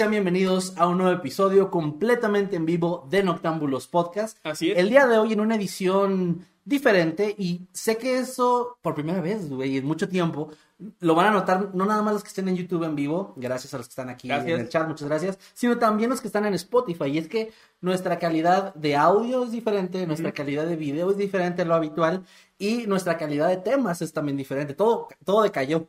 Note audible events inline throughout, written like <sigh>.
Sean bienvenidos a un nuevo episodio completamente en vivo de Noctámbulos Podcast. Así es. El día de hoy en una edición diferente y sé que eso por primera vez, güey, en mucho tiempo, lo van a notar no nada más los que estén en YouTube en vivo, gracias a los que están aquí Gracias. en el chat, muchas gracias, sino también los que están en Spotify. Y es que nuestra calidad de audio es diferente, nuestra calidad de video es diferente a lo habitual y nuestra calidad de temas es también diferente. Todo, todo decayó.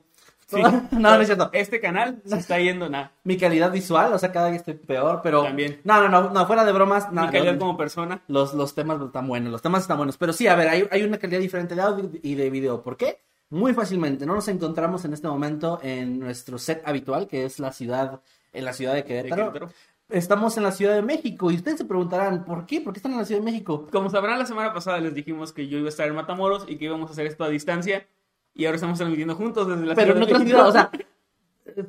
Sí. <laughs> no, no es cierto. Este canal se está yendo nada. Mi calidad visual, o sea, cada vez estoy peor, pero... También. No, no, no, no, fuera de bromas, no, Mi calidad no, como persona. los, los temas están buenos, los temas están buenos. Pero sí, a ver, hay, hay una calidad diferente de audio y de video. ¿Por qué? Muy fácilmente, no nos encontramos en este momento en nuestro set habitual, que es la ciudad, en la ciudad de. Querétaro. Estamos en la Ciudad de México y ustedes se preguntarán, ¿por qué? ¿Por qué están en la Ciudad de México? Como sabrán, la semana pasada les dijimos que yo iba a estar en Matamoros y que íbamos a hacer esto a distancia. Y ahora estamos transmitiendo juntos desde la Pero México. ciudad, o sea,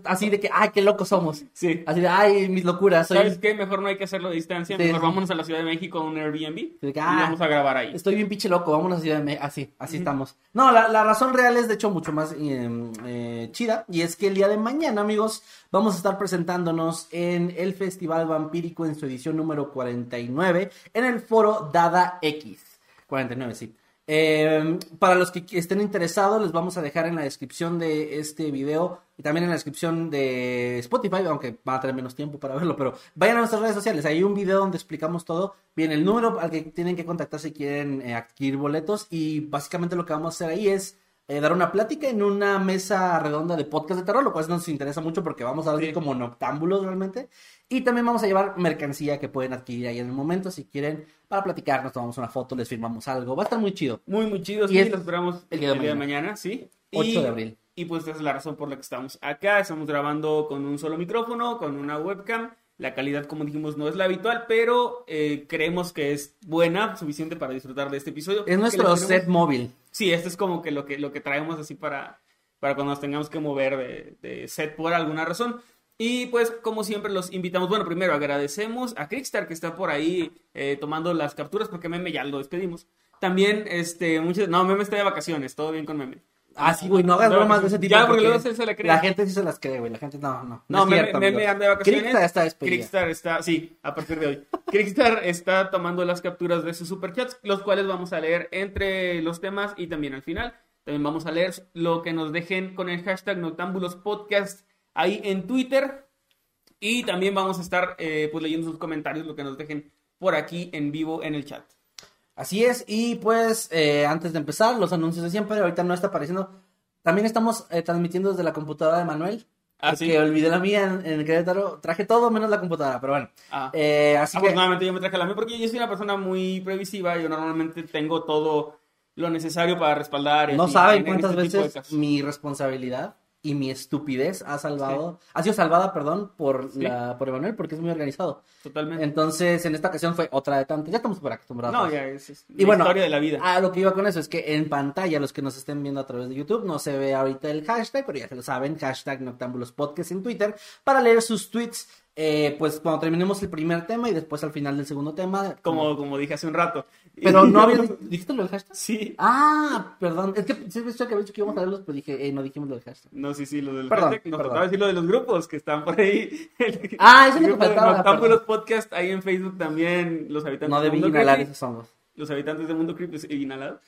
así de que, ay, qué locos somos. Sí. Así de, ay, mis locuras, soy... ¿Sabes qué? Mejor no hay que hacerlo a distancia. Sí, Mejor vámonos a la Ciudad de México a un Airbnb de que, y ah, vamos a grabar ahí. Estoy bien pinche loco, vamos a la Ciudad de México. Así, así estamos. No, la, la razón real es de hecho mucho más eh, eh, chida. Y es que el día de mañana, amigos, vamos a estar presentándonos en el Festival Vampírico en su edición número 49 en el foro Dada X. 49, sí. Eh, para los que estén interesados, les vamos a dejar en la descripción de este video y también en la descripción de Spotify, aunque va a tener menos tiempo para verlo, pero vayan a nuestras redes sociales. Hay un video donde explicamos todo. Bien, el número al que tienen que contactar si quieren eh, adquirir boletos y básicamente lo que vamos a hacer ahí es eh, dar una plática en una mesa redonda de podcast de terror, lo cual nos interesa mucho porque vamos a ver Sí. como noctámbulos realmente. Y también vamos a llevar mercancía que pueden adquirir ahí en el momento si quieren para platicar, nos tomamos una foto, les firmamos algo. Va a estar muy chido. Muy, muy chido. Y Sí, es lo esperamos el el día día, de mañana, sí. 8 Y- de abril. Y pues esa es la razón por la que estamos acá. Estamos grabando con un solo micrófono, con una webcam. La calidad, como dijimos, no es la habitual, pero eh, creemos que es buena, suficiente para disfrutar de este episodio. Es nuestro set móvil. Sí, este es como que lo que, lo que traemos así para, para cuando nos tengamos que mover de, de set por alguna razón. Y pues, como siempre, los invitamos. Bueno, primero agradecemos a Crickstar que está por ahí eh, tomando las capturas, porque Meme ya lo despedimos. También, este, muchos. No, Meme está de vacaciones, todo bien con Meme. Ah, sí, güey, no hagas No, bromas de ese tipo. ya, porque luego se- se la cree. La gente sí se las cree, güey. La gente no, no. No, Meme, cierto, Meme amigos. anda de vacaciones. Crickstar está despedida. Crickstar está, sí, a partir de hoy. Crickstar está tomando las capturas de sus superchats, los cuales vamos a leer entre los temas y también al final. También vamos a leer lo que nos dejen con el hashtag Noctámbulos Podcast ahí en Twitter. Y también vamos a estar eh, pues leyendo sus comentarios, lo que nos dejen por aquí en vivo en el chat. Así es, y pues eh, antes de empezar, los anuncios de siempre, ahorita no está apareciendo. También estamos eh, transmitiendo desde la computadora de Manuel. Ah, sí. Que olvidé la mía en, en Querétaro. Traje todo menos la computadora, pero bueno. Ah. Eh, así que. Afortunadamente yo me traje la mía porque yo soy una persona muy previsiva. Yo normalmente tengo todo lo necesario para respaldar. No así, saben en- en cuántas este veces mi responsabilidad y mi estupidez ha salvado, ha sido salvada, perdón, por Sí. la por Emanuel, porque es muy organizado. Totalmente. Entonces, en esta ocasión fue otra de tantas. Ya estamos por acostumbrados. No, ya es, es Y bueno, historia de la vida. a lo que iba con eso es que en pantalla, los que nos estén viendo a través de YouTube, no se ve ahorita el hashtag, pero ya se lo saben, hashtag Noctámbulos Podcast en Twitter, para leer sus tweets, eh, pues cuando terminemos el primer tema y después al final del segundo tema. como, como dije hace un rato. Pero no había... <laughs> ¿Dijiste lo del hashtag? Sí. Ah, perdón, es que sí, ves que había dicho que íbamos a leerlos, pero dije, eh, no dijimos lo del hashtag. No, sí, sí, lo del Perdón, hashtag. Nos perdón. faltaba decir lo de los grupos que están por ahí. El- <laughs> Ah, eso es lo que faltaba, Noctámbulos perdón. Podcast ahí en Facebook también. Los habitantes No de Mundo inhalar esos hongos. Los habitantes de Mundo Creepy inhalados.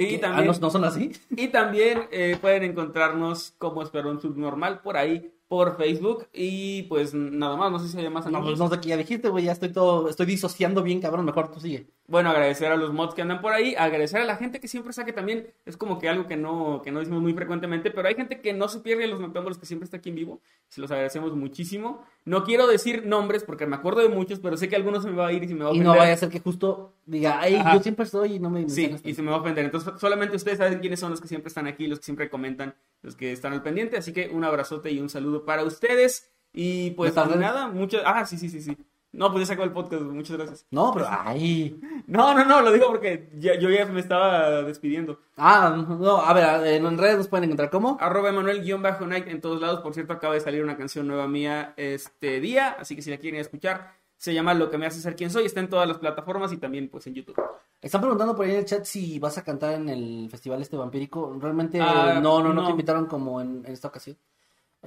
Y ¿Qué? también, Ah, ¿no, no son así? y también eh, pueden encontrarnos como Esperón Subnormal por ahí por Facebook y pues nada más, no sé si hay más No, pues no sé qué ya dijiste, güey, ya estoy todo, estoy disociando bien, cabrón, mejor tú sigue. Bueno, agradecer a los mods que andan por ahí, agradecer a la gente que siempre saque también, es como que algo que no, que no decimos muy frecuentemente, pero hay gente que no se pierde los noctámbulos que siempre está aquí en vivo, se los agradecemos muchísimo. No quiero decir nombres porque me acuerdo de muchos, pero sé que algunos se me va a ir y se me va a Y ofender. no vaya a ser que justo diga, ay, Ajá. yo siempre estoy y no me Sí, y se me va a ofender. Entonces, solamente ustedes saben quiénes son los que siempre están aquí, los que siempre comentan, los que están al pendiente. Así que un abrazote y un saludo para ustedes. Y pues nada, muchas. Ah, sí, sí, sí, sí. No, pues ya se acabó el podcast, muchas gracias. No, pero, ay. <laughs> No, no, no, lo digo porque ya, yo ya me estaba despidiendo. Ah, no, a ver, en redes nos pueden encontrar como. Arroba Emanuel-Night en todos lados. Por cierto, acaba de salir una canción nueva mía este día, así que si la quieren escuchar, se llama Lo que me hace ser quien soy. Está en todas las plataformas y también pues en YouTube. Están preguntando por ahí en el chat si vas a cantar en el festival este vampírico. Realmente Ah, no, no, no, no. te invitaron como en, en esta ocasión.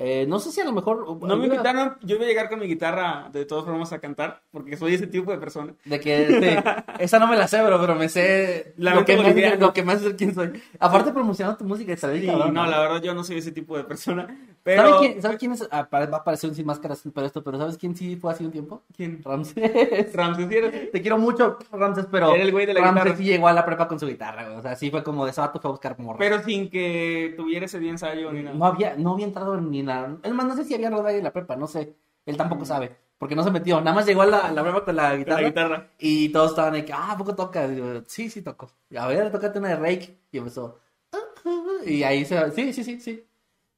Eh, no sé si a lo mejor. No me invitaron, yo iba a llegar con mi guitarra de todas formas a cantar, porque soy ese tipo de persona. De que este, <laughs> esa no me la sé, bro, pero me sé lo que, me lo que me hace ser quien soy. Aparte promocionando tu música, está bien Sí, no, la verdad yo no soy ese tipo de persona. Pero... ¿Sabe quién, ¿Sabe quién es? Ah, va a parecer un sin máscaras pero esto, pero ¿sabes quién sí fue hace un tiempo? ¿Quién? Ramses. Ramses, ¿sí eres? Te quiero mucho, Ramses, pero Era el güey de la Ramses guitarra. sí llegó a la prepa con su guitarra, güey. O sea, sí fue como de sábado fue a buscar morro. Pero sin que tuviera ese día ensayo ni nada. No había, no había entrado ni nada. Es más, no sé si había rodado en la prepa, no sé. Él tampoco sabe, porque no se metió. Nada más llegó a la, la prepa con la guitarra. la guitarra. Y todos estaban que, ah, ¿a poco toca? Yo, sí, sí toco. Y a ver, tócate una de Rake. Y empezó. "Ah, ah", Y ahí se. Sí, sí, sí, sí.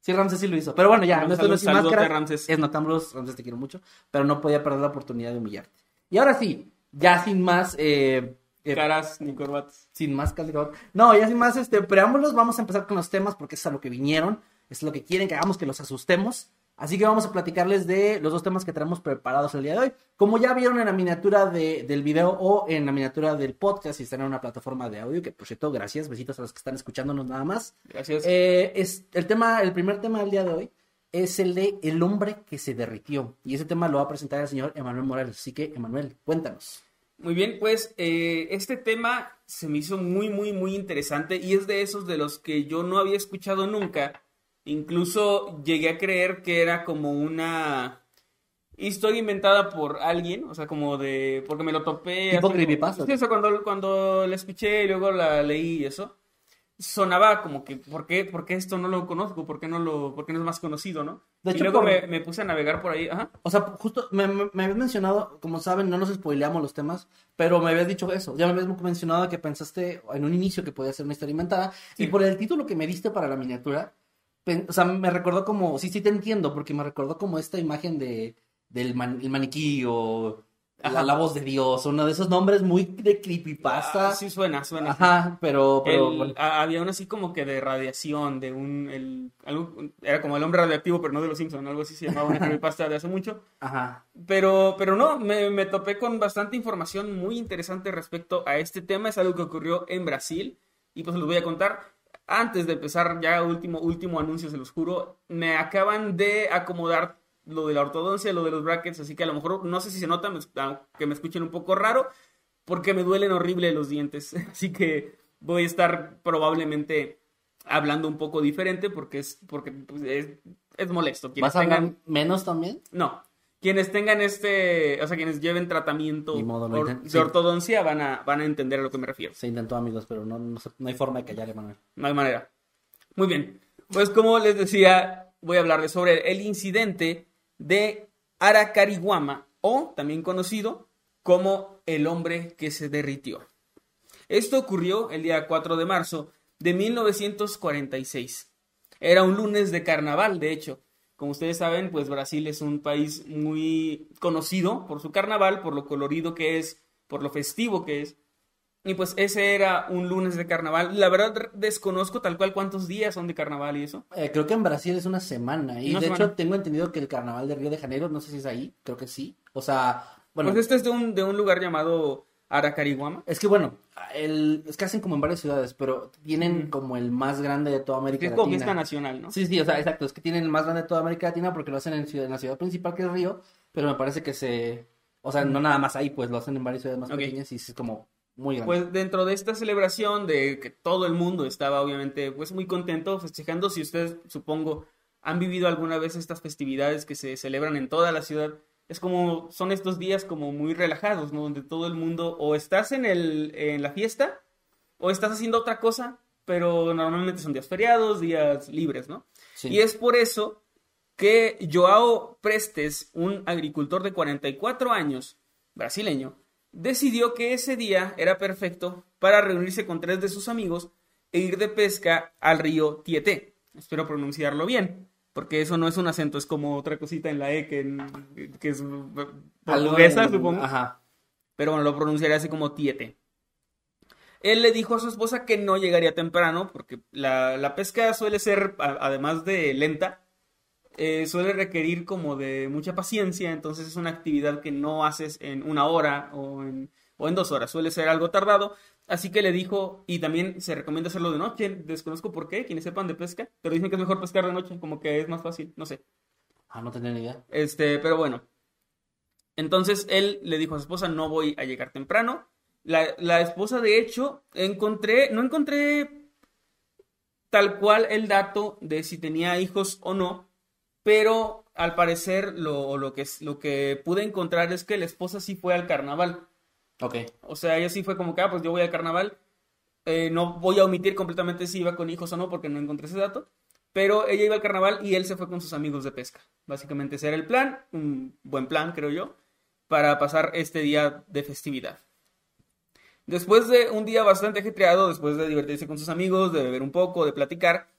Sí, Ramses sí lo hizo. Pero bueno, ya, no estoy sin máscara. Ramses. Es Noctámbulos, Ramses, te quiero mucho. Pero no podía perder la oportunidad de humillarte. Y ahora sí, ya sin más. Eh, eh, Caras ni corbatas. sin más calidad. No, ya sin más este, preámbulos, vamos a empezar con los temas porque es a lo que vinieron, es lo que quieren que hagamos, que los asustemos. Así que vamos a platicarles de los dos temas que tenemos preparados el día de hoy. Como ya vieron en la miniatura de- del video o en la miniatura del podcast, si están en una plataforma de audio, que por cierto, gracias, besitos a los que están escuchándonos nada más. Gracias. Eh, es el tema, el primer tema del día de hoy es el de el hombre que se derritió. Y ese tema lo va a presentar el señor Emanuel Morales. Así que, Emanuel, cuéntanos. Muy bien, pues eh, este tema se me hizo muy, muy, muy interesante y es de esos de los que yo no había escuchado nunca. Incluso llegué a creer que era como una historia inventada por alguien, o sea, como de... porque me lo topé... Tipo así creepypasta. Sí, o sea, cuando, cuando la escuché y luego la leí y eso, sonaba como que, ¿por qué, por qué esto no lo conozco? ¿Por qué no, lo, por qué no es más conocido, no? De y hecho, luego por- me, me puse a navegar por ahí, ajá. O sea, justo me, me, me habías mencionado, como saben, no nos spoileamos los temas, pero me habías dicho eso. Ya me habías mencionado que pensaste en un inicio que podía ser una historia inventada. Sí. Y por el título que me diste para la miniatura, o sea, me recordó como, sí, sí te entiendo, porque me recordó como esta imagen de del man- el maniquí o la, Ajá. la voz de Dios, uno de esos nombres muy de creepypasta. Ah, sí suena, suena. Ajá, pero, pero El- bueno. a- había uno así como que de radiación, de un, el, algo, era como el hombre radioactivo, pero no de los Simpsons, algo así se llamaba una <laughs> creepypasta de hace mucho. Ajá. Pero, pero no, me, me topé con bastante información muy interesante respecto a este tema. Es algo que ocurrió en Brasil y pues los voy a contar. Antes de empezar, ya último, último anuncio, se los juro, me acaban de acomodar lo de la ortodoncia, lo de los brackets, así que a lo mejor, no sé si se nota, me- aunque me escuchen un poco raro, porque me duelen horrible los dientes. <laughs> Así que voy a estar probablemente hablando un poco diferente porque es, porque pues, es, es molesto. ¿Vas a hablar tengan- menos también? no. Quienes tengan este, o sea, quienes lleven tratamiento Ni modo, lo or- intent- de ortodoncia van a, van a entender a lo que me refiero. Se intentó, amigos, pero no, no, hay forma de callar, Emanuel. No hay manera. Muy bien. Pues como les decía, voy a hablarles sobre el incidente de Aracarihuama, o también conocido como el hombre que se derritió. Esto ocurrió el día 4 de marzo de 1946. Era un lunes de carnaval, de hecho. Como ustedes saben, pues Brasil es un país muy conocido por su carnaval, por lo colorido que es, por lo festivo que es. Y pues ese era un lunes de carnaval. La verdad desconozco tal cual cuántos días son de carnaval y eso. Eh, creo que en Brasil es una semana. Y Una de semana. hecho, tengo entendido que el carnaval de Río de Janeiro, no sé si es ahí, creo que sí. O sea, bueno, Pues este es de un, de un lugar llamado Aracarihuama. es que bueno, el, es que hacen como en varias ciudades, pero tienen como el más grande de toda América Que es como Latina. fiesta nacional, ¿no? Sí, sí, o sea, exacto, es que tienen el más grande de toda América Latina porque lo hacen en, ciudad, en la ciudad principal que es Río, pero me parece que se, o sea, no nada más ahí, pues lo hacen en varias ciudades más pequeñas y es como muy grande. Pues dentro de esta celebración de que todo el mundo estaba obviamente pues muy contento festejando, si ustedes supongo han vivido alguna vez estas festividades que se celebran en toda la ciudad, es como, son estos días como muy relajados, ¿no? Donde todo el mundo o estás en, el, en la fiesta o estás haciendo otra cosa, pero normalmente son días feriados, días libres, ¿no? Sí. Y es por eso que Joao Prestes, un agricultor de 44 años, brasileño, decidió que ese día era perfecto para reunirse con tres de sus amigos e ir de pesca al río Tieté. Espero pronunciarlo bien, porque eso no es un acento, es como otra cosita en la E que, que es portuguesa, supongo. Ajá. Pero bueno, lo pronunciaría así como Tieté. Él le dijo a su esposa que no llegaría temprano, porque la, la pesca suele ser, a- además de lenta, eh, suele requerir como de mucha paciencia, entonces es una actividad que no haces en una hora o en, o en dos horas, suele ser algo tardado, así que le dijo, y también se recomienda hacerlo de noche, desconozco por qué, quienes sepan de pesca, pero dicen que es mejor pescar de noche, como que es más fácil, no sé. Ah, no tenía ni idea. Este, pero bueno. Entonces él le dijo a su esposa, no voy a llegar temprano. La, la esposa, de hecho, encontré, no encontré tal cual el dato de si tenía hijos o no, pero al parecer lo, lo, que, lo que pude encontrar es que la esposa sí fue al carnaval. Ok. O sea, ella sí fue como que, ah, pues yo voy al carnaval. Eh, no voy a omitir completamente si iba con hijos o no, porque no encontré ese dato. Pero ella iba al carnaval y él se fue con sus amigos de pesca. Básicamente ese era el plan, un buen plan, creo yo, para pasar este día de festividad. Después de un día bastante ajetreado, después de divertirse con sus amigos, de beber un poco, de platicar,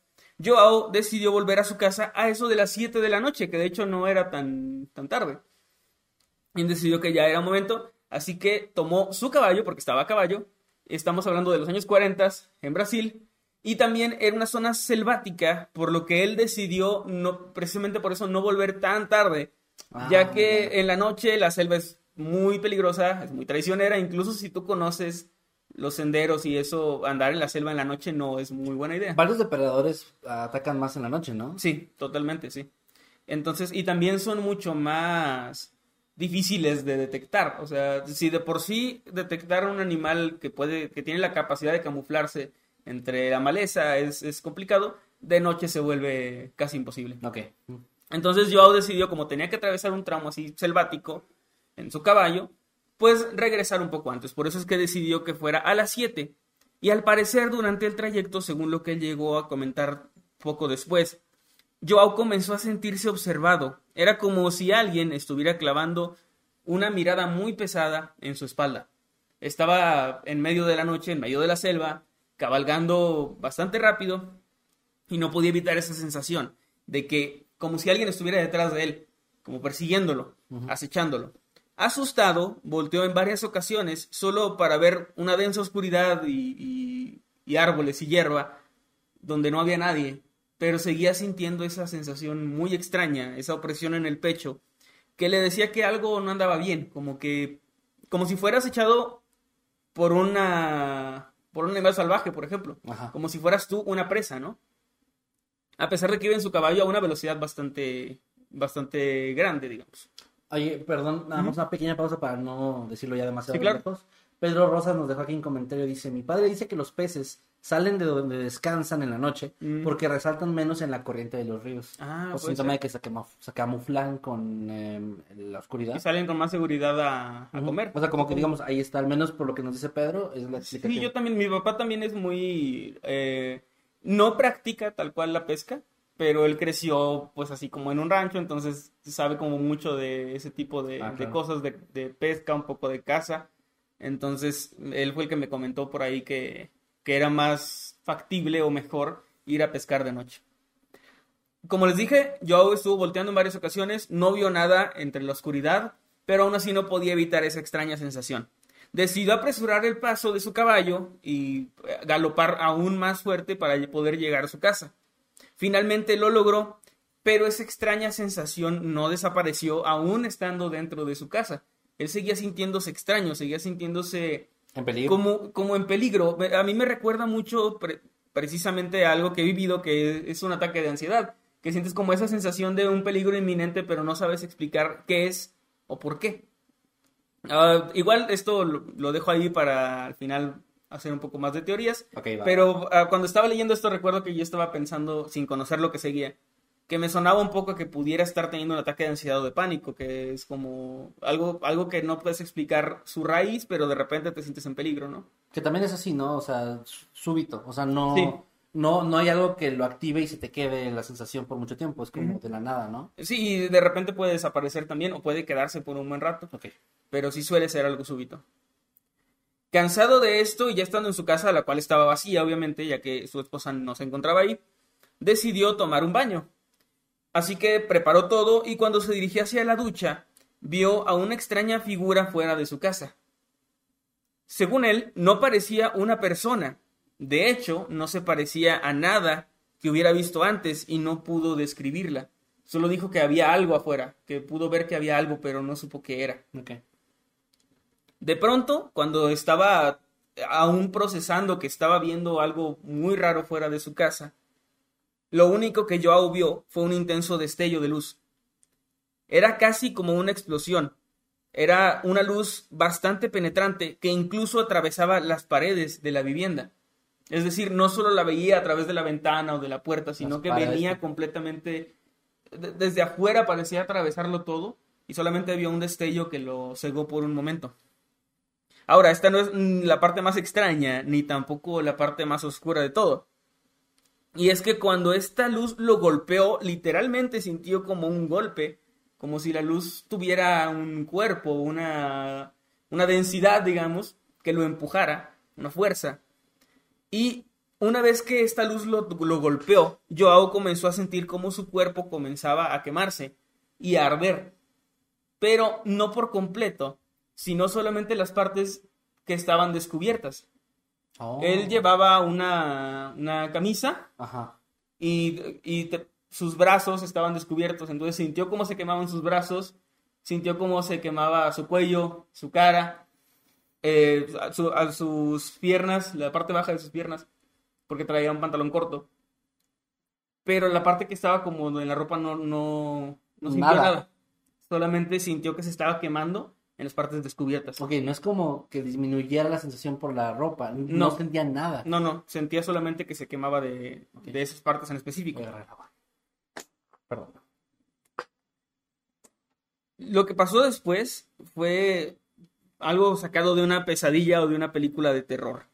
Joao decidió volver a su casa a eso de las 7 de la noche, que de hecho no era tan, tan tarde. Y decidió que ya era momento, así que tomó su caballo, porque estaba a caballo, estamos hablando de los años 40 en Brasil, y también era una zona selvática, por lo que él decidió, no, precisamente por eso, no volver tan tarde, Ah, ya que en la noche la selva es muy peligrosa, es muy traicionera, incluso si tú conoces los senderos y eso, andar en la selva en la noche no es muy buena idea. Varios depredadores atacan más en la noche, ¿no? Sí, totalmente, sí. Entonces, y también son mucho más difíciles de detectar. O sea, si de por sí detectar un animal que puede, que tiene la capacidad de camuflarse entre la maleza es, es complicado, de noche se vuelve casi imposible. Ok. Entonces Joao decidió, como tenía que atravesar un tramo así selvático en su caballo, pues regresar un poco antes. Por eso es que decidió que fuera a las 7. Y al parecer durante el trayecto, según lo que él llegó a comentar poco después, Joao comenzó a sentirse observado. Era como si alguien estuviera clavando una mirada muy pesada en su espalda. Estaba en medio de la noche, en medio de la selva, cabalgando bastante rápido y no podía evitar esa sensación de que como si alguien estuviera detrás de él, como persiguiéndolo, acechándolo. Asustado, volteó en varias ocasiones solo para ver una densa oscuridad y, y- y árboles y hierba donde no había nadie, pero seguía sintiendo esa sensación muy extraña, esa opresión en el pecho, que le decía que algo no andaba bien, como que, como si fueras echado por una, por un animal salvaje, por ejemplo, Ajá. como si fueras tú una presa, ¿no? A pesar de que iba en su caballo a una velocidad bastante, bastante grande, digamos. Oye, perdón, nada más una pequeña pausa para no decirlo ya demasiado Sí, claro. lejos. Pedro Rosas nos dejó aquí un comentario, dice, mi padre dice que los peces salen de donde descansan en la noche Mm. porque resaltan menos en la corriente de los ríos. Ah, o puede síntoma ser. de que se, camuf- se camuflan con eh, la oscuridad. Y salen con más seguridad a, comer. O sea, como que digamos, ahí está, al menos por lo que nos dice Pedro, es la explicación. Sí, yo también, mi papá también es muy... eh, no practica tal cual la pesca, pero él creció pues así como en un rancho, entonces sabe como mucho de ese tipo de, Ah, de claro. cosas, de, de pesca, un poco de caza. Entonces, él fue el que me comentó por ahí que, que era más factible o mejor ir a pescar de noche. Como les dije, Joao estuvo volteando en varias ocasiones, no vio nada entre la oscuridad, pero aún así no podía evitar esa extraña sensación. Decidió apresurar el paso de su caballo y eh, galopar aún más fuerte para poder llegar a su casa. Finalmente lo logró, pero esa extraña sensación no desapareció aún estando dentro de su casa. Él seguía sintiéndose extraño, seguía sintiéndose En peligro. como, como en peligro. A mí me recuerda mucho pre- precisamente a algo que he vivido que es un ataque de ansiedad, que sientes como esa sensación de un peligro inminente, pero no sabes explicar qué es o por qué. Ah, igual esto lo, lo dejo ahí para al final hacer un poco más de teorías, pero ah, cuando estaba leyendo esto recuerdo que yo estaba pensando, sin conocer lo que seguía, que me sonaba un poco que pudiera estar teniendo un ataque de ansiedad o de pánico, que es como algo, algo que no puedes explicar su raíz, pero de repente te sientes en peligro, ¿no? Que también es así, ¿no? O sea, sú- súbito. O sea, no, Sí. no, no hay algo que lo active y se te quede la sensación por mucho tiempo. Es como de la nada, ¿no? Sí, y de repente puede desaparecer también o puede quedarse por un buen rato, pero sí suele ser algo súbito. Cansado de esto y ya estando en su casa, la cual estaba vacía, obviamente, ya que su esposa no se encontraba ahí, decidió tomar un baño. Así que preparó todo y cuando se dirigía hacia la ducha, vio a una extraña figura fuera de su casa. Según él, no parecía una persona. De hecho, no se parecía a nada que hubiera visto antes y no pudo describirla. Solo dijo que había algo afuera, que pudo ver que había algo, pero no supo qué era. De pronto, cuando estaba aún procesando que estaba viendo algo muy raro fuera de su casa, lo único que Joao vio fue un intenso destello de luz. Era casi como una explosión. Era una luz bastante penetrante que incluso atravesaba las paredes de la vivienda. Es decir, no solo la veía a través de la ventana o de la puerta, sino Las que paredes. venía completamente de- desde afuera parecía atravesarlo todo y solamente había un destello que lo cegó por un momento. Ahora, esta no es la parte más extraña, ni tampoco la parte más oscura de todo. Y es que cuando esta luz lo golpeó, literalmente sintió como un golpe, como si la luz tuviera un cuerpo, una, densidad, digamos, que lo empujara, una fuerza. Y una vez que esta luz lo, lo golpeó, Joao comenzó a sentir como su cuerpo comenzaba a quemarse y a arder. Pero no por completo, sino solamente las partes que estaban descubiertas. Oh. Él llevaba una, una camisa Ajá. y, y te- sus brazos estaban descubiertos, entonces sintió cómo se quemaban sus brazos, sintió cómo se quemaba su cuello, su cara, eh, a, su- a sus piernas, la parte baja de sus piernas, porque traía un pantalón corto. Pero la parte que estaba como en la ropa no, no, no sintió Nada. nada. Solamente sintió que se estaba quemando en las partes descubiertas. Ok, no es como que disminuyera la sensación por la ropa. No, No. sentía nada. No, no, sentía solamente que se quemaba de, de esas partes en específico. Perdón. Lo que pasó después fue algo sacado de una pesadilla o de una película de terror.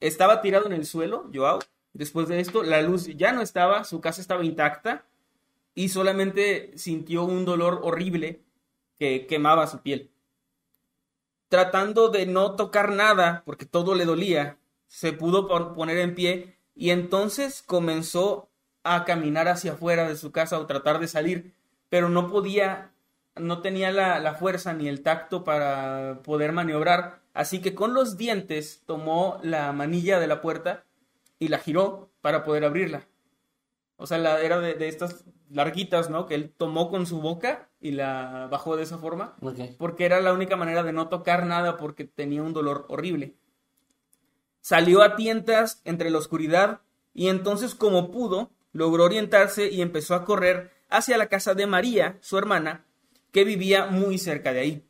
Estaba tirado en el suelo, Joao. Después de esto, la luz ya no estaba, su casa estaba intacta y solamente sintió un dolor horrible que quemaba su piel. Tratando de no tocar nada, porque todo le dolía, se pudo pon- poner en pie y entonces comenzó a caminar hacia afuera de su casa o tratar de salir, pero no podía, no tenía la, fuerza ni el tacto para poder maniobrar, así que con los dientes tomó la manilla de la puerta y la giró para poder abrirla. O sea, era de estas larguitas, ¿no? Que él tomó con su boca y la bajó de esa forma porque era la única manera de no tocar nada porque tenía un dolor horrible. Salió a tientas entre la oscuridad y entonces como pudo logró orientarse y empezó a correr hacia la casa de María, su hermana, que vivía muy cerca de ahí.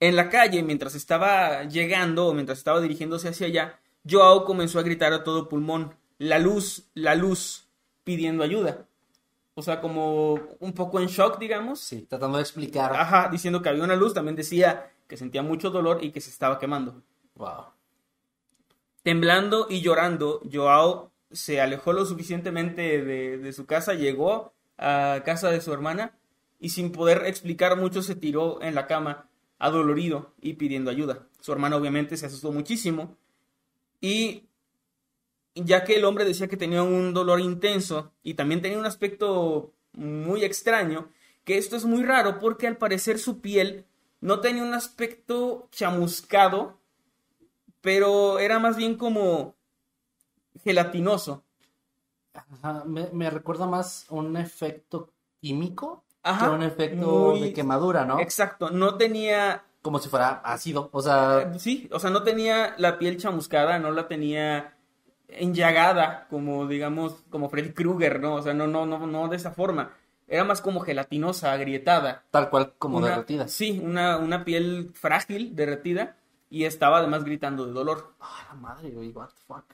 En la calle, mientras estaba llegando o mientras estaba dirigiéndose hacia allá, Joao comenzó a gritar a todo pulmón, la luz, la luz, pidiendo ayuda. O sea, como un poco en shock, digamos. Sí, tratando de explicar. Ajá, diciendo que había una luz, también decía que sentía mucho dolor y que se estaba quemando. Wow. Temblando y llorando, Joao se alejó lo suficientemente de, de su casa, llegó a casa de su hermana y sin poder explicar mucho se tiró en la cama, adolorido y pidiendo ayuda. Su hermana obviamente se asustó muchísimo y ya que el hombre decía que tenía un dolor intenso y también tenía un aspecto muy extraño, que esto es muy raro porque al parecer su piel no tenía un aspecto chamuscado, pero era más bien como gelatinoso. Ajá, me, me recuerda más un efecto químico Ajá, que un efecto muy- de quemadura, ¿no? Exacto, no tenía, Como si fuera ácido. O sea, sí, o sea, no tenía la piel chamuscada, no la tenía enllagada, como digamos, como Freddy Krueger, ¿no? O sea, no, no, no, no de esa forma. Era más como gelatinosa, agrietada. tal cual como Una- derretida. Sí, una, una piel frágil, derretida, y estaba además gritando de dolor. Ah, la madre, güey, what the fuck.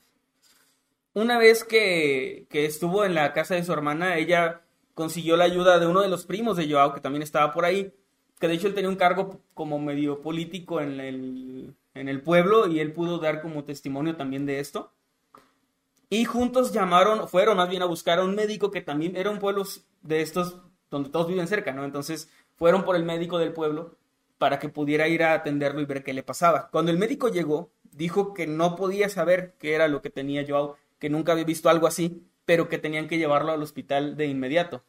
una vez que, que estuvo en la casa de su hermana, ella consiguió la ayuda de uno de los primos de Joao, que también estaba por ahí, que de hecho él tenía un cargo como medio político en el, en el pueblo y él pudo dar como testimonio también de esto. Y juntos llamaron, fueron más bien a buscar a un médico que también era un pueblo de estos donde todos viven cerca, ¿no? Entonces fueron por el médico del pueblo para que pudiera ir a atenderlo y ver qué le pasaba. Cuando el médico llegó, dijo que no podía saber qué era lo que tenía Joao, que nunca había visto algo así, pero que tenían que llevarlo al hospital de inmediato.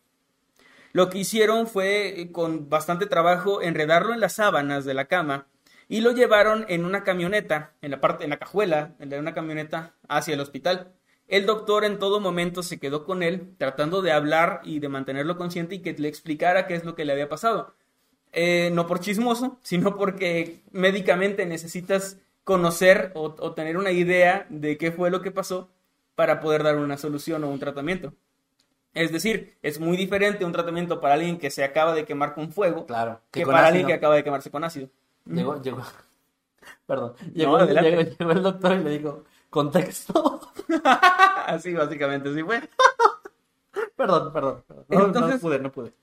Lo que hicieron fue, eh, con bastante trabajo, enredarlo en las sábanas de la cama y lo llevaron en una camioneta, en la parte, en la cajuela, en una camioneta hacia el hospital. El doctor en todo momento se quedó con él, tratando de hablar y de mantenerlo consciente y que le explicara qué es lo que le había pasado. Eh, no por chismoso, <laughs> sino porque médicamente necesitas conocer o, tener una idea de qué fue lo que pasó para poder dar una solución o un tratamiento. Es decir, es muy diferente un tratamiento para alguien que se acaba de quemar con fuego claro, que, para alguien que acaba de quemarse con ácido. Llegó, llegó, <laughs> perdón, llegó, el doctor y le dijo, contexto. <laughs> Así básicamente, sí fue. <laughs> perdón, perdón. Entonces, no pude, no pude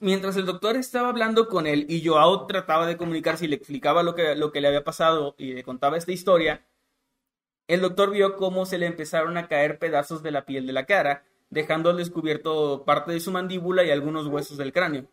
mientras el doctor estaba hablando con él y Joao trataba de comunicarse y le explicaba lo que, lo que le había pasado y le contaba esta historia, el doctor vio cómo se le empezaron a caer pedazos de la piel de la cara, dejando al descubierto parte de su mandíbula y algunos huesos del cráneo.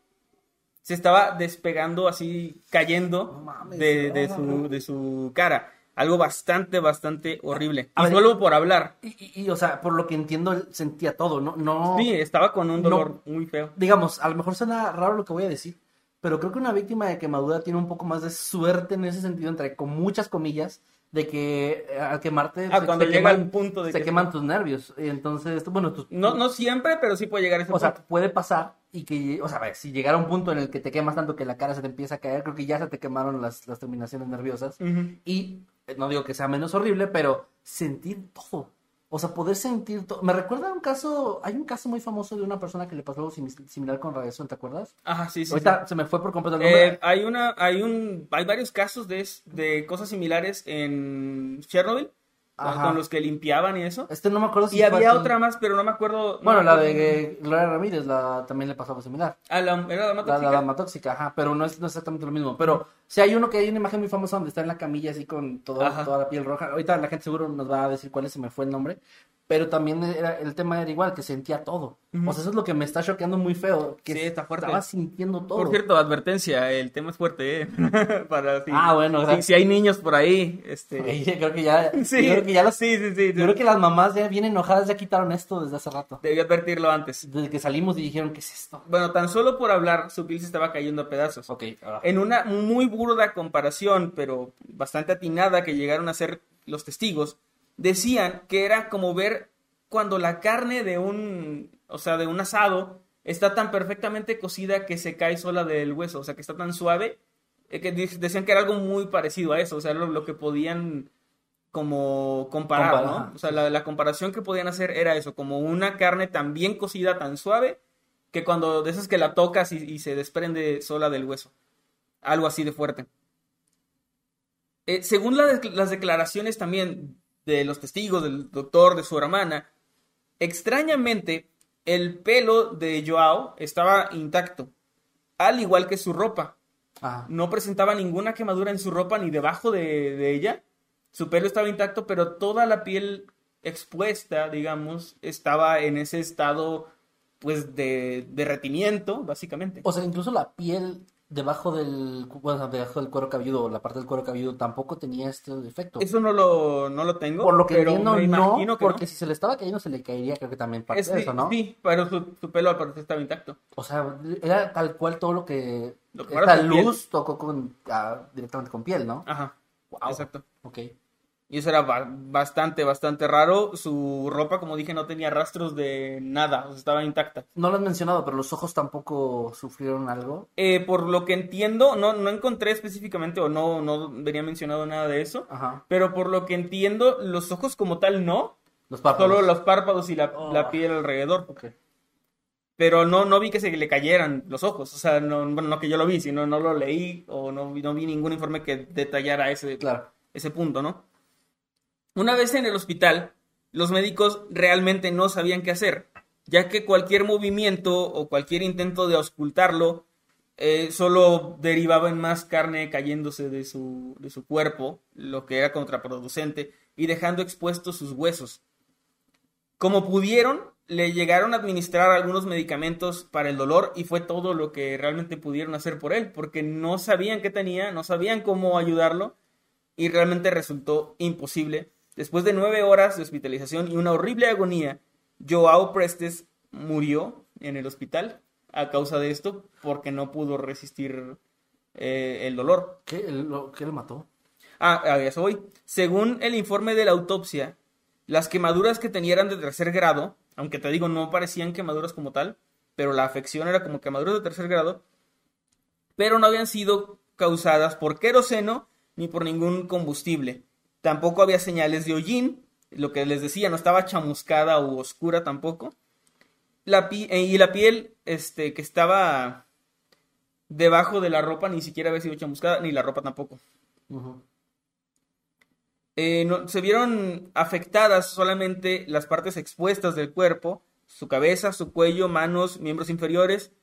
Se estaba despegando así, cayendo de, su, de su cara. Algo bastante, bastante horrible. y solo por hablar. Y, o sea, por lo que entiendo, él sentía todo, ¿no? no sí, estaba con un dolor muy feo. Digamos, a lo mejor suena raro lo que voy a decir, pero creo que una víctima de quemadura tiene un poco más de suerte en ese sentido, entre con muchas comillas, de que eh, al quemarte ah, cuando llega queman, punto de se queman tus nervios. Entonces bueno no no siempre pero sí puede llegar a ese o sea puede pasar y que o sea ver, si llegara un punto en el que te quemas tanto que la cara se te empieza a caer creo que ya se te quemaron las, las terminaciones nerviosas. Y eh, no digo que sea menos horrible, pero sentir todo. O sea, poder sentir todo. Me recuerda a un caso, hay un caso muy famoso de una persona que le pasó algo similar con radiación, ¿te acuerdas? Ajá, sí, sí. Ahorita se me fue por completo el nombre. Eh, hay una, hay un, hay varios casos de, de cosas similares en Chernobyl con los que limpiaban y eso. Este no me acuerdo si Y había otra más, pero no me acuerdo. bueno, la de Gloria Ramírez la, también le pasó algo similar. Ah, la, era la tóxica. La, la tóxica, ajá, pero no es, no es, exactamente lo mismo. Pero si hay uno que hay una imagen muy famosa donde está en la camilla así con toda la piel roja. Ahorita la gente seguro nos va a decir cuál es, se me fue el nombre pero también era, el tema era igual, que sentía todo. O sea, eso es lo que me está choqueando muy feo, que sí, está fuerte. estaba sintiendo todo. Por cierto, advertencia, el tema es fuerte, ¿eh? <laughs> Para, ah, bueno, si, si, hay niños por ahí, este... creo que ya, <laughs> sí, creo que ya los, sí, sí, sí, Yo creo que las mamás ya vienen enojadas, ya quitaron esto desde hace rato. Debí advertirlo antes. Desde que salimos y dijeron, ¿qué es esto? Bueno, tan solo por hablar, su piel se estaba cayendo a pedazos. Ok. En una muy burda comparación, pero bastante atinada que llegaron a ser los testigos, decían que era como ver cuando la carne de un, o sea, de un asado está tan perfectamente cocida que se cae sola del hueso, o sea, que está tan suave, eh, que decían que era algo muy parecido a eso, o sea, lo, que podían como comparar, ¿no? O sea, la, comparación que podían hacer era eso, como una carne tan bien cocida, tan suave, que cuando de esas que la tocas y, se desprende sola del hueso. Algo así de fuerte. Eh, según las declaraciones también de los testigos, del doctor, de su hermana, Extrañamente, el pelo de Joao estaba intacto, al igual que su ropa. Ah. No presentaba ninguna quemadura en su ropa ni debajo de, ella. Su pelo estaba intacto, pero toda la piel expuesta, digamos, estaba en ese estado, pues, de derretimiento, básicamente. O sea, incluso la piel debajo del, bueno, debajo del cuero cabelludo, la parte del cuero cabelludo tampoco tenía este defecto. Eso no lo, no lo tengo. Por lo que entiendo, no, porque si se le estaba cayendo se le caería, creo que también parte de eso, ¿no? Sí, pero su, pelo al parecer estaba intacto. O sea, era tal cual todo lo que, esta luz tocó con, ah, directamente con piel, ¿no? Ajá. Exacto. Ok. Y eso era bastante, bastante raro. Su ropa, como dije, no tenía rastros de nada, estaba intacta. No lo has mencionado, pero los ojos tampoco sufrieron algo. Eh, por lo que entiendo, no, no encontré específicamente o no, no venía mencionado nada de eso. Ajá. Pero por lo que entiendo, los ojos como tal no. Los párpados. Solo los párpados y la, la oh. piel alrededor. Okay. Pero no, no vi que se le cayeran los ojos. O sea, no, bueno, no que yo lo vi, sino no lo leí o no, no vi ningún informe que detallara ese, claro. ese punto, ¿no? Una vez en el hospital, los médicos realmente no sabían qué hacer, ya que cualquier movimiento o cualquier intento de auscultarlo eh, solo derivaba en más carne cayéndose de su, de su cuerpo, lo que era contraproducente, y dejando expuestos sus huesos. Como pudieron, le llegaron a administrar algunos medicamentos para el dolor y fue todo lo que realmente pudieron hacer por él, porque no sabían qué tenía, no sabían cómo ayudarlo y realmente resultó imposible. Después de nueve horas de hospitalización y una horrible agonía, Joao Prestes murió en el hospital a causa de esto porque no pudo resistir eh, el dolor. ¿Qué, lo, ¿Qué lo mató? Ah, a eso voy. Según el informe de la autopsia, las quemaduras que tenía eran de tercer grado, aunque te digo, no parecían quemaduras como tal, pero la afección era como quemaduras de tercer grado, pero no habían sido causadas por queroseno ni por ningún combustible. Tampoco había señales de hollín, lo que les decía, no estaba chamuscada u oscura tampoco. La eh, y la piel este, que estaba debajo de la ropa ni siquiera había sido chamuscada, ni la ropa tampoco. Eh, se vieron afectadas solamente las partes expuestas del cuerpo, su cabeza, su cuello, manos, miembros inferiores,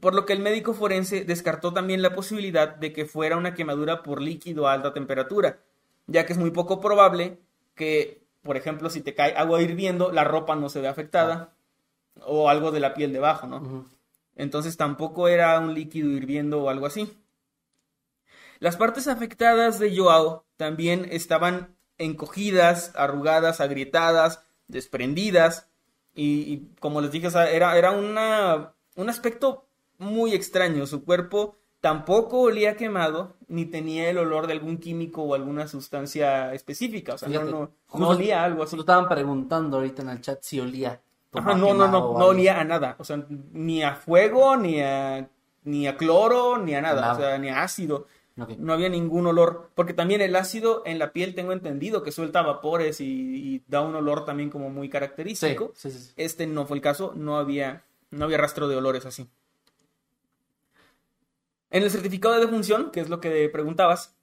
por lo que el médico forense descartó también la posibilidad de que fuera una quemadura por líquido a alta temperatura, ya que es muy poco probable que, por ejemplo, si te cae agua hirviendo, la ropa no se ve afectada o algo de la piel debajo, ¿no? Entonces tampoco era un líquido hirviendo o algo así. Las partes afectadas de Joao también estaban encogidas, arrugadas, agrietadas, desprendidas. Y, como les dije, era, era una, un aspecto muy extraño. Su cuerpo tampoco olía quemado, ni tenía el olor de algún químico o alguna sustancia específica. O sea, no, olía algo así. Lo estaban preguntando ahorita en el chat si olía. no, no, no, no olía a nada. O sea, ni a fuego, ni a, ni a cloro, ni a nada. O sea, ni a ácido. No había ningún olor, porque también el ácido en la piel tengo entendido que suelta vapores y, da un olor también como muy característico. este no fue el caso, no había, no había rastro de olores así. En el certificado de defunción, que es lo que preguntabas,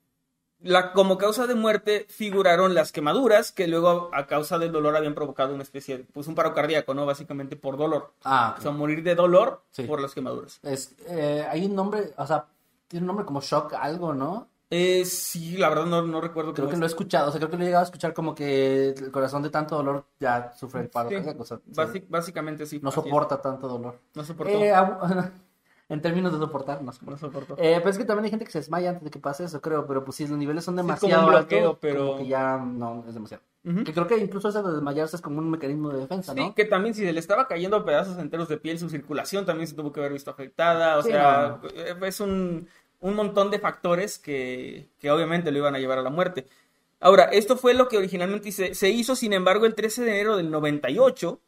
la, como causa de muerte figuraron las quemaduras, que luego a causa del dolor habían provocado una especie de, pues un paro cardíaco, ¿no? Básicamente por dolor. Ah, O sea, morir de dolor por las quemaduras. Es, eh, hay un nombre, o sea, tiene un nombre como Shock algo, ¿no? Eh, sí, la verdad no, no recuerdo. Creo que lo he escuchado, o sea, creo que lo he llegado a escuchar como que el corazón de tanto dolor ya sufre el paro. básicamente sí. No soporta tanto dolor. No soportó. Eh, <laughs> en términos de soportar, no, soportó. Eh, pero es que también hay gente que se desmaya antes de que pase eso, creo, pero pues sí, los niveles son demasiado bloqueo, pero... Como que ya no, es demasiado. Que creo que incluso eso de desmayarse es como un mecanismo de defensa, ¿no? Sí, que también si se le estaba cayendo pedazos enteros de piel, su circulación también se tuvo que haber visto afectada, o sea, es un un montón de factores que, obviamente lo iban a llevar a la muerte. Ahora, esto fue lo que originalmente se, hizo, sin embargo, el 13 de enero del 98,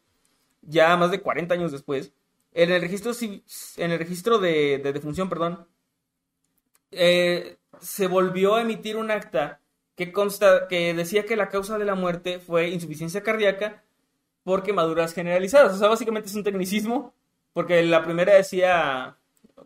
ya más de 40 años después, en el registro, en el registro de, defunción, perdón, eh, se volvió a emitir un acta que consta que decía que la causa de la muerte fue insuficiencia cardíaca por quemaduras generalizadas. O sea, básicamente es un tecnicismo, porque la primera decía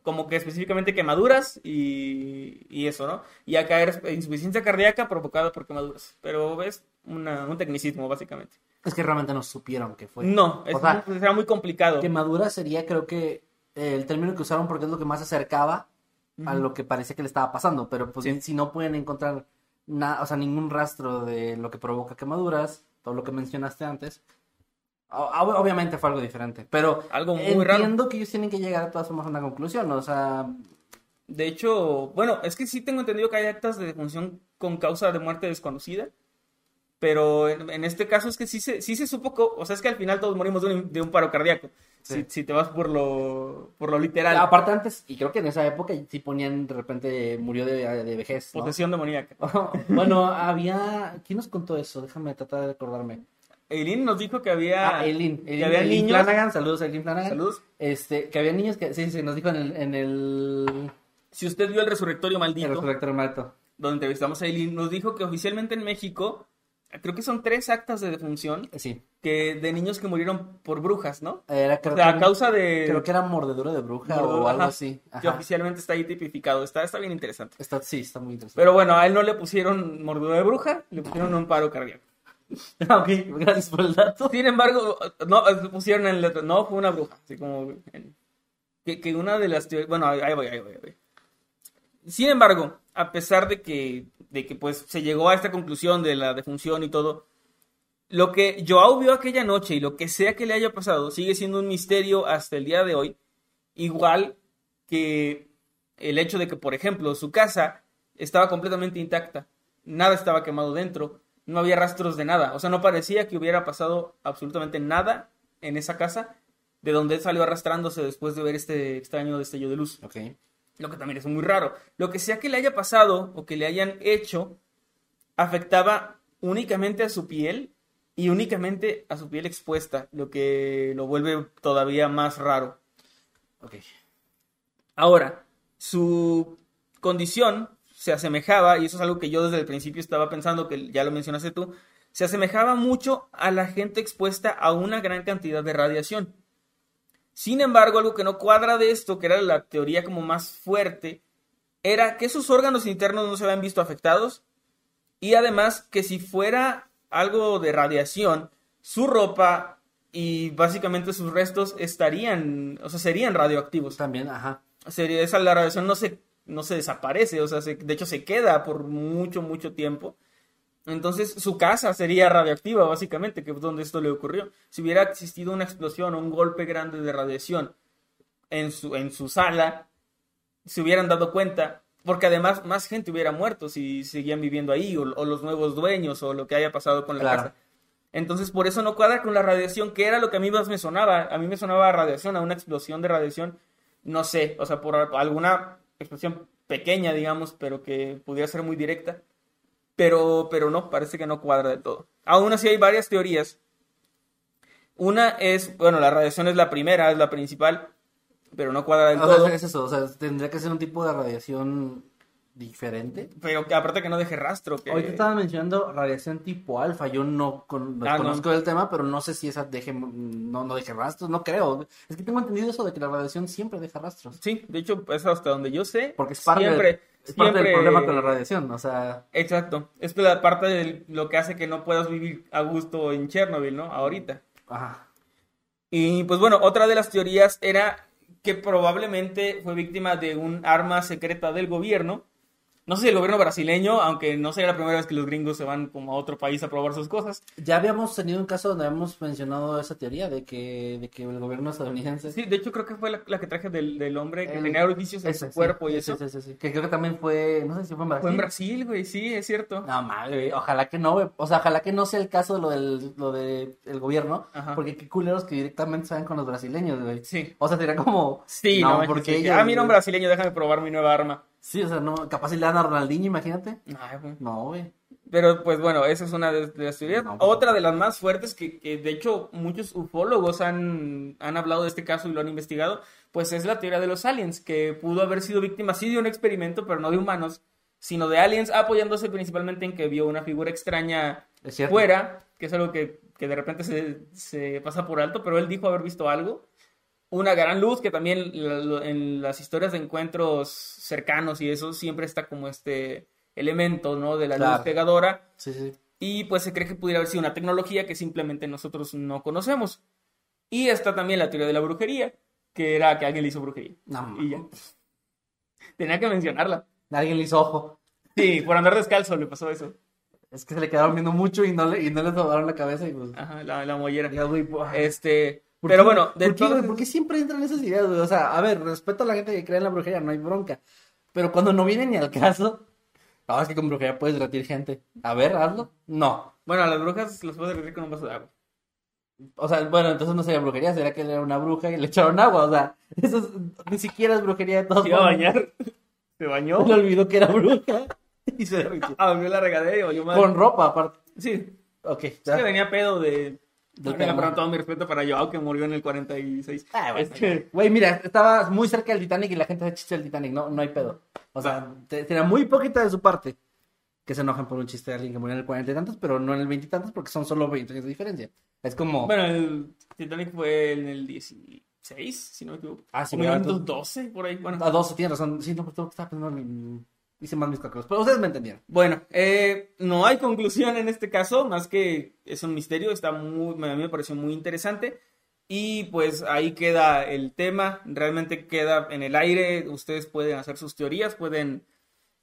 como que específicamente quemaduras y, y eso, ¿no? Y acá era insuficiencia cardíaca provocada por quemaduras. Pero es un tecnicismo, básicamente. Es que realmente no supieron qué fue. No, es era muy complicado. Quemadura sería, creo que, el término que usaron porque es lo que más se acercaba a lo que parecía que le estaba pasando. Pero pues si no pueden encontrar nada, o sea, ningún rastro de lo que provoca quemaduras, todo lo que mencionaste antes, Obviamente fue algo diferente, pero algo muy entiendo que ellos tienen que llegar a todas formas a una conclusión, o sea... De hecho, bueno, es que sí tengo entendido que hay actas de defunción con causa de muerte desconocida, pero en, este caso es que sí se, sí se supo, o sea, es que al final todos morimos de un, paro cardíaco, si, te vas por lo, por lo literal. Aparte antes, y creo que en esa época sí ponían, de repente murió de, de vejez. Posesión demoníaca. <laughs> bueno, había, ¿quién nos contó eso? Déjame tratar de recordarme. Eileen nos dijo que había. Ah, Eileen. que había niños. Flanagan, saludos a Eileen Flanagan. Saludos. Este, que había niños que. Sí, sí, nos dijo en el. En el... Si usted vio el Resurrectorio Maldito. El Resurrectorio Maldito. Donde entrevistamos a Eileen, nos dijo que oficialmente en México. Creo que son tres actas de defunción. Sí. Que de niños que murieron por brujas, ¿no? Era, creo o sea, a causa de. Creo que era mordedura de bruja o algo así. Que oficialmente está ahí tipificado. Está, está bien interesante. Está, sí, está muy interesante. Pero bueno, a él no le pusieron mordedura de bruja, le pusieron un paro cardíaco. <laughs> Ok, gracias por el dato. Sin embargo, no, pusieron en letra, no, fue una bruja, así como en- que, que una de las teorías, bueno, ahí voy, ahí voy, ahí voy. Sin embargo, a pesar de que, de que pues se llegó a esta conclusión de la defunción y todo, lo que Joao vio aquella noche y lo que sea que le haya pasado sigue siendo un misterio hasta el día de hoy, igual que el hecho de que, por ejemplo, su casa estaba completamente intacta, nada estaba quemado dentro, no había rastros de nada, o sea, no parecía que hubiera pasado absolutamente nada en esa casa de donde él salió arrastrándose después de ver este extraño destello de luz. Lo que también es muy raro. Lo que sea que le haya pasado o que le hayan hecho afectaba únicamente a su piel y únicamente a su piel expuesta, lo que lo vuelve todavía más raro. Ok. Ahora, su condición se asemejaba, y eso es algo que yo desde el principio estaba pensando, que ya lo mencionaste tú, se asemejaba mucho a la gente expuesta a una gran cantidad de radiación. Sin embargo, algo que no cuadra de esto, que era la teoría como más fuerte, era que sus órganos internos no se habían visto afectados y además que si fuera algo de radiación, su ropa y básicamente sus restos estarían, o sea, serían radioactivos. También, ajá. Sería, esa la radiación no se, no se desaparece, o sea, se- de hecho se queda por mucho, mucho tiempo. Entonces su casa sería radioactiva, básicamente, que es donde esto le ocurrió. Si hubiera existido una explosión o un golpe grande de radiación en su, en su sala, se hubieran dado cuenta, porque además más gente hubiera muerto si seguían viviendo ahí, o, o los nuevos dueños, o lo que haya pasado con la Claro. casa. Entonces, por eso no cuadra con la radiación, que era lo que a mí más me sonaba. A mí me sonaba a radiación, a una explosión de radiación, no sé, o sea, por alguna explosión pequeña, digamos, pero que pudiera ser muy directa. Pero, pero no, parece que no cuadra del todo. Aún así hay varias teorías. Una es, bueno, la radiación es la primera, es la principal, pero no cuadra del O sea, todo. es eso, o sea, tendría que ser un tipo de radiación diferente. Pero que aparte que no deje rastro. Que... Ahorita estaban mencionando radiación tipo alfa. Yo no con, Ah, no. conozco el tema, pero no sé si esa deje, no, no deje rastros. No creo. Es que tengo entendido eso de que la radiación siempre deja rastros. Sí, de hecho, es hasta donde yo sé. Porque es parte, siempre, del, es parte del problema con la radiación. O sea, Exacto. Es la parte de lo que hace que no puedas vivir a gusto en Chernobyl, ¿no? Ahorita. ajá. Y pues bueno, otra de las teorías era que probablemente fue víctima de un arma secreta del gobierno. No sé si el gobierno brasileño, aunque no sería la primera vez que los gringos se van como a otro país a probar sus cosas. Ya habíamos tenido un caso donde habíamos mencionado esa teoría de que, de que el gobierno estadounidense. Sí, de hecho creo que fue la, la que traje del, del hombre que El- tenía orificios en ese, su sí, cuerpo y eso. sí, sí, sí. Que creo que también fue, no sé si fue en Brasil. Fue en Brasil, güey, sí, es cierto. No, mal, güey. Ojalá que no, güey. O sea, ojalá que no sea el caso de lo del, lo de el gobierno. Ajá. Porque qué culeros que directamente se van con los brasileños, güey. Sí. O sea, sería como. Sí, no, porque ellos. Ah, mira un brasileño, déjame probar mi nueva arma. Sí, o sea, no. Capaz si le dan a Ronaldinho, imagínate. Ay, güey. No, güey. Pero pues bueno, esa es una de, de las teorías. No, pues, Otra de las más fuertes que, que, de hecho muchos ufólogos han, han hablado de este caso y lo han investigado, pues es la teoría de los aliens, que pudo haber sido víctima sí de un experimento, pero no de humanos, sino de aliens, apoyándose principalmente en que vio una figura extraña fuera, que es algo que, que de repente se, se pasa por alto, pero él dijo haber visto algo. Una gran luz, que también en las historias de encuentros cercanos y eso siempre está como este elemento, ¿no? De la luz Claro. pegadora. Sí, sí. Y pues se cree que pudiera haber sido una tecnología que simplemente nosotros no conocemos. Y está también la teoría de la brujería, que era que alguien le hizo brujería. No, Y ya. <laughs> Tenía que mencionarla. Alguien le hizo ojo. Sí, por andar descalzo le pasó eso. Es que se le quedaron viendo mucho y no le, y no le la cabeza y pues. Ajá, la, la mollera. Pues, Este, ¿por pero qué- bueno, de ¿por qué, siempre entran esas ideas, güey? O sea, a ver, respeto a la gente que cree en la brujería, no hay bronca. Pero cuando no viene ni al caso, no, es que con brujería puedes derretir gente. A ver, hazlo. No. bueno, a las brujas los puedo derretir con un vaso de agua. O sea, bueno, entonces no sería brujería, sería que él era una bruja y le echaron agua. O sea, <laughs> eso es- ni siquiera es brujería de todos Se iba a bañar. Se bañó. <laughs> Le olvidó que era bruja y se <laughs> derritió. Abrió la regadera y valió madre. Con ropa, aparte. Sí, Ok, es ya. que venía pedo de... Venga, tema. pero todo mi respeto para Joao, que murió en el 46. Ah, bueno. Este, Güey, mira, estaba muy cerca del Titanic y la gente se chiste del Titanic, no, no hay pedo. O sea, será muy poquita de su parte que se enojan por un chiste de alguien que murió en el cuarenta y tantos, pero no en el veintitantos porque son solo 20 años de diferencia. Es como, Bueno, el Titanic fue en el 16, si no me equivoco. Ah, sí, o ¿verdad? 1912, por ahí. Bueno, a 12 tienes razón. Sí, no, pero estaba pensando en hice más mis cálculos. Pero ustedes me entendieron. Bueno, eh, no hay conclusión en este caso, más que es un misterio, está muy, a mí me pareció muy interesante. Y pues ahí queda el tema, realmente queda en el aire, ustedes pueden hacer sus teorías, pueden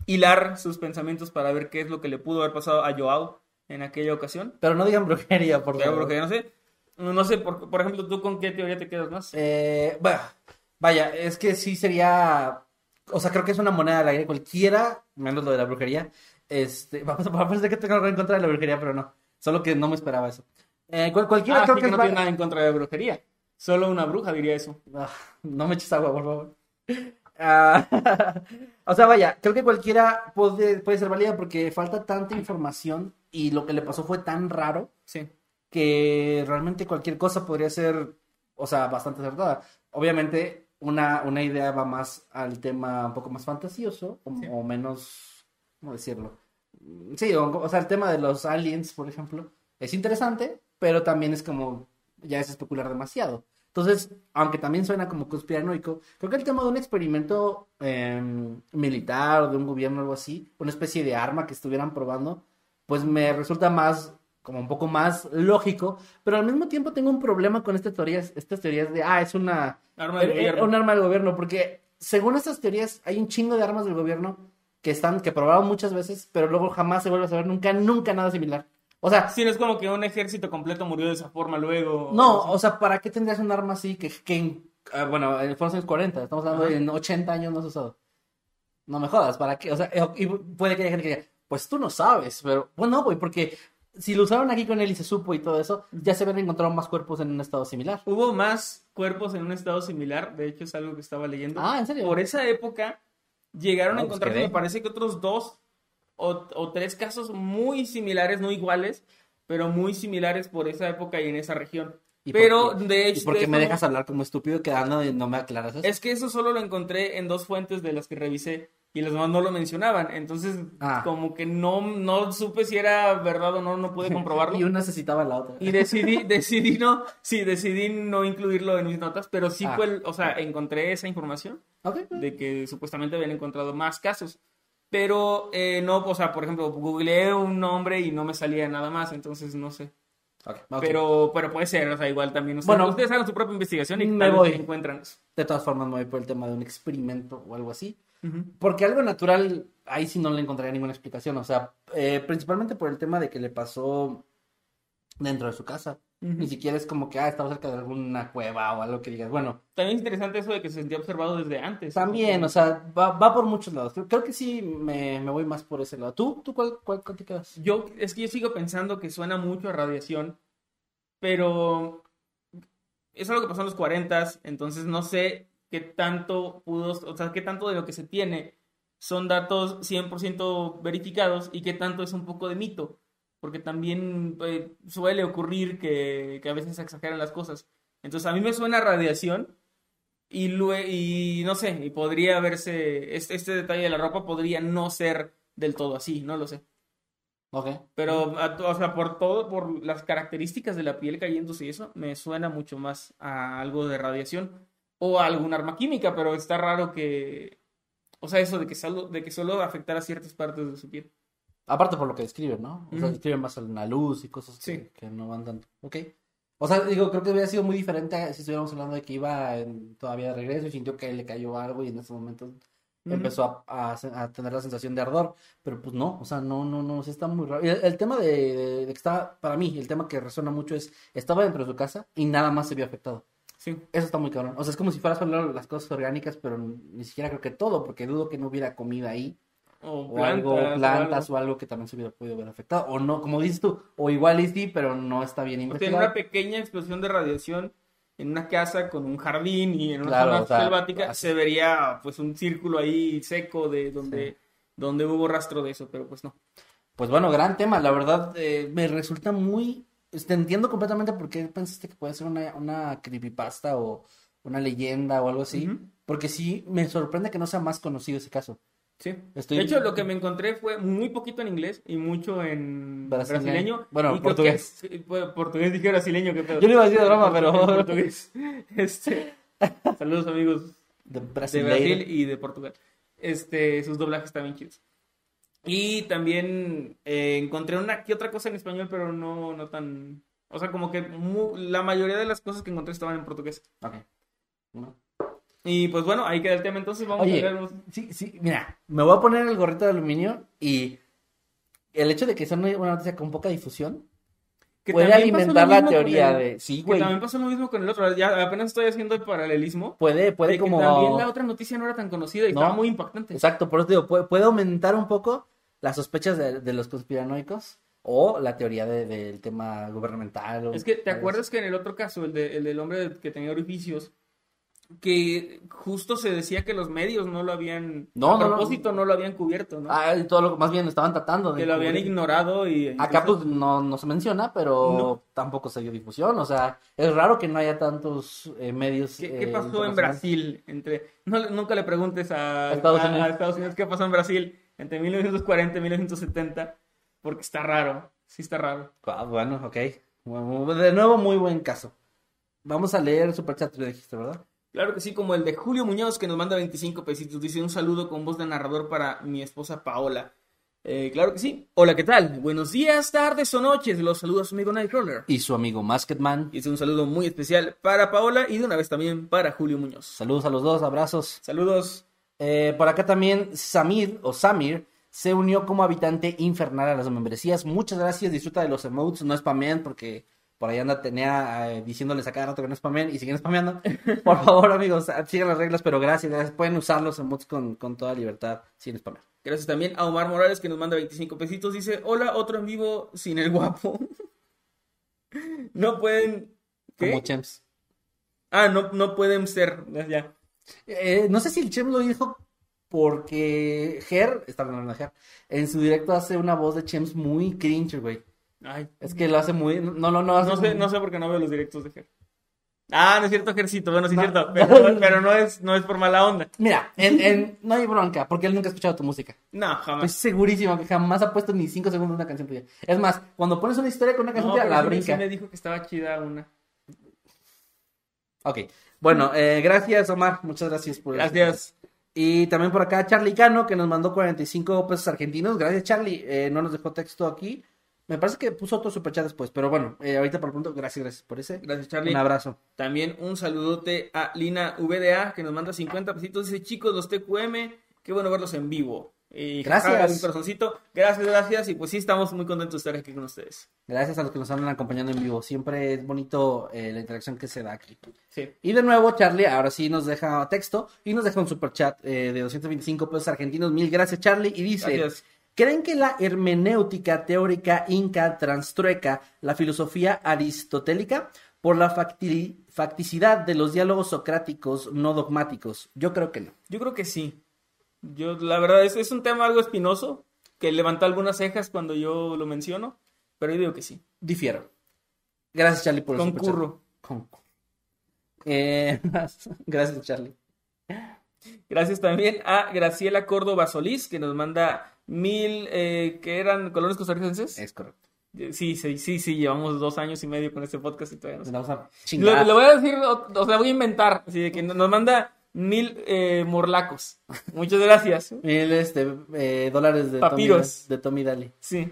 hilar sus pensamientos para ver qué es lo que le pudo haber pasado a Joao en aquella ocasión. Pero no digan brujería, por favor. porque no sé, no sé, por, por ejemplo, tú con qué teoría te quedas más. Eh, bueno, vaya, es que sí sería. O sea, creo que es una moneda al aire. Cualquiera, menos lo de la brujería. Este, <laughs> vamos a parecer que tengo algo en contra de la brujería, pero no. Solo que no me esperaba eso. Eh, cual- cualquiera Ah, creo que que no tiene nada en contra de la brujería. Solo una bruja diría eso. Ah, no me eches agua, por favor. Ah, <laughs> o sea, vaya, creo que cualquiera puede, puede ser válida porque falta tanta información y lo que le pasó fue tan raro Sí. que realmente cualquier cosa podría ser, o sea, bastante acertada. Obviamente, una, una idea va más al tema un poco más fantasioso o, Sí. o menos, ¿cómo decirlo? Mm, Sí, o, o sea, el tema de los aliens, por ejemplo, es interesante, pero también es como, ya es especular demasiado. Entonces, aunque también suena como conspiranoico, creo que el tema de un experimento em, militar o de un gobierno o algo así, una especie de arma que estuvieran probando, pues me resulta más, como un poco más lógico, pero al mismo tiempo tengo un problema con estas teorías, estas teorías de, ah, es una, Arma del eh, eh, gobierno. un arma del gobierno, porque según estas teorías hay un chingo de armas del gobierno que están, que probaron muchas veces, pero luego jamás se vuelve a saber nunca, nunca nada similar. O sea, Sí, no es como que un ejército completo murió de esa forma luego. no, o sea, ¿para qué tendrías un arma así que, que en, ah, bueno, en fueron los 40, estamos hablando Ajá. de en 80 años no se usado. No me jodas, ¿para qué? O sea, eh, y puede que haya gente que diga, pues tú no sabes, pero bueno, güey, porque si lo usaron aquí con él y se supo y todo eso, ya se habían encontrado más cuerpos en un estado similar. Hubo más cuerpos en un estado similar, de hecho es algo que estaba leyendo. Ah, ¿en serio? Por esa época llegaron a pues encontrar, quedé. me parece que otros dos o, o tres casos muy similares, no iguales, pero muy similares por esa época y en esa región. ¿Y por Pero qué? de ¿Y hecho, por qué de me dejas hablar como estúpido quedando y no me aclaras eso? Es que eso solo lo encontré en dos fuentes de las que revisé y las demás no lo mencionaban. Entonces, Ah. como que no, no supe si era verdad o no, no pude <laughs> comprobarlo. Y una necesitaba la otra. Y decidí, <laughs> decidí no, sí, decidí no incluirlo en mis notas, pero sí Ah. fue, el- o sea, encontré esa información de que supuestamente habían encontrado más casos. Pero eh, no, o sea, por ejemplo, googleé un nombre y no me salía nada más, entonces no sé. ok, ok. Pero, pero puede ser, o sea, igual también. Ustedes, Bueno, ustedes hagan su propia investigación y me voy. encuentran. De todas formas, me voy por el tema de un experimento o algo así. Porque algo natural, ahí sí no le encontraría ninguna explicación. O sea, eh, principalmente por el tema de que le pasó dentro de su casa. Ni siquiera es como que, ah, estaba cerca de alguna cueva o algo que digas. Bueno, También es interesante eso de que se sentía observado desde antes. también, o sea, va, va por muchos lados. Creo, creo que sí me, me voy más por ese lado. ¿Tú? ¿Tú cuál, cuál, cuál te quedas? Yo, es que yo sigo pensando que suena mucho a radiación, pero es algo que pasó en los 40, entonces no sé qué tanto pudo, o sea, qué tanto de lo que se tiene son datos 100% verificados y qué tanto es un poco de mito, porque también eh, suele ocurrir que, que a veces se exageran las cosas. Entonces a mí me suena a radiación y, y no sé, y podría verse, este, este detalle de la ropa podría no ser del todo así, no lo sé. Ok. Pero, o sea, por todo, por las características de la piel cayéndose y eso, me suena mucho más a algo de radiación o algún arma química, pero está raro que, o sea, eso de que solo, de que solo afectara ciertas partes de su piel. Aparte por lo que describen, ¿no? O sea, Ujú. describen más la luz y cosas que, Sí. que no van tanto. Ok. O sea, digo, creo que hubiera sido muy diferente si estuviéramos hablando de que iba en- todavía de regreso y sintió que le cayó algo y en ese momento empezó a, a- a tener la sensación de ardor, pero pues no, o sea, no, no, no, sí está muy raro. El, el tema de, de- de que estaba, para mí, el tema que resuena mucho es, estaba dentro de su casa y nada más se vio afectado. Sí. Eso está muy cabrón. O sea, es como si fuera solo las cosas orgánicas, pero ni siquiera creo que todo, porque dudo que no hubiera comida ahí, O o plantas, algo, o plantas algo. o algo que también se hubiera podido ver afectado, o no, como dices tú, o igual y sí, pero no está bien O tiene investigado. una pequeña explosión de radiación en una casa con un jardín y en una Claro, zona o sea, selvática así- se vería pues un círculo ahí seco de donde, donde hubo rastro de eso, pero pues no. Pues bueno, gran tema, la verdad eh, me resulta muy... este, entiendo completamente por qué pensaste que puede ser una, una creepypasta o una leyenda o algo así, porque sí me sorprende que no sea más conocido ese caso. Sí. Estoy- De hecho, lo que me encontré fue muy poquito en inglés y mucho en Brasileño. brasileño. Bueno, y portugués. que- portugués dije brasileño, qué pedo. Yo le iba a decir de broma, pero... Portugués. <laughs> Este, saludos amigos De de. Brasil y de Portugal. Este, sus doblajes están bien chidos. Y también eh, encontré una que otra cosa en español, pero no, no tan. O sea, como que la mayoría de las cosas que encontré estaban en portugués. Ok. Y pues bueno, ahí queda el tema. Entonces vamos Oye, a ver. sí, sí, mira, me voy a poner el gorrito de aluminio y el hecho de que sea una noticia con poca difusión que puede alimentar la teoría el- de... Sí, Que güey, también pasó lo mismo con el otro. Ya apenas estoy haciendo el paralelismo. puede, puede de que como... también la otra noticia no era tan conocida y No. estaba muy impactante. Exacto, por eso digo, puede, puede aumentar un poco las sospechas de, de los conspiranoicos o la teoría de- del tema gubernamental. o- Es que, ¿te algo acuerdas que en el otro caso, el, de- el del hombre que tenía orificios, que justo se decía que los medios no lo habían, No, a no, propósito, no, lo habían cubierto, ¿no? Ah, todo lo más bien estaban tratando de... que lo habían cubrir. ignorado y... Acá pues no, no se menciona, pero tampoco se dio difusión. O sea, es raro que no haya tantos eh, medios. ¿Qué, eh, qué pasó en. Brasil? Entre, nunca le preguntes a, Estados a- Unidos. a Estados Unidos qué pasó en Brasil entre 1940 y 1970, porque está raro, sí está raro. Ah, bueno, ok. Bueno, de nuevo, muy buen caso. Vamos a leer el superchat, lo dijiste, ¿verdad? Claro que sí, como el de Julio Muñoz que nos manda 25 pesitos. Dice un saludo con voz de narrador para mi esposa Paola. Eh, claro que sí. Hola, ¿qué tal? Buenos días, tardes o noches. Los saluda su amigo Nightcrawler. Y su amigo Masketman. Dice un saludo muy especial para Paola y de una vez también para Julio Muñoz. Saludos a los dos, abrazos. Saludos. Eh, por acá también Samir o Samir se unió como habitante infernal a las membresías. Muchas gracias, disfruta de los emotes, no spamen porque por ahí anda tenía eh, diciéndoles a cada rato que no spamen y siguen spameando. <laughs> Por favor, amigos, sigan las reglas, pero gracias, gracias. Pueden usar los emotes con, con toda libertad sin spamear. Gracias también a Omar Morales que nos manda 25 pesitos. Dice, hola, otro en vivo sin el guapo. <laughs> no pueden... ¿Qué? Como Chems. Ah, no, no pueden ser. Ya. Eh, no sé si el Chem lo dijo porque Ger, está hablando de Ger, en su directo hace una voz de Chems muy cringe, güey. Ay, Es que lo hace muy... No, no, no. hace No sé, muy- no sé por qué no veo los directos de Ger. Ah, no es cierto, Gercito. Bueno, sí es No. cierto. <laughs> Pero, pero no, es, no es por mala onda. Mira, en, en- no hay bronca, porque él nunca ha escuchado tu música. No, Estoy jamás. segurísimo que jamás ha puesto ni cinco segundos una canción tuya. Es más, cuando pones una historia con una canción No, tuya, la brinca. sí me dijo que estaba chida una. Ok. Bueno, eh, gracias, Omar. Muchas gracias por Gracias. Y también por acá Charlie Cano, que nos mandó 45 pesos argentinos. Gracias, Charlie. Eh, no nos dejó texto aquí. Me parece que puso otro superchat después, pero bueno, eh, ahorita por el punto, gracias, gracias por ese. Gracias, Charlie. Un abrazo. También un saludote a Lina VDA que nos manda 50 pesitos. Dice, chicos, los TQM, qué bueno verlos en vivo. Y Gracias. jaja, un corazoncito. Gracias, gracias. Y pues sí, estamos muy contentos de estar aquí con ustedes. Gracias a los que nos andan acompañando en vivo. Siempre es bonito eh, la interacción que se da aquí. Sí. Y de nuevo, Charlie, ahora sí nos deja texto y nos deja un super chat eh, de 225 pesos argentinos. Mil gracias, Charlie. Y dice: Gracias. ¿Creen que la hermenéutica teórica inca transtrueca la filosofía aristotélica por la facti- facticidad de los diálogos socráticos no dogmáticos? Yo creo que no. Yo creo que sí. Yo, la verdad, es, es un tema algo espinoso que levanta algunas cejas cuando yo lo menciono, pero yo digo que sí. Difiero. Gracias, Charlie, por el. Concurro. Concurro. Eh, <laughs> gracias, Charlie. Gracias también a Graciela Córdoba Solís, que nos manda mil, eh, que eran colones costarricenses. Es correcto. Eh, Sí, sí, sí, sí, llevamos dos años y medio con este podcast y todavía no Lo, lo voy a decir, o, o sea, voy a inventar, así de que nos manda mil eh, morlacos. <laughs> Muchas gracias. Mil este, eh, dólares de Papiros. Tommy, de Tommy Daly. Sí.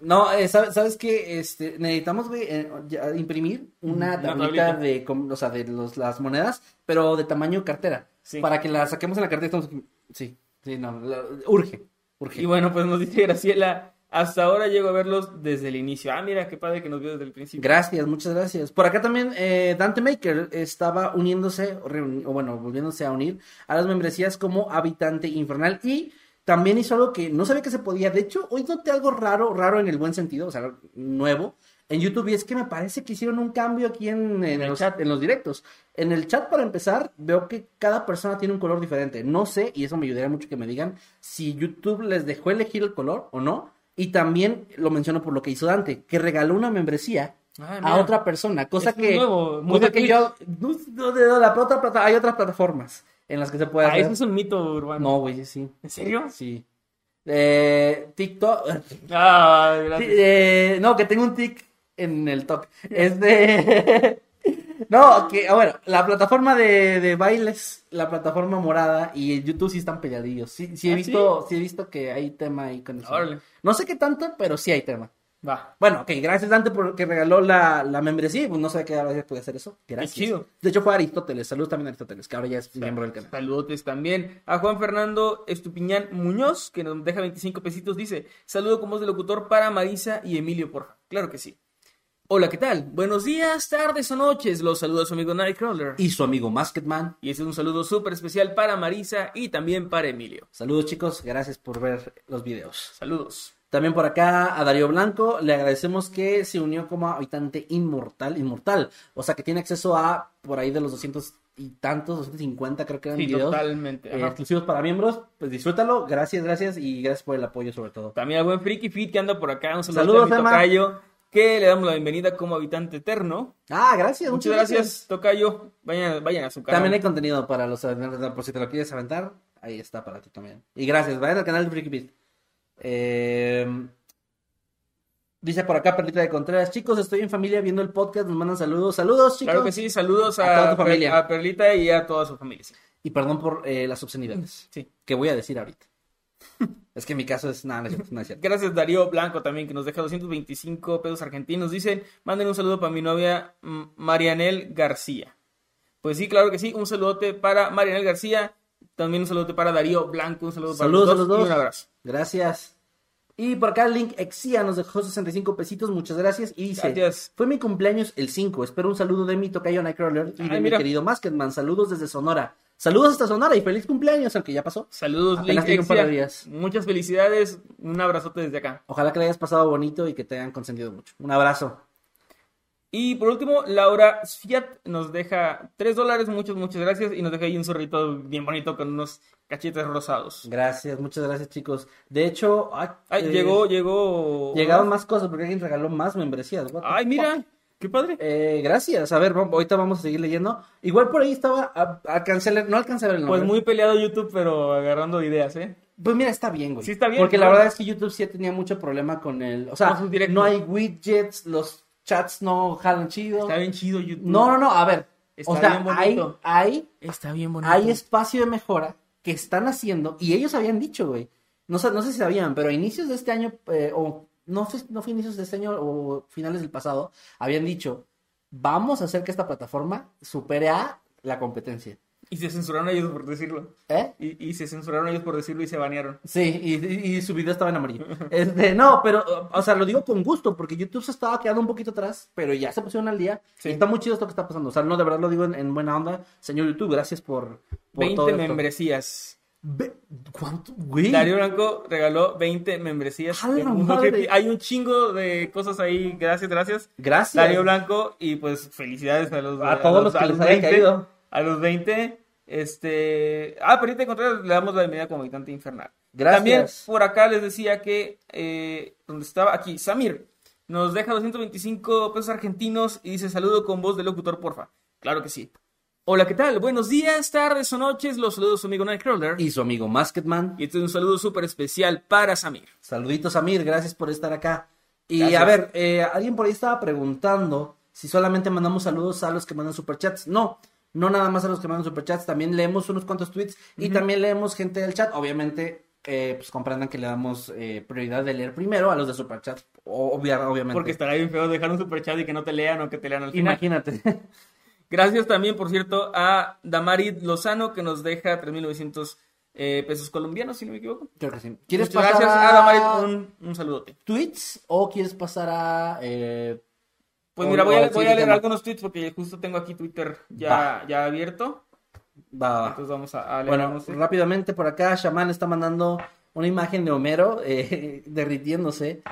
No, eh, ¿sabes, sabes qué? Este, necesitamos, güey, eh, imprimir una Una tablita tablita. de, o sea, de los, las monedas, pero de tamaño cartera. Sí. Para que la saquemos en la cartera. Estamos. Sí, sí, no, la- urge, urge. Y bueno, pues nos dice Graciela, hasta ahora llego a verlos desde el inicio. Ah, mira, qué padre que nos vio desde el principio. Gracias, muchas gracias. Por acá también eh, Dante Maker estaba uniéndose, o, bueno, volviéndose a unir a las membresías como habitante infernal y también hizo algo que no sabía que se podía. De hecho, hoy noté algo raro, raro en el buen sentido, o sea, nuevo en YouTube y es que me parece que hicieron un cambio aquí en, en el los, chat. en los directos. En el chat, para empezar, veo que cada persona tiene un color diferente. No sé, y eso me ayudaría mucho que me digan si YouTube les dejó elegir el color o no. Y también lo menciono por lo que hizo Dante, que regaló una membresía Ah, a otra persona, cosa Es que, nuevo, muy cosa de que yo, no, no, de la otra plata, hay otras plataformas en las que se puede Ah, hacer. eso es un mito urbano. No, güey, sí, ¿En serio? sí. Eh, TikTok, Ah, gracias. eh, no, que tengo un tic en el top. Es de, <laughs> No, que, ah, bueno, la plataforma de, de bailes, la plataforma morada y YouTube sí están peleadillos. Sí, sí he ¿Ah, visto, sí? he visto que hay tema ahí con eso. Órale. No sé qué tanto, pero sí hay tema. Va. Bueno, ok, gracias Dante por que regaló la, la membresía. Pues no sé qué veces puede hacer eso. Gracias. chido. De hecho fue Aristóteles. Saludos también a Aristóteles, que ahora ya es miembro del canal. Saludos también a Juan Fernando Estupiñán Muñoz, que nos deja 25 pesitos. Dice: Saludo con voz de locutor para Marisa y Emilio, porfa. Claro que sí. Hola, ¿qué tal? Buenos días, tardes o noches. Los saluda su amigo Nightcrawler. Y su amigo Masketman. Y ese es un saludo súper especial para Marisa y también para Emilio. Saludos chicos, gracias por ver los videos. Saludos. También por acá a Darío Blanco le agradecemos que se unió como habitante inmortal, inmortal. O sea que tiene acceso a por ahí de los 200 y tantos, 250 creo que eran Sí, videos totalmente. eh, exclusivos para miembros. Pues disfrútalo, gracias, gracias y gracias por el apoyo sobre todo. También al buen Freaky Fit que anda por acá. Un saludo Saludos, a mi Emma. tocayo, que le damos la bienvenida como habitante eterno. Ah, gracias, Muchas gracias, tocayo. Vayan, vayan a su canal. También hay contenido para los por si te lo quieres aventar, ahí está para ti también. Y gracias, vayan al canal de Freaky Beat. Eh, dice por acá Perlita de Contreras, chicos, estoy en familia viendo el podcast, nos mandan saludos. Saludos, chicos. Claro que sí, saludos A a, toda tu Per- familia. a Perlita y a toda su familia. sí. Y perdón por eh, las obscenidades Sí. que voy a decir ahorita. Es que en mi caso es nada, no es cierto. Gracias Darío Blanco también que nos deja 225 pesos argentinos. Dicen, manden un saludo para mi novia Marianel García. Pues sí, claro que sí, un saludote para Marianel García, también un saludote para Darío Blanco, un saludo para Saludos a los los dos, dos. y un abrazo. Gracias. Y por acá Link Exia nos dejó 65 pesitos, muchas gracias. Y dice, Gracias. fue mi cumpleaños el 5, espero un saludo de mi tocayo Nightcrawler y de mi querido Masketman. Saludos desde Sonora. Saludos hasta Sonora y feliz cumpleaños, aunque ya pasó. Saludos, Apenas Link un par de días. Muchas felicidades, un abrazote desde acá. Ojalá que le hayas pasado bonito y que te hayan consentido mucho. Un abrazo. Y por último, Laura Fiat nos deja 3 dólares, muchas, muchas gracias. Y nos deja ahí un zorrito bien bonito con unos cachetes rosados. Gracias, muchas gracias chicos. De hecho, ay, Ay, eh, llegó, llegó. llegaron más cosas porque alguien regaló más membresías. Ay, fuck? Qué padre. Eh, gracias. A ver, vamos- ahorita vamos a seguir leyendo. Igual por ahí estaba, a- leer- no alcancé a ver el nombre. Pues muy peleado YouTube, pero agarrando ideas, ¿eh? Pues mira, está bien, güey. Sí está bien, Porque la verdad es que YouTube sí tenía mucho problema con el... O sea, no hay widgets, los chats no jalan chido. Está bien chido YouTube. No, no, no, a ver. Está o sea, bien hay, bonito. hay, Está bien bonito. hay espacio de mejora que están haciendo y ellos habían dicho, güey. No, sé- no sé si sabían, pero a inicios de este año, eh, o no fue, no fue inicios de este año o finales del pasado, habían dicho, vamos a hacer que esta plataforma supere a la competencia. Y se censuraron ellos por decirlo. ¿Eh? Y, y se censuraron ellos por decirlo y se banearon. Sí, y, y- y su video estaba en amarillo. <laughs> Este, no, pero, o sea, lo digo con gusto, porque YouTube se estaba quedando un poquito atrás, pero ya se pusieron al día. Sí. Y está muy chido esto que está pasando. O sea, no, de verdad lo digo en, en buena onda. Señor YouTube, gracias por, por 20 todo esto. membresías. ¿Cuánto? Güey. Darío Blanco regaló 20 membresías. ¡A en creepy. Hay un chingo de cosas ahí. Gracias, gracias. Gracias. Darío Blanco. Y pues felicidades a los, A todos los que les haya caído. A los 20. Este. Ah, pero ahorita Contreras le damos la bienvenida como habitante infernal. Gracias. También por acá les decía que. Eh, donde estaba aquí, Samir. Nos deja 225 pesos argentinos y dice saludo con voz de locutor, porfa. Claro que sí. Hola, ¿qué tal? Buenos días, tardes o noches. Los saludos su amigo Nightcrawler. Y su amigo Masketman. Y este es un saludo súper especial para Samir. Saluditos, Amir, gracias por estar acá. Y Gracias. a ver, eh, alguien por ahí estaba preguntando si solamente mandamos saludos a los que mandan superchats. No, no nada más a los que mandan superchats, también leemos unos cuantos tweets y también leemos gente del chat. Obviamente, eh, pues comprendan que le damos eh, prioridad de leer primero a los de superchats, obvia- obviamente. Porque estará bien feo dejar un superchat y que no te lean o que te lean al final. Imagínate. <laughs> Gracias también, por cierto, a Damarit Lozano que nos deja 3.900 eh, pesos colombianos, si no me equivoco. Creo que sí. ¿Quieres Muchas pasar gracias a, a Damarit. Un, un saludote. tweets o quieres pasar a... eh, Pues mira, voy a, voy leer algunos tweets porque justo tengo aquí Twitter ya, ya abierto. Va. Entonces vamos a, a leer Bueno, rápidamente por acá, Shaman está mandando una imagen de Homero eh, <laughs> derritiéndose.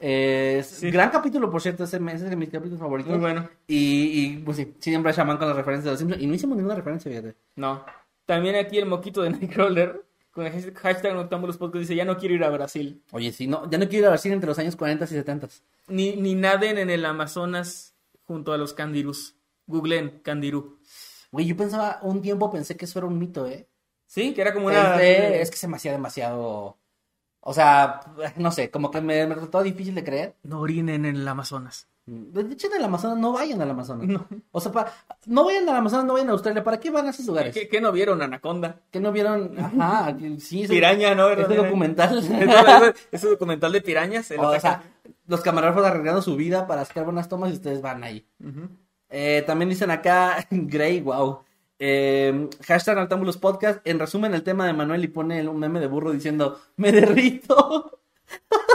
Eh, es- Sí. Gran capítulo, por cierto, ese es de mis capítulos favoritos. Muy bueno. Y, y, pues sí, siempre Shaman con las referencias de los Simpsons. Y no hicimos ninguna referencia, fíjate. No. También aquí el moquito de Nightcrawler con el hashtag- Noctámbulos Podcast dice, ya no quiero ir a Brasil. Oye, sí, no, ya no quiero ir a Brasil entre los años 40 y 70. Ni, ni naden en el Amazonas junto a los candirús. Googleen candirú. Güey, yo pensaba, un tiempo pensé que eso era un mito, ¿eh? Sí, que era como una... Es que se me hacía demasiado... O sea, <laughs> no sé, como que me, me resultó difícil de creer. No orinen en el Amazonas. De hecho, en el Amazonas no vayan al Amazonas. O sea, pa- no vayan al Amazonas, no vayan a Australia. ¿Para qué van a esos lugares? ¿Qué, qué no vieron? Anaconda. ¿Que no vieron? Ajá, sí. ese- Piraña, ¿no? Ese documental. <laughs> Ese, documental de pirañas. el o sea, los camarógrafos arriesgando su vida para sacar buenas tomas y ustedes van ahí. Eh, también dicen acá, <laughs> Grey, wow. Eh, hashtag Altámbulos Podcast. En resumen, el tema de Manuel y pone un meme de burro diciendo: Me derrito. <laughs>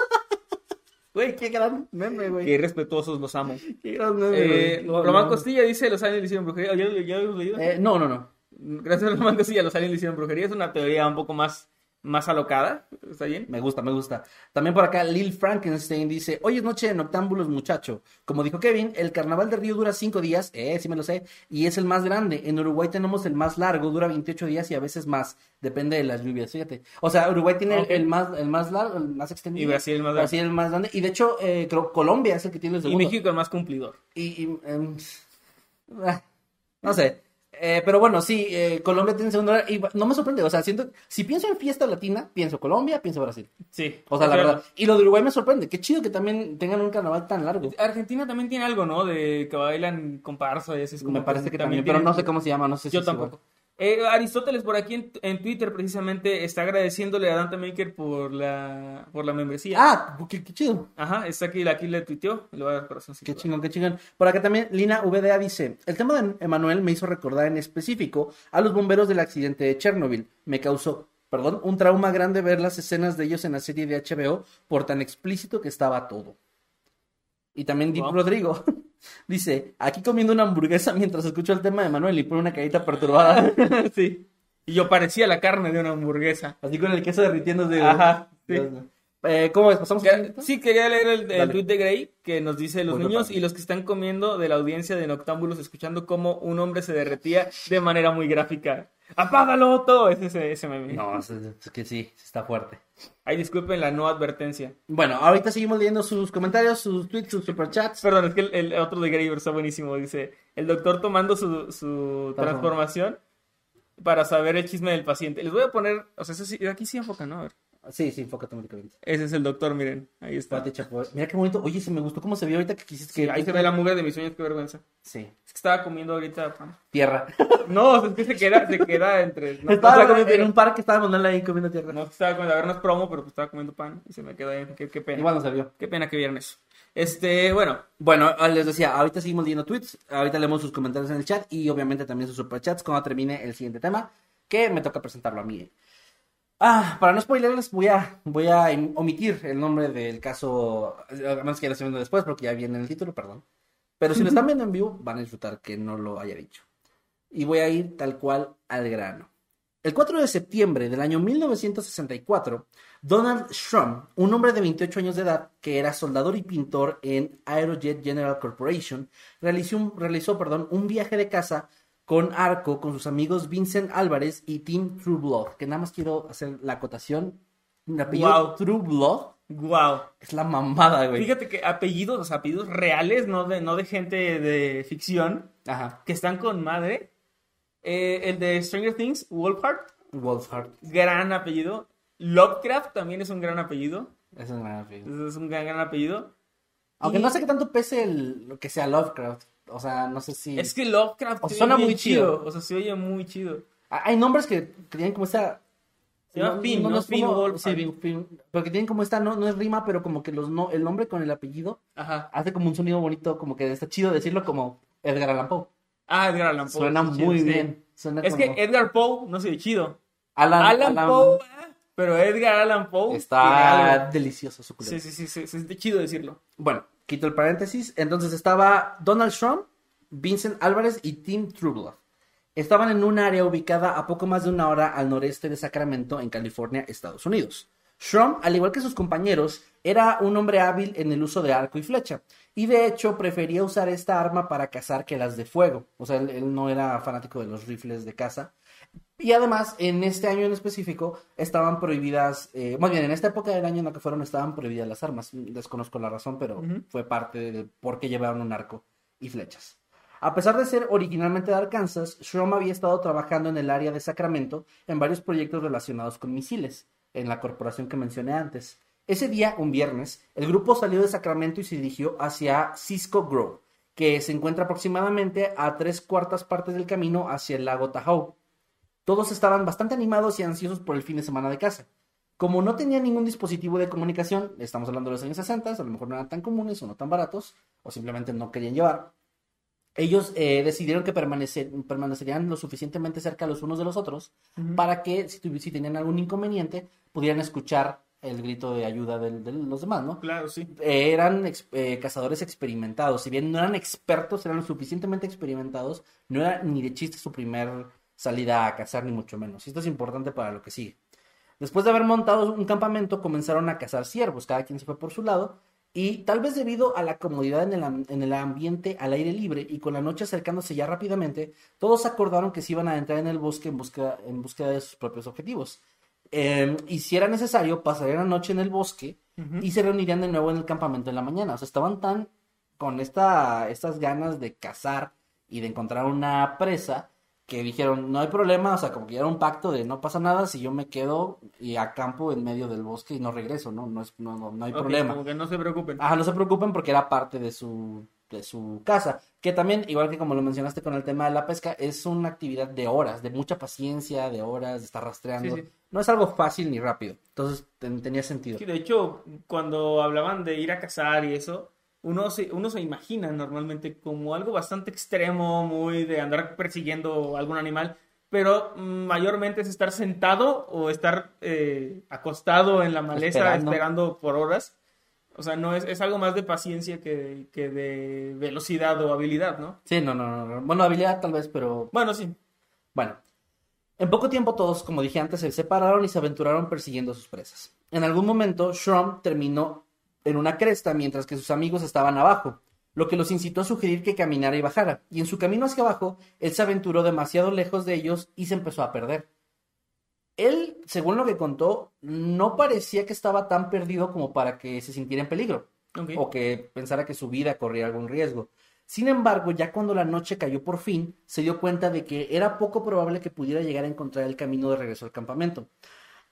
Güey, qué gran meme, güey. Qué respetuosos los amo. Qué gran meme, Eh. No, Román no. Costilla dice: Los aliens le hicieron brujería. ¿Ya, ya, ya lo hemos leído? Eh, no, no, no. Gracias a Román Costilla, los aliens le hicieron brujería. Es una teoría un poco más, más alocada. ¿Está bien? Me gusta, me gusta. También por acá, Lil Frankenstein dice: Hoy es noche de noctámbulos, muchacho. Como dijo Kevin, el carnaval de Río dura cinco días, eh, sí me lo sé, y es el más grande. En Uruguay tenemos el más largo, dura 28 días y a veces más. Depende de las lluvias, fíjate. O sea, Uruguay tiene el- más, el más largo, el más extendido. Y Brasil el más grande. Brasil el más grande. Y de hecho, eh, creo Colombia es el que tiene el Y segundo. México el más cumplidor. Y, y, em, ah, no sé. Eh, pero bueno, sí, eh, Colombia tiene segundo lugar. Y no me sorprende. O sea, siento, si pienso en fiesta latina, pienso Colombia, pienso Brasil. Sí. O sea, la verdad. Y lo de Uruguay me sorprende. Qué chido que también tengan un carnaval tan largo. Argentina también tiene algo, ¿no? De que bailan comparsa y así es como Me parece que también, pero no sé cómo se llama, no sé si Yo tampoco. Eh, Aristóteles por aquí en, en Twitter precisamente está agradeciéndole a Dante Maker por la, por la membresía. Ah, qué, qué chido. Ajá, está aquí, aquí le tuiteó. Le voy a dar corazoncito. Qué chingón, qué chingón. Por acá también Lina VDA dice, el tema de Emanuel me hizo recordar en específico a los bomberos del accidente de Chernobyl. Me causó, perdón, un trauma grande ver las escenas de ellos en la serie de HBO por tan explícito que estaba todo. Y también Deep Wow. Rodrigo dice, aquí comiendo una hamburguesa mientras escucho el tema de Manuel y pone una carita perturbada. <laughs> sí. Y yo parecía la carne de una hamburguesa. Así con el queso derritiéndose. Ajá, sí. Eh, ¿Cómo es? ¿Pasamos Que- Sí, quería leer el, tweet de Gray que nos dice los Muy niños y los que están comiendo de la audiencia de Noctámbulos escuchando cómo un hombre se derretía de manera muy gráfica. ¡Apágalo todo! Ese, ese, ese meme. No, es, es que sí, está fuerte. Ay, disculpen la no advertencia. Bueno, ahorita seguimos leyendo sus comentarios, sus tweets, sus superchats. Perdón, es que el, el otro de Graver está buenísimo. Dice, el doctor tomando su, su transformación para saber el chisme del paciente. Les voy a poner, o sea, eso sí- aquí sí enfoca, ¿no? A ver. Sí, sí, enfócate únicamente. Ese es el doctor, miren, ahí está. Pati Chapoy. Mira qué bonito. Oye, se me gustó cómo se vio ahorita que quisiste Sí, que. ahí se ve la mugre de mis sueños, qué vergüenza. Sí. Es que estaba comiendo ahorita pan. Tierra. <laughs> No, es que se queda, se queda entre... No, estaba no, comiendo- no, en un parque, estaba Manuel ahí comiendo tierra. no, estaba comiendo, a ver, no es promo, pero pues estaba comiendo pan y se me quedó ahí. Qué, qué pena. Igual no se vio. Qué pena que vieran eso. Este, bueno, Bueno, ah, les decía, ahorita seguimos leyendo tweets, ahorita leemos sus comentarios en el chat y obviamente también sus superchats cuando termine el siguiente tema, que me toca presentarlo a mí. Ah, para no spoilerles, voy a, voy a em- omitir el nombre del caso, a que ya lo estén viendo después, porque ya viene en el título, perdón. Pero si lo están viendo en vivo, van a disfrutar que no lo haya dicho. Y voy a ir tal cual al grano. El 4 de septiembre del año 1964, Donald Shrum, un hombre de 28 años de edad que era soldador y pintor en Aerojet General Corporation, realizó un, realizó, perdón, un viaje de casa con arco con sus amigos Vincent Álvarez y Tim Trueblood, que nada más quiero hacer la acotación. El apellido Wow. Trueblood wow. es la mamada, güey. Fíjate que apellidos, los apellidos reales, no de, no de gente de ficción, Ajá. que están con madre. Eh, el de Stranger Things, Wolfhard, Wolfhard. gran apellido. Lovecraft también es un gran apellido. Es un gran apellido. Es un gran, gran apellido. Aunque Y- no sé qué tanto pese el, lo que sea Lovecraft. O sea, no sé si. Es que Lovecraft O suena muy chido. O sea, se oye muy chido. Ah, Hay nombres que, que tienen como esta. Se llama Finn, ¿no? es Finn como-. Sí, Finn, porque tienen como esta, no, no es rima, pero como que los no, el nombre con el apellido Ajá. hace como un sonido bonito, como que está chido decirlo como Edgar Allan Poe. Ah, Edgar Allan Poe. Suena chido, muy sí. bien. Suena Es como- que Edgar Poe no se oye chido. Alan, Alan, Alan Poe, ah, pero Edgar Allan Poe está delicioso su Sí, sí, sí, sí, se siente chido decirlo. Bueno, quito el paréntesis. Entonces estaba Donald Trump, Vincent Álvarez y Tim Trueblood. Estaban en un área ubicada a poco más de una hora al noreste de Sacramento, en California, Estados Unidos. Shrum, al igual que sus compañeros, era un hombre hábil en el uso de arco y flecha, y de hecho prefería usar esta arma para cazar que las de fuego. O sea, él no era fanático de los rifles de caza. Y además, en este año en específico, estaban prohibidas, eh, más bien, en esta época del año en la que fueron, estaban prohibidas las armas. Desconozco la razón, pero fue parte de por qué llevaron un arco y flechas. A pesar de ser originalmente de Arkansas, Shrum había estado trabajando en el área de Sacramento en varios proyectos relacionados con misiles, en la corporación que mencioné antes. Ese día, un viernes, el grupo salió de Sacramento y se dirigió hacia Cisco Grove, que se encuentra aproximadamente a tres cuartas partes del camino hacia el lago Tahoe. Todos estaban bastante animados y ansiosos por el fin de semana de casa. Como no tenían ningún dispositivo de comunicación, estamos hablando de los años 60, a lo mejor no eran tan comunes o no tan baratos, o simplemente no querían llevar, ellos eh, decidieron que permanecer, permanecerían lo suficientemente cerca los unos de los otros para que si, si, tenían algún inconveniente pudieran escuchar el grito de ayuda de, de los demás, ¿no? Claro, sí. Eh, eran eh, cazadores experimentados, si bien no eran expertos, eran lo suficientemente experimentados, no era ni de chiste su primer salida a cazar, ni mucho menos. Esto es importante para lo que sigue. Después de haber montado un campamento, comenzaron a cazar ciervos, cada quien se fue por su lado, y tal vez debido a la comodidad en el, en el, ambiente al aire libre y con la noche acercándose ya rápidamente, todos acordaron que se iban a entrar en el bosque en búsqueda, en búsqueda de sus propios objetivos. Eh, y si era necesario, pasarían la noche en el bosque uh -huh. y se reunirían de nuevo en el campamento en la mañana. O sea, estaban tan con esta, estas ganas de cazar y de encontrar una presa que dijeron, no hay problema, o sea, como que era un pacto de no pasa nada si yo me quedo y acampo en medio del bosque y no regreso, ¿no? No, es, no, no, no hay okay, problema. Como que no se preocupen. Ajá, no se preocupen porque era parte de su, de su casa. Que también, igual que como lo mencionaste con el tema de la pesca, es una actividad de horas, de mucha paciencia, de horas, de estar rastreando. Sí, sí. No es algo fácil ni rápido. Entonces, ten, tenía sentido. Sí, de hecho, cuando hablaban de ir a cazar y eso, uno se, uno se imagina normalmente como algo bastante extremo, muy de andar persiguiendo algún animal, pero mayormente es estar sentado o estar eh, acostado en la maleza esperando. esperando. por horas. O sea, no es, es algo más de paciencia que, que, de velocidad o habilidad, ¿no? Sí, no, no, no. Bueno, habilidad tal vez, pero. Bueno, sí. Bueno. En poco tiempo todos, como dije antes, se separaron y se aventuraron persiguiendo a sus presas. En algún momento, Shrum terminó en una cresta mientras que sus amigos estaban abajo, lo que los incitó a sugerir que caminara y bajara, y en su camino hacia abajo, él se aventuró demasiado lejos de ellos y se empezó a perder. Él, según lo que contó, no parecía que estaba tan perdido como para que se sintiera en peligro, okay. o que pensara que su vida corría algún riesgo. Sin embargo, ya cuando la noche cayó por fin, se dio cuenta de que era poco probable que pudiera llegar a encontrar el camino de regreso al campamento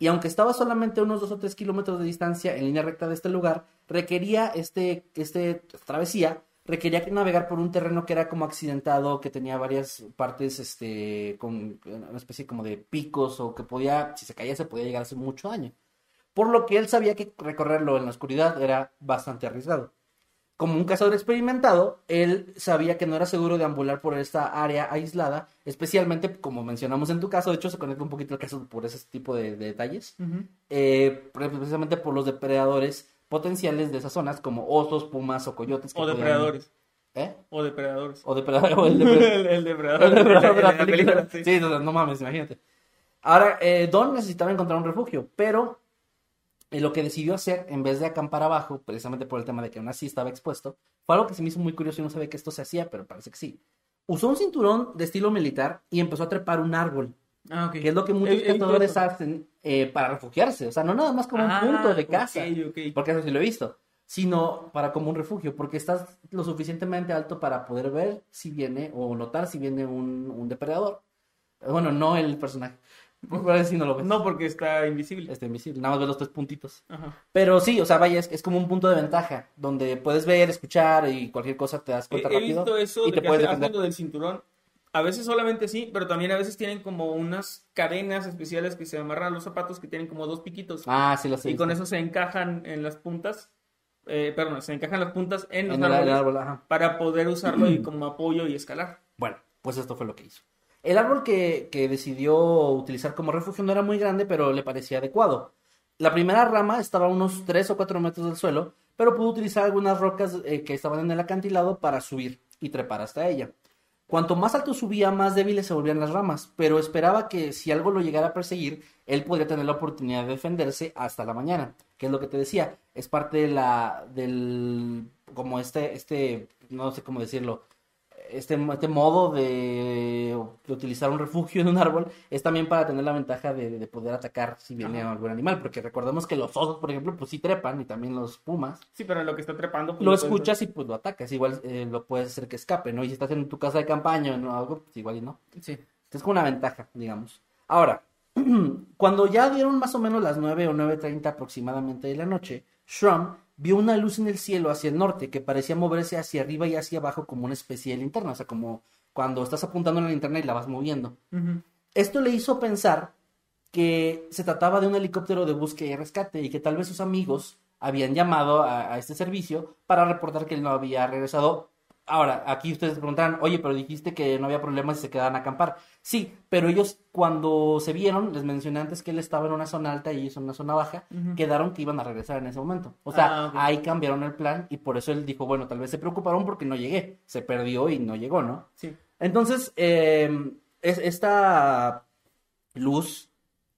y aunque estaba solamente unos 2 o 3 kilómetros de distancia en línea recta de este lugar, requería este, este travesía, requería navegar por un terreno que era como accidentado, que tenía varias partes, este, con una especie como de picos, o que podía, si se caía, se podía llegar a hacer mucho daño. Por lo que él sabía que recorrerlo en la oscuridad era bastante arriesgado. Como un cazador experimentado, él sabía que no era seguro deambular por esta área aislada, especialmente, como mencionamos en tu caso, de hecho se conecta un poquito el caso por ese tipo de, de detalles, uh -huh. eh, precisamente por los depredadores potenciales de esas zonas, como osos, pumas o coyotes. o depredadores. Podían... ¿Eh? O depredadores. O depredador. O el, depredador. <laughs> el, el, depredador. El depredador de la, la película. película sí, sí no, no, mames, imagínate. Ahora, eh, Don necesitaba encontrar un refugio, pero lo que decidió hacer, en vez de acampar abajo, precisamente por el tema de que aún así estaba expuesto, fue algo que se me hizo muy curioso y no sabía que esto se hacía, pero parece que sí. Usó un cinturón de estilo militar y empezó a trepar un árbol. Ah, okay. Que es lo que muchos cazadores hacen eh, para refugiarse. O sea, no nada más como ah, un punto de casa. Okay, okay. Porque eso sí lo he visto. Sino para como un refugio. Porque estás lo suficientemente alto para poder ver si viene o notar si viene un, un depredador. Bueno, no el personaje. No lo ves. No, porque está invisible. Está invisible, nada más ves los tres puntitos. Ajá. Pero sí, o sea, vaya, es, es, como un punto de ventaja, donde puedes ver, escuchar y cualquier cosa te das cuenta he, rápido. He visto eso y de te puedes defender. del cinturón. A veces solamente sí, pero también a veces tienen como unas cadenas especiales que se amarran a los zapatos que tienen como dos piquitos. Ah, sí, lo sé. Y con eso se encajan en las puntas. Eh, perdón, se encajan las puntas en los en árboles el árbol, para poder usarlo <clears throat> y como apoyo y escalar. Bueno, pues esto fue lo que hizo. El árbol que, que, decidió utilizar como refugio no era muy grande, pero le parecía adecuado. La primera rama estaba a unos 3 o 4 metros del suelo, pero pudo utilizar algunas rocas eh, que estaban en el acantilado para subir y trepar hasta ella. Cuanto más alto subía, más débiles se volvían las ramas, pero esperaba que si algo lo llegara a perseguir, él podría tener la oportunidad de defenderse hasta la mañana, que es lo que te decía, es parte de la, del, como este, este, no sé cómo decirlo, este, este modo de, de, utilizar un refugio en un árbol es también para tener la ventaja de, de poder atacar si viene Ajá. algún animal, porque recordemos que los osos, por ejemplo, pues sí trepan y también los pumas. Sí, pero lo que está trepando... Pues lo escuchas y pues lo atacas, igual eh, lo puedes hacer que escape, ¿no? Y si estás en tu casa de campaña o no, algo, pues igual y no. Sí. Es como una ventaja, digamos. Ahora, <clears throat> cuando ya dieron más o menos las 9 o 9.30 aproximadamente de la noche, Shrum vio una luz en el cielo hacia el norte que parecía moverse hacia arriba y hacia abajo como una especie de linterna, o sea, como cuando estás apuntando en la linterna y la vas moviendo. Esto le hizo pensar que se trataba de un helicóptero de búsqueda y rescate y que tal vez sus amigos habían llamado a, a este servicio para reportar que él no había regresado. Ahora, aquí ustedes preguntarán, oye, pero dijiste que no había problemas si se quedaban a acampar. Sí, pero ellos cuando se vieron, les mencioné antes que él estaba en una zona alta y ellos en una zona baja, quedaron que iban a regresar en ese momento. O sea, Ah, ahí cambiaron el plan y por eso él dijo, bueno, tal vez se preocuparon porque no llegué, se perdió y no llegó, ¿no? Sí. Entonces, eh, es- esta luz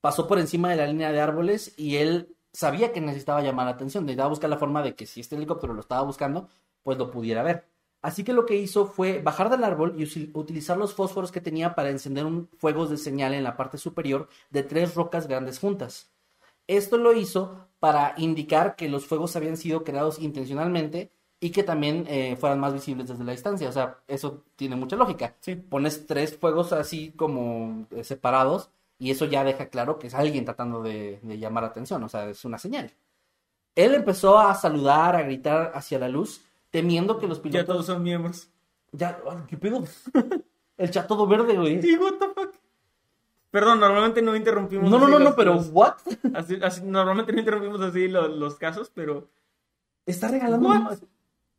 pasó por encima de la línea de árboles y él sabía que necesitaba llamar la atención, necesitaba buscar la forma de que si este helicóptero lo estaba buscando, pues lo pudiera ver. Así que lo que hizo fue bajar del árbol y utilizar los fósforos que tenía para encender un fuegos de señal en la parte superior de tres rocas grandes juntas. Esto lo hizo para indicar que los fuegos habían sido creados intencionalmente y que también eh, fueran más visibles desde la distancia. O sea, eso tiene mucha lógica. Sí. Pones tres fuegos así como eh, separados y eso ya deja claro que es alguien tratando de, de llamar la atención. O sea, es una señal. Él empezó a saludar, a gritar hacia la luz, temiendo que los Ya pilotos... todos son miembros. Ya, ¿qué pedo? <laughs> El chat todo verde, güey. Sí, what the fuck. Perdón, normalmente no interrumpimos. No, no, no, no, los- pero los- ¿what? así- así- normalmente no interrumpimos así los, los casos, pero. Está regalando What?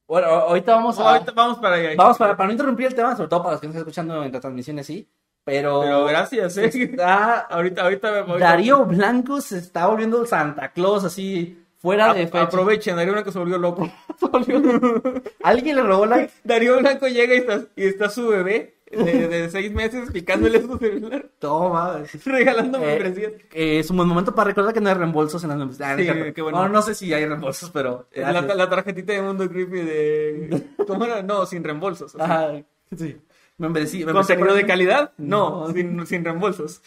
Bueno, ahorita vamos a... Ahorita vamos para allá. Vamos para, para no interrumpir el tema, sobre todo para los que nos están escuchando en la transmisión así. Pero, Pero gracias, eh. está- <laughs> Ahorita, ahorita. ahorita- Darío Blanco se está volviendo Santa Claus así fuera de fecha. Aprovechen, Darío Blanco se volvió loco. <laughs> Alguien le robó la. <laughs> Darío Blanco llega y está, y está su bebé de, de seis meses picándole su celular, Toma. regalando Eh, membresías. eh, es un buen momento para recordar que no hay reembolsos en las membresías. Ah, no Sí, qué bueno. No, no sé si hay reembolsos, pero. La, la tarjetita de Mundo Creepy de. <laughs> ¿Cómo era? No, sin reembolsos. así. Ajá, sí. Membresía. membresía ¿Contenido de calidad? No, No. Sin, sin reembolsos.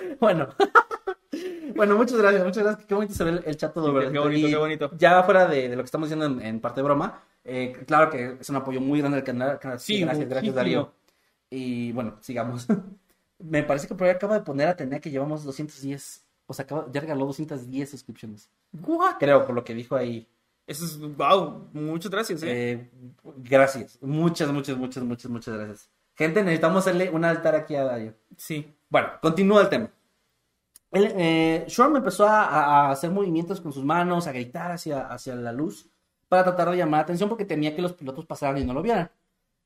<laughs> Bueno. bueno, muchas gracias, muchas gracias. Qué bonito se ve el, el chat todo qué bonito, Y qué bonito. Ya fuera de, de lo que estamos diciendo en, en parte de broma, eh, claro que es un apoyo muy grande al canal. Sí, gracias, gracias. Darío. Y bueno, sigamos. <laughs> Me parece que por ahí acaba de poner a Tenea que llevamos 210. O sea, acaba- ya regaló 210 suscripciones. What? Creo, por lo que dijo ahí. Eso es. ¡Wow! Muchas gracias, ¿eh? Eh, gracias. Muchas, muchas, muchas, muchas, muchas gracias. Gente, necesitamos hacerle un altar aquí a Darío. Sí. Bueno, continúa el tema. Él, eh, empezó a, a hacer movimientos con sus manos, a gritar hacia, hacia la luz para tratar de llamar la atención porque temía que los pilotos pasaran y no lo vieran.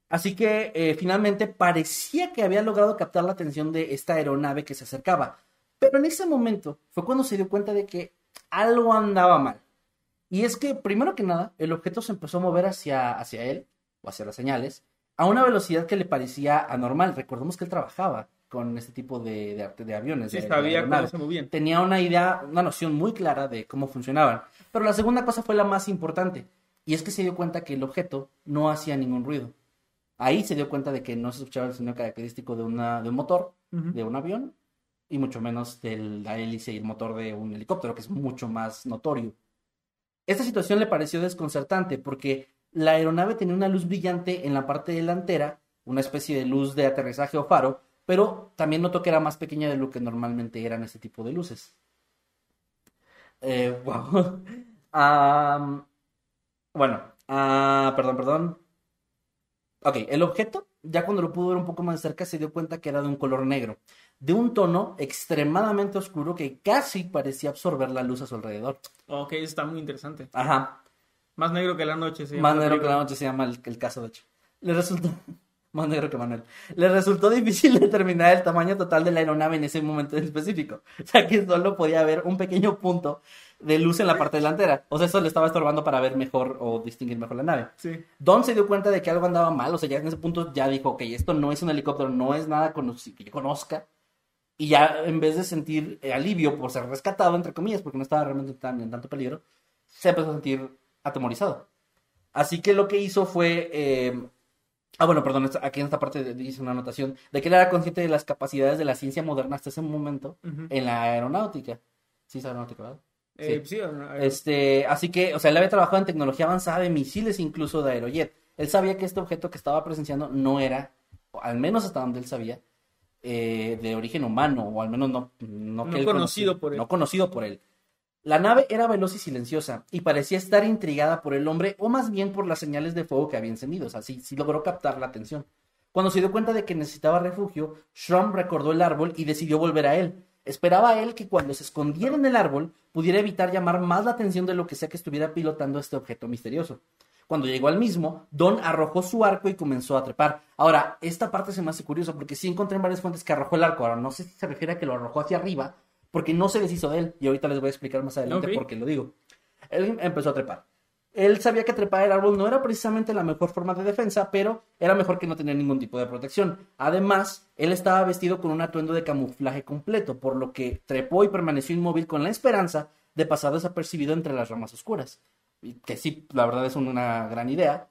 Así que eh, finalmente parecía que había logrado captar la atención de esta aeronave que se acercaba. Pero en ese momento fue cuando se dio cuenta de que algo andaba mal. Y es que, primero que nada, el objeto se empezó a mover hacia, hacia él, o hacia las señales, a una velocidad que le parecía anormal. Recordemos que él trabajaba con este tipo de, de, arte- de aviones. Sí, de- sabía cómo aeronaves. se movían. Tenía una idea, una noción muy clara de cómo funcionaban. Pero la segunda cosa fue la más importante. Y es que se dio cuenta que el objeto no hacía ningún ruido. Ahí se dio cuenta de que no se escuchaba el sonido característico de, una, de un motor, de un avión, y mucho menos de la hélice y el motor de un helicóptero, que es mucho más notorio. Esta situación le pareció desconcertante porque la aeronave tenía una luz brillante en la parte delantera, una especie de luz de aterrizaje o faro, pero también notó que era más pequeña de lo que normalmente eran este tipo de luces. Eh, <laughs> wow. Bueno, ah, perdón, perdón. Ok, el objeto, ya cuando lo pudo ver un poco más de cerca, se dio cuenta que era de un color negro, de un tono extremadamente oscuro que casi parecía absorber la luz a su alrededor. Ok, está muy interesante. Ajá, Más negro que la noche. se llama más negro que la noche se llama el, el caso, de hecho. Le resultó, más negro que Manuel, le resultó difícil <laughs> determinar el tamaño total de la aeronave en ese momento en específico, <laughs> ya que solo podía ver un pequeño punto de luz en la parte delantera. O sea, eso le estaba estorbando para ver mejor o distinguir mejor la nave. Sí. Don se dio cuenta de que algo andaba mal, o sea, ya en ese punto ya dijo, ok, esto no es un helicóptero, no es nada que yo conozca. Y ya en vez de sentir eh, alivio por ser rescatado, entre comillas, porque no estaba realmente tan, en tanto peligro, se empezó a sentir atemorizado. Así que lo que hizo fue... eh, Ah, bueno, perdón, aquí en esta parte dice una anotación de que él era consciente de las capacidades de la ciencia moderna hasta ese momento en la aeronáutica. Sí, es aeronáutica, ¿verdad? Eh, sí. sí, Este, así que, o sea, él había trabajado en tecnología avanzada de misiles, incluso de aerojet. Él sabía que este objeto que estaba presenciando no era, al menos hasta donde él sabía, eh, de origen humano, o al menos no, no, No él conocido conocí- por él. No conocido por él. La nave era veloz y silenciosa, y parecía estar intrigada por el hombre, o más bien por las señales de fuego que había encendido. O sea, sí, sí logró captar la atención. Cuando se dio cuenta de que necesitaba refugio, Shrum recordó el árbol y decidió volver a él. Esperaba a él que cuando se escondiera en el árbol pudiera evitar llamar más la atención de lo que sea que estuviera pilotando este objeto misterioso. Cuando llegó al mismo, Don arrojó su arco y comenzó a trepar. Ahora, esta parte se me hace curiosa porque sí encontré en varias fuentes que arrojó el arco. Ahora, no sé si se refiere a que lo arrojó hacia arriba, porque no se deshizo de él. Y ahorita les voy a explicar más adelante Ok. por qué lo digo. Él empezó a trepar. Él sabía que trepar el árbol no era precisamente la mejor forma de defensa, pero era mejor que no tener ningún tipo de protección. Además, él estaba vestido con un atuendo de camuflaje completo, por lo que trepó y permaneció inmóvil con la esperanza de pasar desapercibido entre las ramas oscuras. Y que sí, la verdad es una gran idea,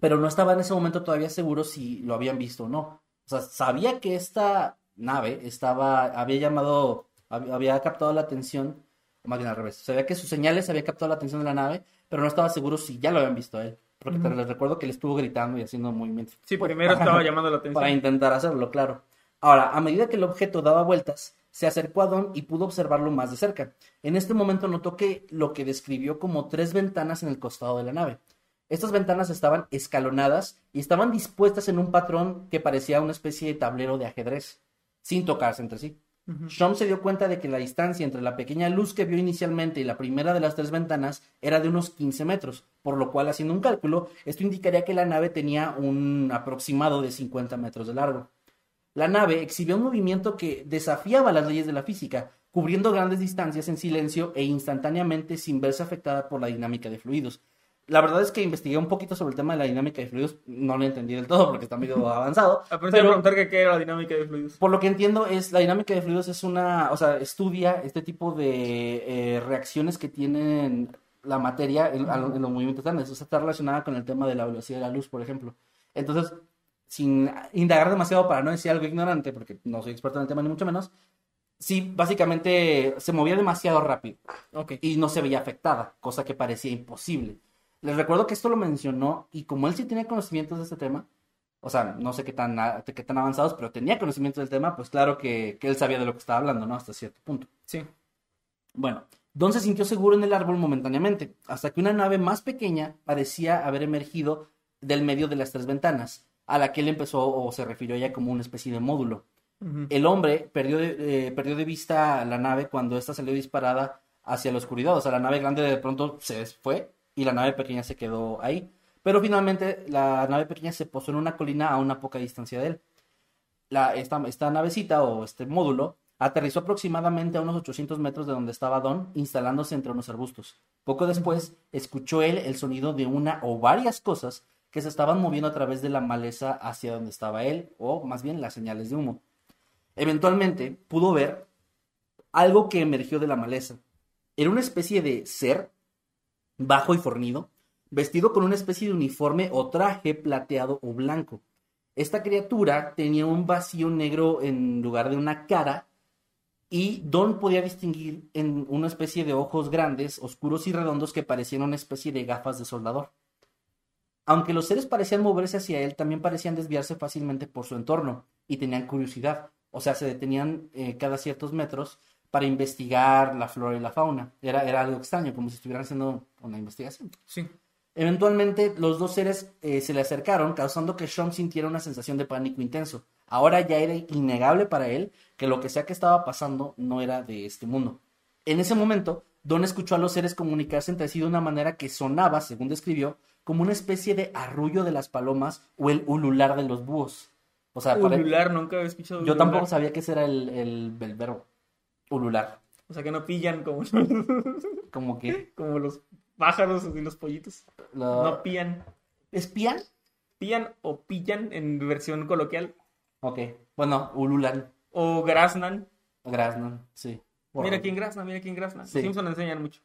pero no estaba en ese momento todavía seguro si lo habían visto o no. O sea, sabía que esta nave estaba, había llamado, hab- había captado la atención, o más bien al revés, sabía que sus señales había captado la atención de la nave, pero no estaba seguro si ya lo habían visto a él. Porque te- les recuerdo que él estuvo gritando y haciendo movimientos. Sí, primero estaba <laughs> llamando la atención. Para intentar hacerlo, claro. Ahora, a medida que el objeto daba vueltas, se acercó a Don y pudo observarlo más de cerca. En este momento notó que lo que describió como tres ventanas en el costado de la nave. Estas ventanas estaban escalonadas y estaban dispuestas en un patrón que parecía una especie de tablero de ajedrez, sin tocarse entre sí. Shom se dio cuenta de que la distancia entre la pequeña luz que vio inicialmente y la primera de las tres ventanas era de unos 15 metros, por lo cual, haciendo un cálculo, esto indicaría que la nave tenía un aproximado de 50 metros de largo. La nave exhibía un movimiento que desafiaba las leyes de la física, cubriendo grandes distancias en silencio e instantáneamente sin verse afectada por la dinámica de fluidos. La verdad es que investigué un poquito sobre el tema de la dinámica de fluidos, no lo entendí del todo porque está medio <laughs> avanzado. Pero- iba a preguntar que qué era la dinámica de fluidos. por lo que entiendo es la dinámica de fluidos es una, o sea, estudia este tipo de eh, reacciones que tienen la materia en, en los movimientos grandes. O sea, está relacionada con el tema de la velocidad de la luz, por ejemplo. Entonces, sin indagar demasiado para no decir algo ignorante, porque no soy experto en el tema ni mucho menos, sí, básicamente se movía demasiado rápido Ok. y no se veía afectada, cosa que parecía imposible. Les recuerdo que esto lo mencionó y como él sí tenía conocimientos de este tema, o sea, no sé qué tan, qué tan avanzados, pero tenía conocimiento del tema, pues claro que, que él sabía de lo que estaba hablando, ¿no? Hasta cierto punto. Sí. Bueno, Don se sintió seguro en el árbol momentáneamente, hasta que una nave más pequeña parecía haber emergido del medio de las tres ventanas, a la que él empezó o se refirió ya como una especie de módulo. El hombre perdió de, eh, perdió de vista la nave cuando ésta salió disparada hacia la oscuridad. O sea, la nave grande de pronto se fue y la nave pequeña se quedó ahí. Pero finalmente la nave pequeña se posó en una colina a una poca distancia de él. La, esta, esta navecita o este módulo aterrizó aproximadamente a unos 800 metros de donde estaba Don, instalándose entre unos arbustos. Poco después, escuchó él el sonido de una o varias cosas que se estaban moviendo a través de la maleza hacia donde estaba él, o más bien las señales de humo. Eventualmente pudo ver algo que emergió de la maleza. Era una especie de ser bajo y fornido, vestido con una especie de uniforme o traje plateado o blanco. Esta criatura tenía un vacío negro en lugar de una cara y Don podía distinguir en una especie de ojos grandes, oscuros y redondos que parecían una especie de gafas de soldador. Aunque los seres parecían moverse hacia él, también parecían desviarse fácilmente por su entorno y tenían curiosidad. O sea, se detenían eh, cada ciertos metros para investigar la flora y la fauna. Era, era algo extraño, como si estuvieran haciendo una investigación. Sí. Eventualmente, los dos seres eh, se le acercaron, causando que Sean sintiera una sensación de pánico intenso. Ahora ya era innegable para él que lo que sea que estaba pasando no era de este mundo. En ese momento, Don escuchó a los seres comunicarse entre sí de una manera que sonaba, según describió, como una especie de arrullo de las palomas o el ulular de los búhos. O sea, para- Ulular, nunca había escuchado yo ulular. tampoco sabía que ese era el, el, el verbo. Ulular. O sea, que no pillan como, <laughs> Como que... como los pájaros y los pollitos. No pillan. ¿Espían? Pillan o pillan en versión coloquial. Ok. Bueno, ulular. O graznan. Graznan, sí. Mira quién grazna, mira quién grazna. Sí. Los Simpson enseñan mucho.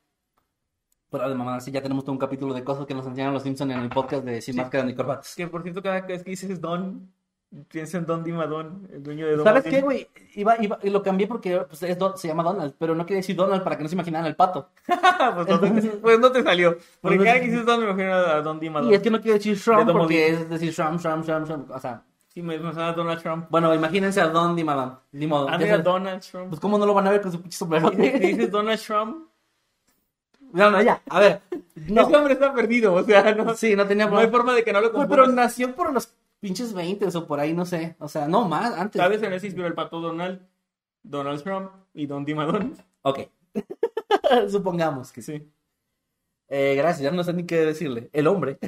Pero de mamá, sí, ya tenemos todo un capítulo de cosas que nos enseñan los Simpsons en el podcast de Sin Sí. Máscara ni Corbatas. Que por cierto, cada vez que dices Don, piensa en Don Dimadón, el dueño de Don ¿Sabes Martín. qué, güey? Iba, lo cambié porque pues, es Don- se llama Donald, pero no quería decir Donald para que no se imaginaran el pato. <laughs> pues, no te, pues no te salió. Porque cada que dices Don me imagino a Don Dimadón. Y es que no quiero decir De Shrum Domodin. porque es decir Shrum, Shrum, Shrum, Shrum. O sea, Sí, me me suena a Donald Trump. Bueno, imagínense a Don Dimadón. Ni modo. Ah, mira. Donald Trump. Pues cómo no lo van a ver con su pinche sombrero. ¿Te dices Donald Trump? <laughs> No, no, ya. A ver. <laughs> No. Ese hombre está perdido, o sea, no, Sí, no tenía no hay forma de que no lo confundas. pero nació por los pinches 20 o por ahí, no sé. O sea, no más, antes. ¿Sabes en ese inspiró el pato Donald, Donald Trump y Don Dimadón? Ok. <laughs> Supongamos que sí. Sí. Eh, gracias, ya no sé ni qué decirle. El hombre.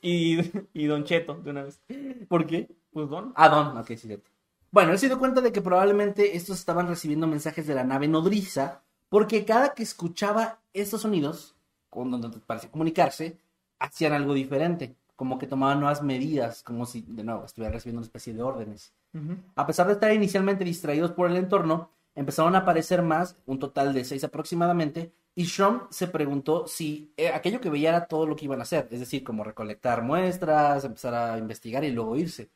Y, y Don Cheto, de una vez. ¿Por qué? Pues Don. Ah, Don, ok, sí, cierto. Bueno, él se dio cuenta de que probablemente estos estaban recibiendo mensajes de la nave nodriza, porque cada que escuchaba estos sonidos, con donde parecía comunicarse, hacían algo diferente, como que tomaban nuevas medidas, como si, de nuevo, estuvieran recibiendo una especie de órdenes. A pesar de estar inicialmente distraídos por el entorno, empezaron a aparecer más, un total de seis aproximadamente, y Shrum se preguntó si eh, aquello que veía era todo lo que iban a hacer, es decir, como recolectar muestras, empezar a investigar y luego irse.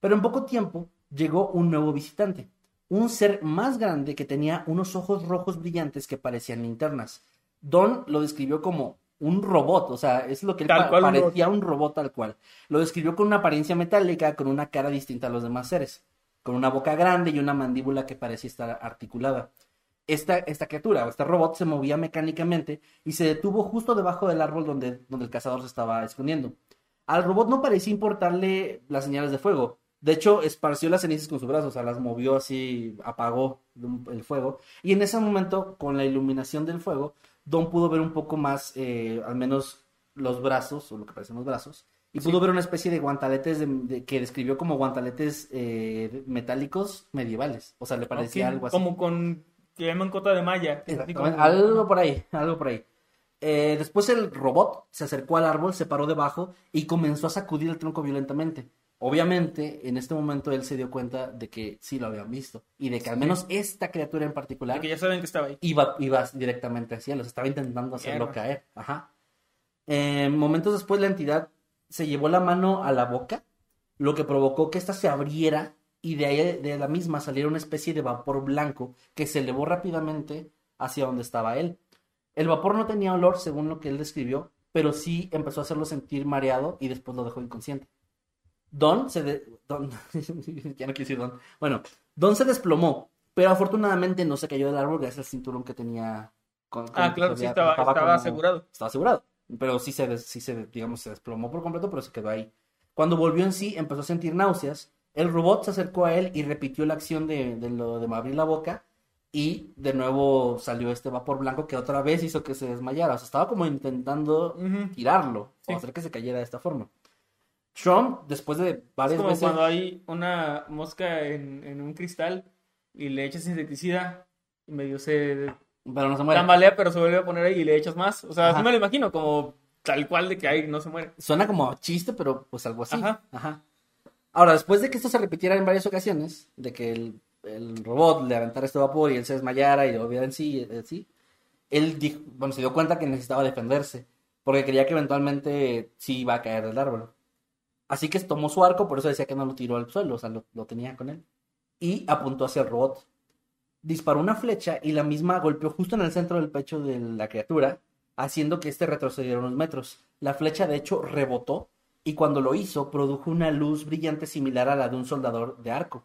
Pero en poco tiempo llegó un nuevo visitante, un ser más grande que tenía unos ojos rojos brillantes que parecían linternas. Don lo describió como un robot, o sea, es lo que él Tal pa- cual un robot. parecía un robot tal cual. Lo describió con una apariencia metálica, con una cara distinta a los demás seres, con una boca grande y una mandíbula que parecía estar articulada. Esta, esta criatura, o este robot, se movía mecánicamente y se detuvo justo debajo del árbol donde, donde el cazador se estaba escondiendo. Al robot no parecía importarle las señales de fuego. De hecho, esparció las cenizas con sus brazos, o sea, las movió así, apagó el fuego. Y en ese momento, con la iluminación del fuego, Don pudo ver un poco más, eh, al menos los brazos, o lo que parecen los brazos, y pudo ver una especie de guantaletes de- de- que describió como guantaletes eh, metálicos medievales. O sea, le parecía algo así. Como con, que llaman cota de malla. Como- Algo por ahí, algo por ahí. Eh, después el robot se acercó al árbol, se paró debajo y comenzó a sacudir el tronco violentamente. Obviamente, en este momento él se dio cuenta de que sí lo habían visto y de que al menos esta criatura en particular Porque ya saben que estaba ahí. iba, iba directamente hacia él, los estaba intentando hacerlo Mierda. caer. Ajá. Eh, momentos después la entidad se llevó la mano a la boca, lo que provocó que ésta se abriera y de ahí de la misma saliera una especie de vapor blanco que se elevó rápidamente hacia donde estaba él. El vapor no tenía olor, según lo que él describió, pero sí empezó a hacerlo sentir mareado y después lo dejó inconsciente. Don se de- Don <laughs> ya no quiero decir Don. Bueno, Don se desplomó, pero afortunadamente no se cayó del árbol gracias al cinturón que tenía. con- con- Ah, claro, sí, estaba, estaba como- asegurado. Estaba asegurado, pero sí se, sí se, digamos, se desplomó por completo, pero se quedó ahí. Cuando volvió en sí, empezó a sentir náuseas. El robot se acercó a él y repitió la acción de, de lo de abrir la boca. Y de nuevo salió este vapor blanco que otra vez hizo que se desmayara. O sea, estaba como intentando tirarlo Sí. o hacer que se cayera de esta forma. Trump, después de Es varias como veces. cuando hay una mosca en, en un cristal y le echas insecticida y medio se Pero no se muere. tambalea, pero se vuelve a poner ahí y le echas más. O sea, Ajá. así me lo imagino, como tal cual de que ahí no se muere. Suena como chiste, pero pues algo así. Ajá. Ajá. Ahora, después de que esto se repitiera en varias ocasiones, de que el, el robot le aventara este vapor y él se desmayara y lo viera en sí, en sí, él dijo, bueno, se dio cuenta que necesitaba defenderse, porque creía que eventualmente sí iba a caer del árbol. Así que tomó su arco, por eso decía que no lo tiró al suelo, o sea, lo, tenía con él, y apuntó hacia el robot. Disparó una flecha y la misma golpeó justo en el centro del pecho de la criatura, haciendo que éste retrocediera unos metros. La flecha, de hecho, rebotó y cuando lo hizo, produjo una luz brillante similar a la de un soldador de arco.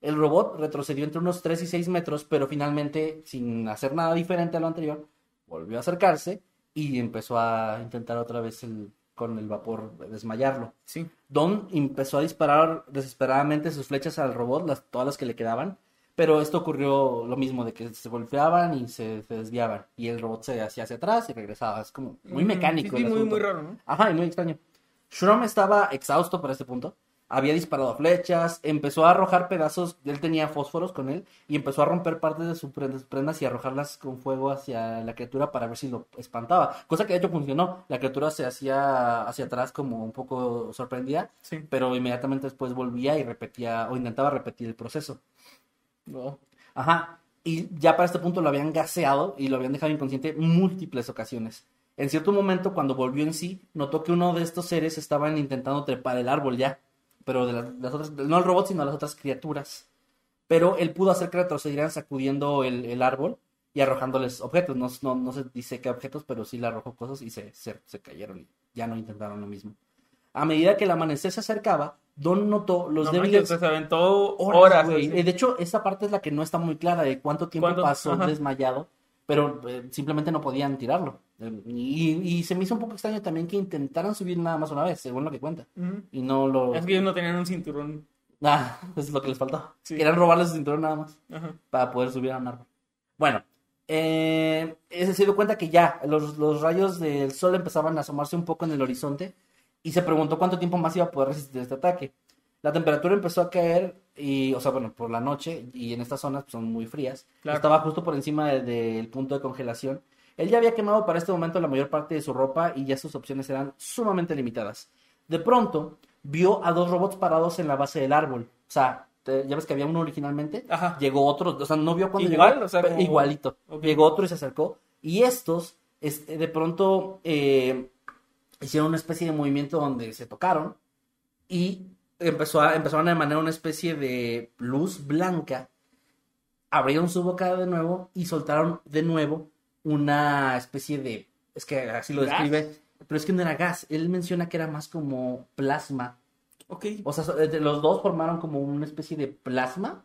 El robot retrocedió entre unos 3 y 6 metros, pero finalmente, sin hacer nada diferente a lo anterior, volvió a acercarse y empezó a intentar otra vez el- con el vapor desmayarlo. Sí. Don empezó a disparar desesperadamente sus flechas al robot, las, todas las que le quedaban, pero esto ocurrió lo mismo, de que se golpeaban y se, se desviaban, y el robot se hacía hacia atrás y regresaba, es como muy Mm, mecánico. Sí, sí, el muy, muy raro, ¿no? Ajá, y muy extraño. Shrum estaba exhausto para este punto. Había disparado flechas, empezó a arrojar pedazos, él tenía fósforos con él, y empezó a romper partes de sus prendas, y arrojarlas con fuego hacia la criatura para ver si lo espantaba. Cosa que de hecho funcionó. La criatura se hacía hacia atrás como un poco sorprendida, Sí. pero inmediatamente después volvía y repetía, o intentaba repetir el proceso. No. Ajá. Y ya para este punto lo habían gaseado y lo habían dejado inconsciente múltiples ocasiones. En cierto momento, cuando volvió en sí, notó que uno de estos seres estaban intentando trepar el árbol ya. Pero de las, las otras, no el robot, sino las otras criaturas. Pero él pudo hacer que retrocedieran sacudiendo el, el árbol y arrojándoles objetos. No, no, no se dice qué objetos, pero sí le arrojó cosas y se, se, se cayeron y ya no intentaron lo mismo. A medida que el amanecer se acercaba, Don notó los No débiles manches, se aventó horas. Eh, De hecho, esa parte es la que no está muy clara de cuánto tiempo ¿Cuánto? pasó Ajá. desmayado, pero eh, simplemente no podían tirarlo. Y, y se me hizo un poco extraño también que intentaran subir nada más una vez, según lo que cuenta. Y no lo... Es que ellos no tenían un cinturón. Ah, <laughs> eso es lo que les faltó. Sí. Querían robarles su cinturón nada más para poder subir a un árbol. Bueno, eh, se dio cuenta que ya los, los rayos del sol empezaban a asomarse un poco en el horizonte y se preguntó cuánto tiempo más iba a poder resistir este ataque. La temperatura empezó a caer y, o sea, bueno, por la noche y en estas zonas pues, son muy frías. Claro. Estaba justo por encima de- del punto de congelación. Él ya había quemado para este momento la mayor parte de su ropa y ya sus opciones eran sumamente limitadas. De pronto, vio a dos robots parados en la base del árbol. O sea, ya ves que había uno originalmente. Ajá. Llegó otro, o sea, no vio cuando Igual, llegó. o sea, pe- como- Igualito. Llegó otro y se acercó. Y estos, este, de pronto, eh, hicieron una especie de movimiento donde se tocaron y empezó a, empezaron a emanar una especie de luz blanca. Abrieron su boca de nuevo y soltaron de nuevo una especie de. Es que así lo ¿Gas? describe. Pero es que no era gas. Él menciona que era más como plasma. Ok. O sea, los dos formaron como una especie de plasma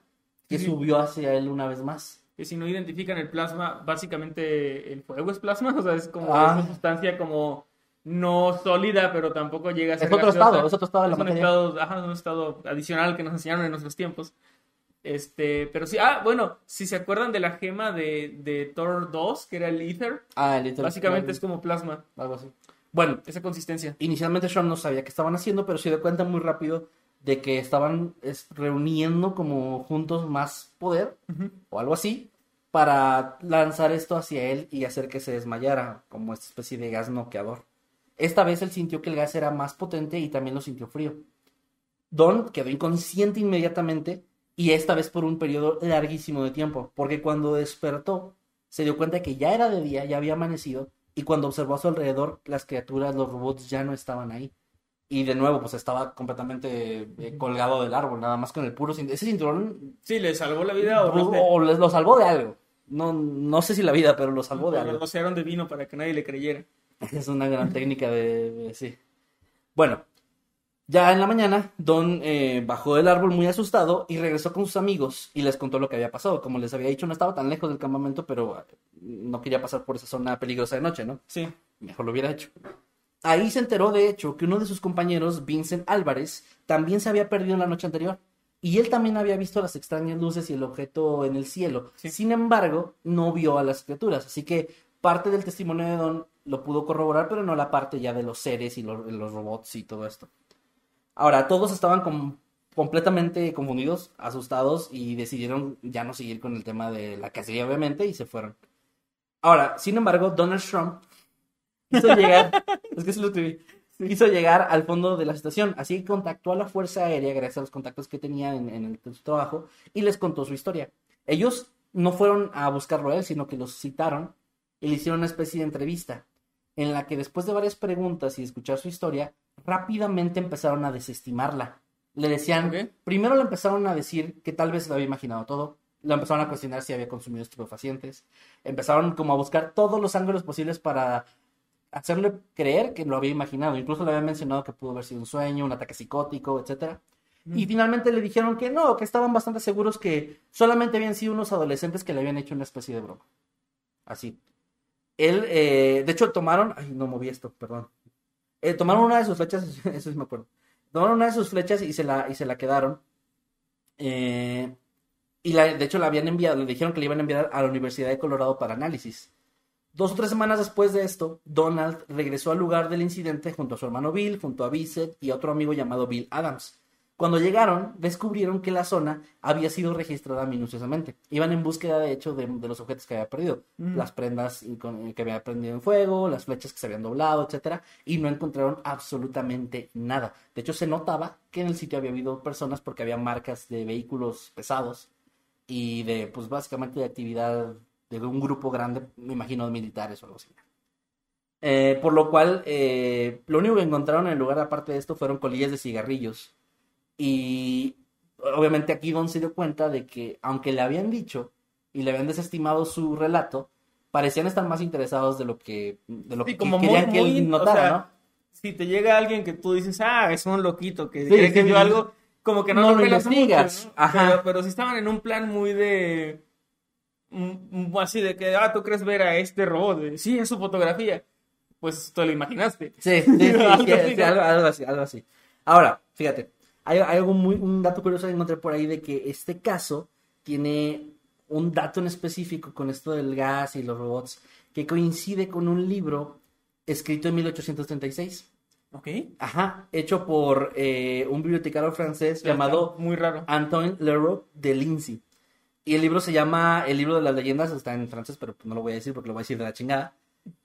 que Sí. subió hacia él una vez más. Que si no identifican el plasma, básicamente el fuego es plasma. <laughs> O sea, es como Ah. esa sustancia como no sólida, pero tampoco llega a ser Es otro gaseosa. estado, es otro estado de la Es un materia. estado, ajá, un estado adicional que nos enseñaron en nuestros tiempos. Este, pero sí, ah, bueno, si se acuerdan de la gema de, de Thor 2, que era el Ether, Ah, el Ether- básicamente es como plasma, algo así. Bueno, esa consistencia. inicialmente Sean no sabía qué estaban haciendo, pero se dio cuenta muy rápido de que estaban es, reuniendo como juntos más poder o algo así para lanzar esto hacia él y hacer que se desmayara como esta especie de gas noqueador. Esta vez él sintió que el gas era más potente y también lo sintió frío. Don quedó inconsciente inmediatamente y esta vez por un periodo larguísimo de tiempo, porque cuando despertó se dio cuenta que ya era de día, ya había amanecido y cuando observó a su alrededor las criaturas, los robots ya no estaban ahí. Y de nuevo, pues estaba completamente eh, colgado del árbol, nada más con el puro cinturón. Ese cinturón Sí, le salvó la vida o, o, les- lo salvó de algo. No, no sé si la vida, pero lo salvó de o lo algo. rociaron de vino para que nadie le creyera. <laughs> Es una gran técnica de- sí. Bueno, ya en la mañana, Don eh, bajó del árbol muy asustado y regresó con sus amigos y les contó lo que había pasado. Como les había dicho, no estaba tan lejos del campamento, pero eh, no quería pasar por esa zona peligrosa de noche, ¿no? Sí. Mejor lo hubiera hecho. Ahí se enteró, de hecho, que uno de sus compañeros, Vincent Álvarez, también se había perdido en la noche anterior. Y él también había visto las extrañas luces y el objeto en el cielo. Sí. Sin embargo, no vio a las criaturas. Así que parte del testimonio de Don lo pudo corroborar, pero no la parte ya de los seres y lo- los robots y todo esto. Ahora, todos estaban com- completamente confundidos, asustados y decidieron ya no seguir con el tema de la cacería, obviamente, y se fueron. Ahora, sin embargo, Donald Trump quiso llegar, <laughs> es que sí lo escribí, quiso llegar al fondo de la situación, así que contactó a la Fuerza Aérea gracias a los contactos que tenía en, en el- en su trabajo y les contó su historia. Ellos no fueron a buscarlo a él, sino que los citaron y le hicieron una especie de entrevista en la que después de varias preguntas y escuchar su historia, rápidamente empezaron a desestimarla. Le decían, primero le empezaron a decir que tal vez lo había imaginado todo, le empezaron a cuestionar si había consumido estupefacientes, empezaron como a buscar todos los ángulos posibles para hacerle creer que lo había imaginado, incluso le habían mencionado que pudo haber sido un sueño, un ataque psicótico, etcétera. Y finalmente le dijeron que no, que estaban bastante seguros que solamente habían sido unos adolescentes que le habían hecho una especie de broma. Así. Él, eh, de hecho, tomaron. Ay, no moví esto, perdón. Eh, tomaron una de sus flechas, <laughs> eso sí me acuerdo. Tomaron una de sus flechas y se la, y se la quedaron. Eh, y la, de hecho la habían enviado, le dijeron que le iban a enviar a la Universidad de Colorado para análisis. Dos o tres semanas después de esto, Donald regresó al lugar del incidente junto a su hermano Bill, junto a Bissett y otro amigo llamado Bill Adams. Cuando llegaron, descubrieron que la zona había sido registrada minuciosamente. Iban en búsqueda, de hecho, de, de los objetos que había perdido. Mm. Las prendas con- que había prendido en fuego, las flechas que se habían doblado, etcétera, y no encontraron absolutamente nada. De hecho, se notaba que en el sitio había habido personas porque había marcas de vehículos pesados y de, pues, básicamente de actividad de un grupo grande, me imagino, de militares o algo así. Eh, por lo cual, eh, lo único que encontraron en el lugar, aparte de esto, fueron colillas de cigarrillos. Y obviamente aquí Don se dio cuenta de que, aunque le habían dicho y le habían desestimado su relato, parecían estar más interesados de lo que, de lo Sí, que como querían muy- que él o notara, sea, ¿no? si te llega alguien que tú dices, ah, es un loquito que Sí, cree que vio algo, como que no, No lo lo pelas mucho, investigas. ¿no? Ajá. Pero, pero si estaban en un plan muy de. mm, mm, Así de que, ah, tú crees ver a este robot. de, Sí, es su fotografía. Pues te lo imaginaste. Sí, sí, sí, <laughs> algo así, algo así. Ahora, fíjate, hay, hay algo muy, un dato curioso que encontré por ahí de que este caso tiene un dato en específico con esto del gas y los robots que coincide con un libro escrito en 1836. Ok. Ajá, hecho por eh, un bibliotecario francés llamado Muy raro. Antoine Leroux de Lindsay. Y el libro se llama El libro de las leyendas, está en francés, pero no lo voy a decir porque lo voy a decir de la chingada.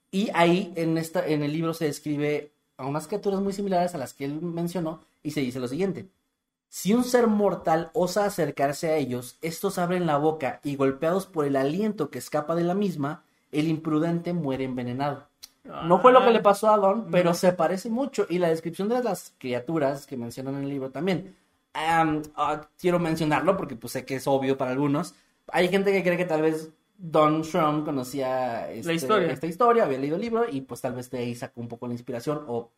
Y ahí en, esta, en el libro se describe a unas criaturas muy similares a las que él mencionó y se dice lo siguiente. Si un ser mortal osa acercarse a ellos, estos abren la boca y golpeados por el aliento que escapa de la misma, el imprudente muere envenenado. No fue lo que le pasó a Don, pero No. se parece mucho. Y la descripción de las criaturas que mencionan en el libro también. Am, ah, quiero mencionarlo porque pues, sé que es obvio para algunos. Hay gente que cree que tal vez Don Schrum conocía este- historia. esta historia, había leído el libro y pues tal vez de ahí sacó un poco la inspiración. O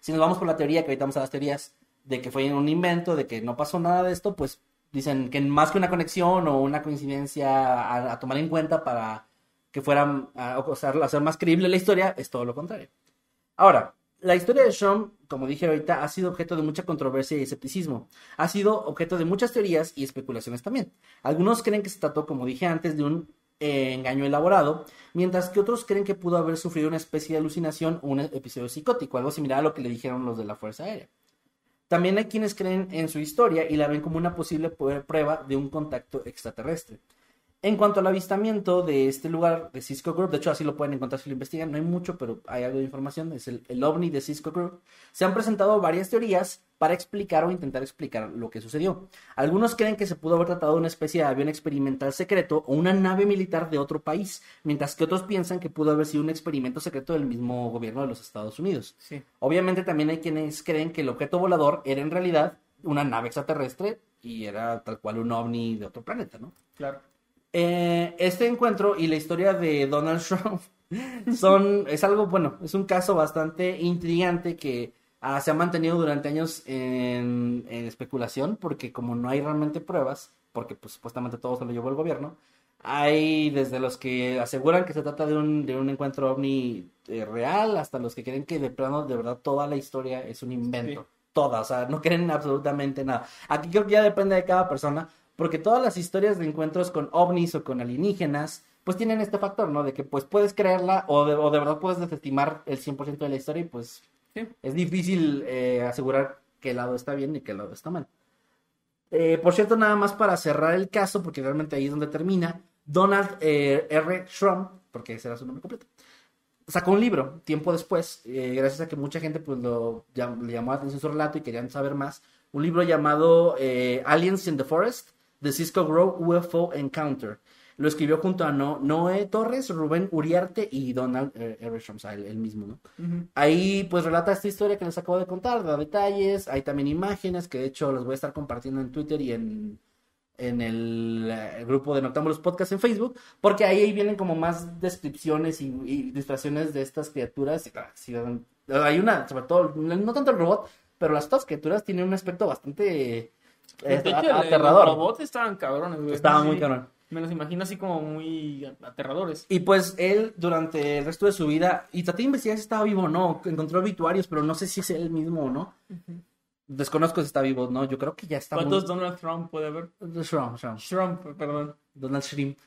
si nos vamos por la teoría, que ahorita vamos a las teorías, de que fue un invento, de que no pasó nada de esto, pues dicen que más que una conexión o una coincidencia a, a tomar en cuenta para que fuera a, o sea, hacer más creíble la historia, es todo lo contrario. Ahora, la historia de Shum, como dije ahorita, ha sido objeto de mucha controversia y escepticismo. Ha sido objeto de muchas teorías y especulaciones también. Algunos creen que se trató, como dije antes, de un eh, engaño elaborado, mientras que otros creen que pudo haber sufrido una especie de alucinación o un episodio psicótico, algo similar a lo que le dijeron los de la Fuerza Aérea. También hay quienes creen en su historia y la ven como una posible prueba de un contacto extraterrestre. En cuanto al avistamiento de este lugar de Cisco Group, de hecho así lo pueden encontrar si lo investigan, no hay mucho, pero hay algo de información, es el, el ovni de Cisco Group. Se han presentado varias teorías para explicar o intentar explicar lo que sucedió. Algunos creen que se pudo haber tratado de una especie de avión experimental secreto o una nave militar de otro país, mientras que otros piensan que pudo haber sido un experimento secreto del mismo gobierno de los Estados Unidos. Sí. Obviamente también hay quienes creen que el objeto volador era en realidad una nave extraterrestre y era tal cual un ovni de otro planeta, ¿no? Claro. Eh, este encuentro y la historia de Donald Trump <laughs> son, es algo, bueno, es un caso bastante intrigante que ah, se ha mantenido durante años en, en especulación porque como no hay realmente pruebas, porque pues supuestamente todo se lo llevó el gobierno, hay desde los que aseguran que se trata de un, de un encuentro ovni eh, real hasta los que creen que de plano, de verdad, toda la historia es un invento. Sí. Toda, o sea, no creen absolutamente nada. Aquí creo que ya depende de cada persona, porque todas las historias de encuentros con ovnis o con alienígenas, pues tienen este factor, ¿no? De que pues puedes creerla o de, o de verdad puedes desestimar el 100% de la historia y pues Sí. es difícil eh, asegurar qué lado está bien y qué lado está mal. Eh, por cierto, nada más para cerrar el caso, porque realmente ahí es donde termina, Donald eh, R. Trump, porque ese era su nombre completo, sacó un libro tiempo después, eh, gracias a que mucha gente pues lo llam- le llamó la atención su relato y querían saber más, un libro llamado Aliens in the Forest, The Cisco Grove UFO Encounter. Lo escribió junto a no Noé Torres, Rubén Uriarte y Donald eh, sea, él, él mismo, ¿no? Ahí pues relata esta historia que les acabo de contar, da detalles, hay también imágenes que de hecho los voy a estar compartiendo en Twitter y en, en el, eh, grupo de Noctámbulos Podcast en Facebook, porque ahí, ahí vienen como más descripciones y, y ilustraciones de estas criaturas. hay una, sobre todo, no tanto el robot, pero las otras criaturas tienen un aspecto bastante De hecho, a- el- aterrador. Los robots estaban cabrones, güey. Estaba Sí. muy cabrón. Me los imagino así como muy aterradores. Y pues él durante el resto de su vida, y traté de investigar si estaba vivo o no, encontró obituarios, pero no sé si es él mismo o no. Desconozco si está vivo, ¿no? Yo creo que ya está ¿Cuántos muy... Donald Trump puede haber? Shrimp, shrimp. Trump, perdón. Donald Shrimp.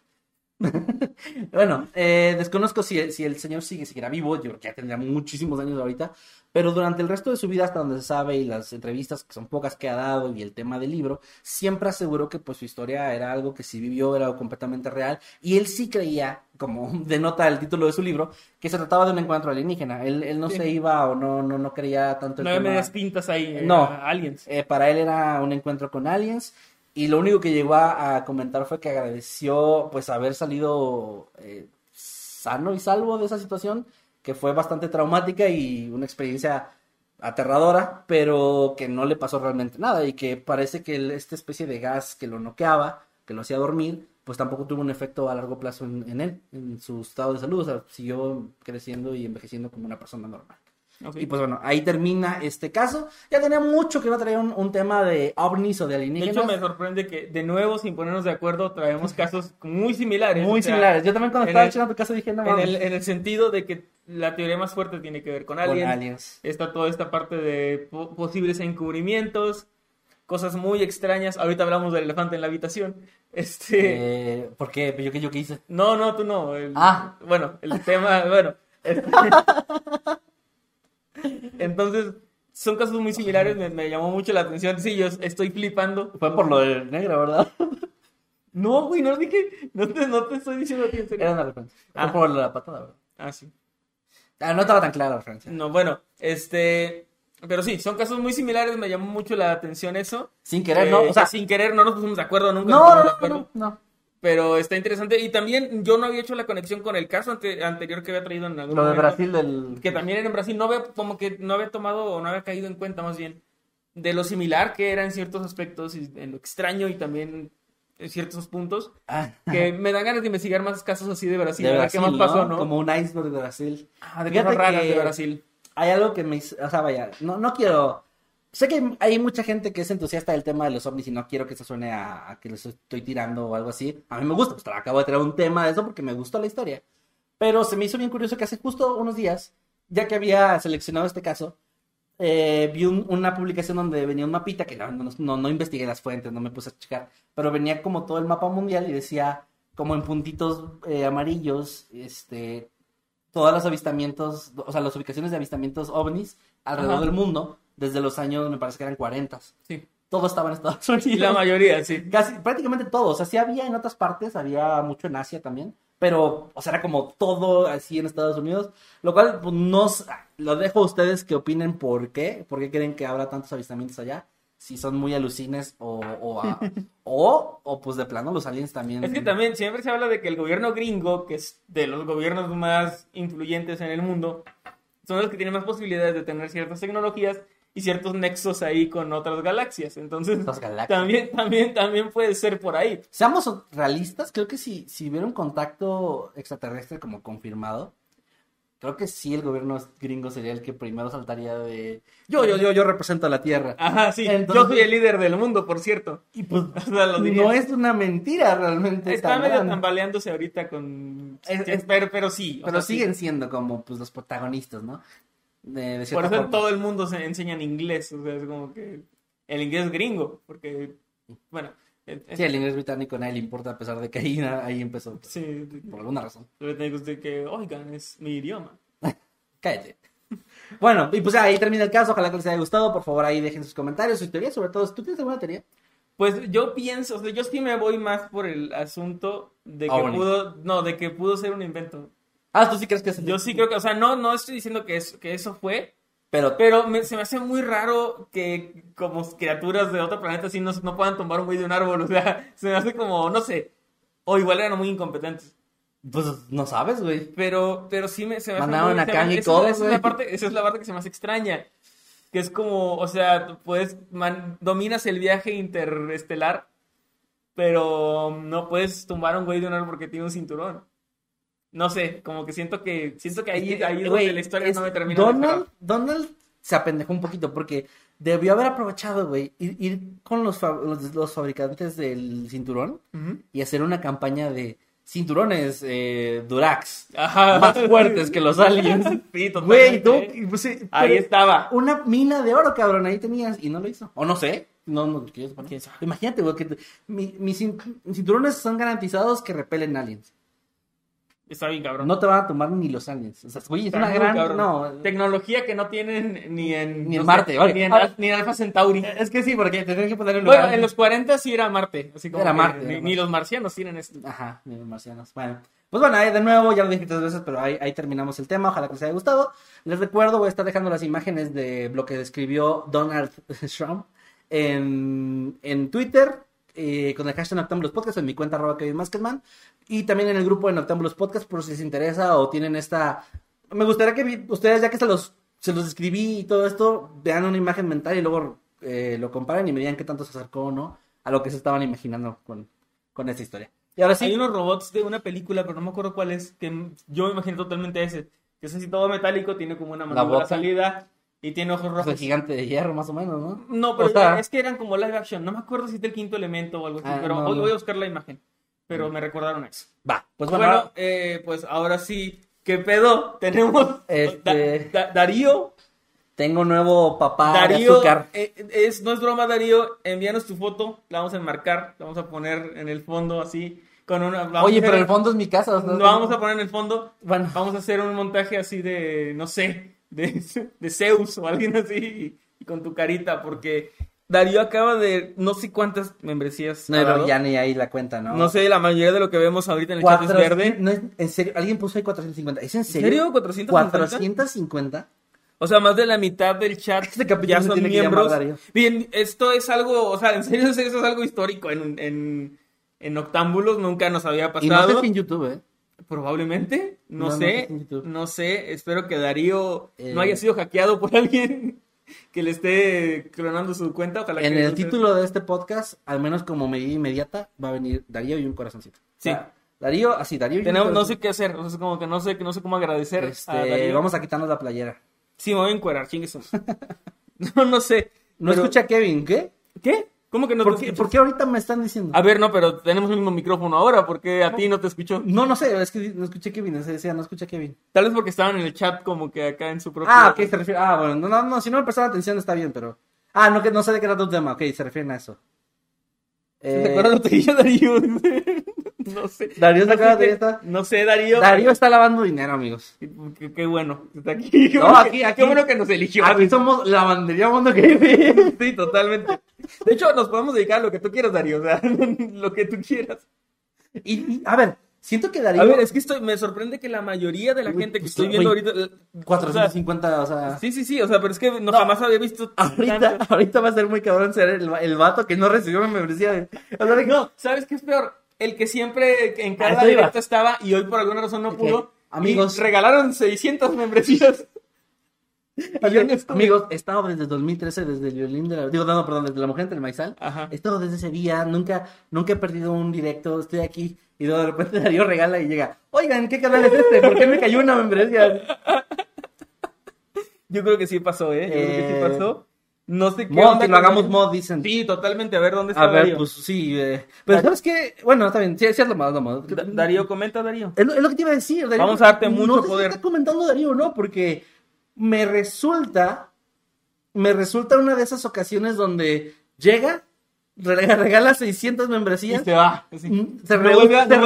<laughs> bueno, eh, desconozco si, si el señor sigue, seguirá vivo, yo creo que ya tendría muchísimos años ahorita, pero durante el resto de su vida, hasta donde se sabe, y las entrevistas, que son pocas que ha dado, y el tema del libro, siempre aseguró que pues su historia era algo que sí vivió, era algo completamente real, y él sí creía, como <laughs> denota el título de su libro, que se trataba de un encuentro alienígena. Él, él no Sí. se iba o no, no, no creía tanto el No tema- medias tintas ahí. eh, No. Aliens. eh, para él era un encuentro con aliens y lo único que llegó a, comentar fue que agradeció pues haber salido eh, sano y salvo de esa situación que fue bastante traumática y una experiencia aterradora pero que no le pasó realmente nada y que parece que el- esta especie de gas que lo noqueaba que lo hacía dormir pues tampoco tuvo un efecto a largo plazo en, en él en su estado de salud. O sea siguió creciendo y envejeciendo como una persona normal Y pues bueno, ahí termina este caso. Ya tenía mucho que no traer un, un tema de ovnis o de De alienígenas. hecho, me sorprende que de nuevo, sin ponernos de acuerdo, traemos casos muy similares. muy O sea, similares. Yo también cuando estaba el- echando tu caso dije, no En el, en el sentido de que la teoría más fuerte tiene que ver con Con aliens. aliens. Está toda esta parte de po- posibles encubrimientos, cosas muy extrañas. Ahorita hablamos del elefante en la habitación. Este. Eh, ¿Por qué? ¿Yo qué, yo qué hice? No, no, tú no. el- Ah. Bueno, el tema, bueno. este- <laughs> Entonces, son casos muy similares, me, me llamó mucho la atención. Sí, yo estoy flipando. Fue por lo del negro, ¿verdad? No, güey, no dije, no te, no te estoy diciendo a ti en serio. Era una referencia. Ah. Fue por lo de la patada, ¿verdad? Ah, sí. Ah, no estaba tan clara la referencia. No, bueno, este, pero sí, son casos muy similares, me llamó mucho la atención eso. Sin querer, Eh, ¿no? O sea, sin querer no nos pusimos de acuerdo, nunca no, no, acuerdo. no, no. Pero está interesante. Y también yo no había hecho la conexión con el caso ante- anterior que había traído en algún Lo de momento, Brasil del... Que también era en Brasil. No había, como que no había tomado o no había caído en cuenta más bien de lo similar que era en ciertos aspectos y en lo extraño y también en ciertos puntos. Ah, Que me dan ganas de investigar más casos así de Brasil. de a ver Brasil, qué más pasó, ¿no? Como un iceberg de Brasil. Ah, de cosas raras de Brasil. Hay algo que me hizo... O sea, vaya, no, no quiero... Sé que hay mucha gente que es entusiasta del tema de los ovnis y no quiero que eso suene a, a que les estoy tirando o algo así. A mí me gusta, pues acabo de traer un tema de eso porque me gustó la historia. Pero se me hizo bien curioso que hace justo unos días, ya que había seleccionado este caso, eh, vi un- una publicación donde venía un mapita que no, no, no, no investigué las fuentes, no me puse a checar, pero venía como todo el mapa mundial y decía como en puntitos eh, amarillos, este, todos los avistamientos, o sea, las ubicaciones de avistamientos ovnis alrededor Ajá. del mundo desde los años, me parece que eran 40. Sí. Todo estaba en Estados <laughs> Unidos. La mayoría, sí. Casi, prácticamente todo. O sea, sí había en otras partes, había mucho en Asia también. Pero, o sea, era como todo así en Estados Unidos. Lo cual, pues, no. s- Lo dejo a ustedes que opinen por qué. ¿Por qué creen que habrá tantos avistamientos allá? Si son muy alucines o. O, a- <laughs> o, o, pues de plano los aliens también. Es que también siempre se habla de que el gobierno gringo, que es de los gobiernos más influyentes en el mundo, son los que tienen más posibilidades de tener ciertas tecnologías y ciertos nexos ahí con otras galaxias. Entonces, galaxias. también, también, también puede ser por ahí. Seamos realistas, creo que si, si hubiera un contacto extraterrestre como confirmado, creo que sí el gobierno gringo sería el que primero saltaría de yo, yo, yo, yo represento a la Tierra. Ajá, sí. Entonces- Yo soy el líder del mundo, por cierto. Y pues <laughs> O sea, lo diría. no es una mentira realmente. Está tan medio grande. tambaleándose ahorita con... Es- es- pero, pero sí. Pero sea, sí. siguen siendo como pues los protagonistas, ¿no? De, de Por eso en forma. todo el mundo se enseña en inglés. O sea, es como que el inglés gringo. Porque, bueno... Sí, el inglés británico a nadie le importa a pesar de que ahí, ahí empezó. Sí, Por alguna razón. Debe tener usted que, oigan, es mi idioma. <laughs> Cállate. Bueno, y pues ahí termina el caso. Ojalá que les haya gustado. Por favor, ahí dejen sus comentarios, sus teorías, sobre todo. ¿Tú tienes alguna teoría? Pues yo pienso, o sea, yo sí me voy más por el asunto de que Ovni. pudo, no, de que pudo ser un invento. Ah, ¿tú sí crees que es Yo sí creo que, o sea, no, no estoy diciendo que, es, que eso fue, Pero, pero me- se me hace muy raro que como criaturas de otro planeta así no, no puedan tomar un güey de un árbol, <laughs> o sea, se me hace como, no sé, o igual eran muy incompetentes. pues no sabes, güey. Pero, pero sí me, se me hace Mandaron a y todo, esa es la parte, esa es la parte que se me hace extraña. Que es como, o sea, puedes, man- dominas el viaje interestelar, pero no puedes tumbar a un güey de un árbol porque tiene un cinturón. No sé, como que siento que, siento que ahí, ahí es Güey, donde la historia es- no me termina Donald. Donald se apendejó un poquito porque debió haber aprovechado, güey, ir, ir con los, fa- los, los fabricantes del cinturón y hacer una campaña de cinturones eh, Durax Ajá. más fuertes que los aliens. <laughs> Sí, Güey, tú, pues, sí, Ahí estaba. Una mina de oro, cabrón, ahí tenías y no lo hizo. O no sé. No, no, no. ¿Quién sabe? Imagínate, güey, que te- mi- mis cin- cinturones son garantizados que repelen aliens. Está bien, cabrón. No te van a tomar ni los aliens. O sea, es una gran. cabrón. No, Tecnología que no tienen ni en... Ni en no sé, Marte, oye. Ni en, Ahora- ni en Alpha Centauri. Es que sí, porque te tienen que poner en Bueno, lugar. en los 40 sí era Marte. Así como Era Marte, Ni, era ni los marcianos tienen esto. Ajá, ni los marcianos. Bueno, pues bueno, ahí de nuevo, ya lo dije tres veces, pero ahí, ahí terminamos el tema. Ojalá que les haya gustado. Les recuerdo, voy a estar dejando las imágenes de lo que escribió Donald <laughs> Trump en, en Twitter. Eh, con el hashtag Noctambulos Podcast en mi cuenta arroba Kevin Maskelman y también en el grupo de Noctambulos Podcast por si les interesa o tienen esta me gustaría que ustedes ya que se los se los escribí y todo esto vean una imagen mental y luego eh, lo comparen y me digan qué tanto se acercó o no a lo que se estaban imaginando con, con esta historia y ahora sí Hay unos robots de una película, pero no me acuerdo cuál es, que yo me imaginé totalmente ese. que es así todo metálico, tiene como una boca. salida y tiene ojos rojos. gigante de hierro, más o menos, ¿no? No, pero O sea- es que eran como live action. No me acuerdo si es del quinto elemento o algo así, Ah, pero no, hoy no. voy a buscar la imagen. Pero me recordaron eso. Va, pues Bueno, bueno, eh, pues ahora sí, ¿qué pedo? Tenemos Este- Da- Da- Darío. tengo un nuevo papá de Darío, azúcar. eh, es, no es broma, Darío. Envíanos tu foto, la vamos a enmarcar, la vamos a poner en el fondo así. Con una, Oye, pero el fondo es mi casa. o sea, Lo vamos a poner en el fondo. Bueno. Vamos a hacer un montaje así de, no sé, de, de Zeus o alguien así y, y con tu carita, porque Darío acaba de no sé cuántas membresías. No, pero ya ni ahí la cuenta, ¿no? No sé, la mayoría de lo que vemos ahorita en el chat es verde. no es- en serio, alguien puso ahí 450. ¿Es en serio? serio? ¿450? 450. O sea, más de la mitad del chat Este ya son miembros. Bien, esto es algo, o sea, en serio, eso es algo histórico en, en, en Octámbulos, nunca nos había Y no sé pasado. si en YouTube, ¿eh? Probablemente, no, sé, no sé, espero que Darío Eh. no haya sido hackeado por <laughs> alguien que le esté clonando su cuenta. Ojalá En que el título de este podcast, al menos como medida inmediata, va a venir Darío y un corazoncito. Sí. O sea, Darío, así, Darío y un Tenemos, no sé qué hacer, o sea, como que no sé, no sé cómo agradecer Este, a Darío. vamos a quitarnos la playera. Sí, me voy a encuerar, chingue su- <laughs> <laughs> No, no sé. No pero- escucha a Kevin, ¿qué? ¿Qué? ¿Cómo que no ¿Por te qué, por qué ahorita me están diciendo? A ver, no, pero tenemos el mismo micrófono ahora, porque a ti no te escuchó? No, no sé, es que no escuché a Kevin, se decía, no escuché a Kevin. Tal vez porque estaban en el chat como que acá en su propio... Ah, ok, se refiere. Ah, bueno, no, no, no, si no me prestaron atención está bien, pero. Ah, no, que no sé de qué trata tu tema, ok, se refieren a eso. ¿Te Eh, acuerdas lo que dije, Darío? <laughs> no sé. Darío se no acaba sé, de qué- No sé, Darío. Darío está lavando dinero, amigos. Qué, qué bueno. que Está aquí. Qué No, <laughs> aquí- que- aquí- Qué bueno que nos eligió. Aquí somos lavandería Mundo Kevin. <laughs> Sí, totalmente. De hecho, nos podemos dedicar a lo que tú quieras, Darío. O sea, <laughs> lo que tú quieras. Y, y, a ver, siento que Darío. A ver, es que estoy, me sorprende que la mayoría de la Uy, gente que pues, estoy viendo ahorita. eh, o sea, 450, o sea. Sí, sí, sí. O sea, pero es que no, No. jamás había visto. <laughs> Ahorita, ahorita va a ser muy cabrón ser el, el vato que no recibió mi membresía. de- O sea, No, ¿sabes qué es peor? El que siempre en cada iba. directo estaba y hoy por alguna razón no pudo. amigos. Y regalaron 600 membresías. Y yo no estuve. <laughs> Amigos, he estado desde 2013, desde el violín de la... Digo, no, no, perdón, desde la mujer entre el maizal. Ajá. He estado desde ese día, nunca, nunca he perdido un directo, estoy aquí. Y de repente <laughs> Darío regala y llega, oigan, ¿qué canal es este? ¿Por qué me cayó una membresía? <laughs> Yo creo que sí pasó, ¿eh? Yo creo que sí Eh, pasó. No sé qué Mod, onda que lo hagamos Darío. mod, dicen. Sí, totalmente. A ver, ¿dónde está A ver, Darío? pues sí. eh, Pero ¿sabes qué? Bueno, está bien, sí, sí es lo más, lo más. Da- Darío, comenta, Darío. Es lo, es lo que te iba a decir. Darío. Vamos a darte No mucho sé si poder. está comentando Darío no, porque me resulta, me resulta una de esas ocasiones donde llega, regala, regala 600 Y membresías, se va. Sí. mm, se, No rehúsa, vuelve a- se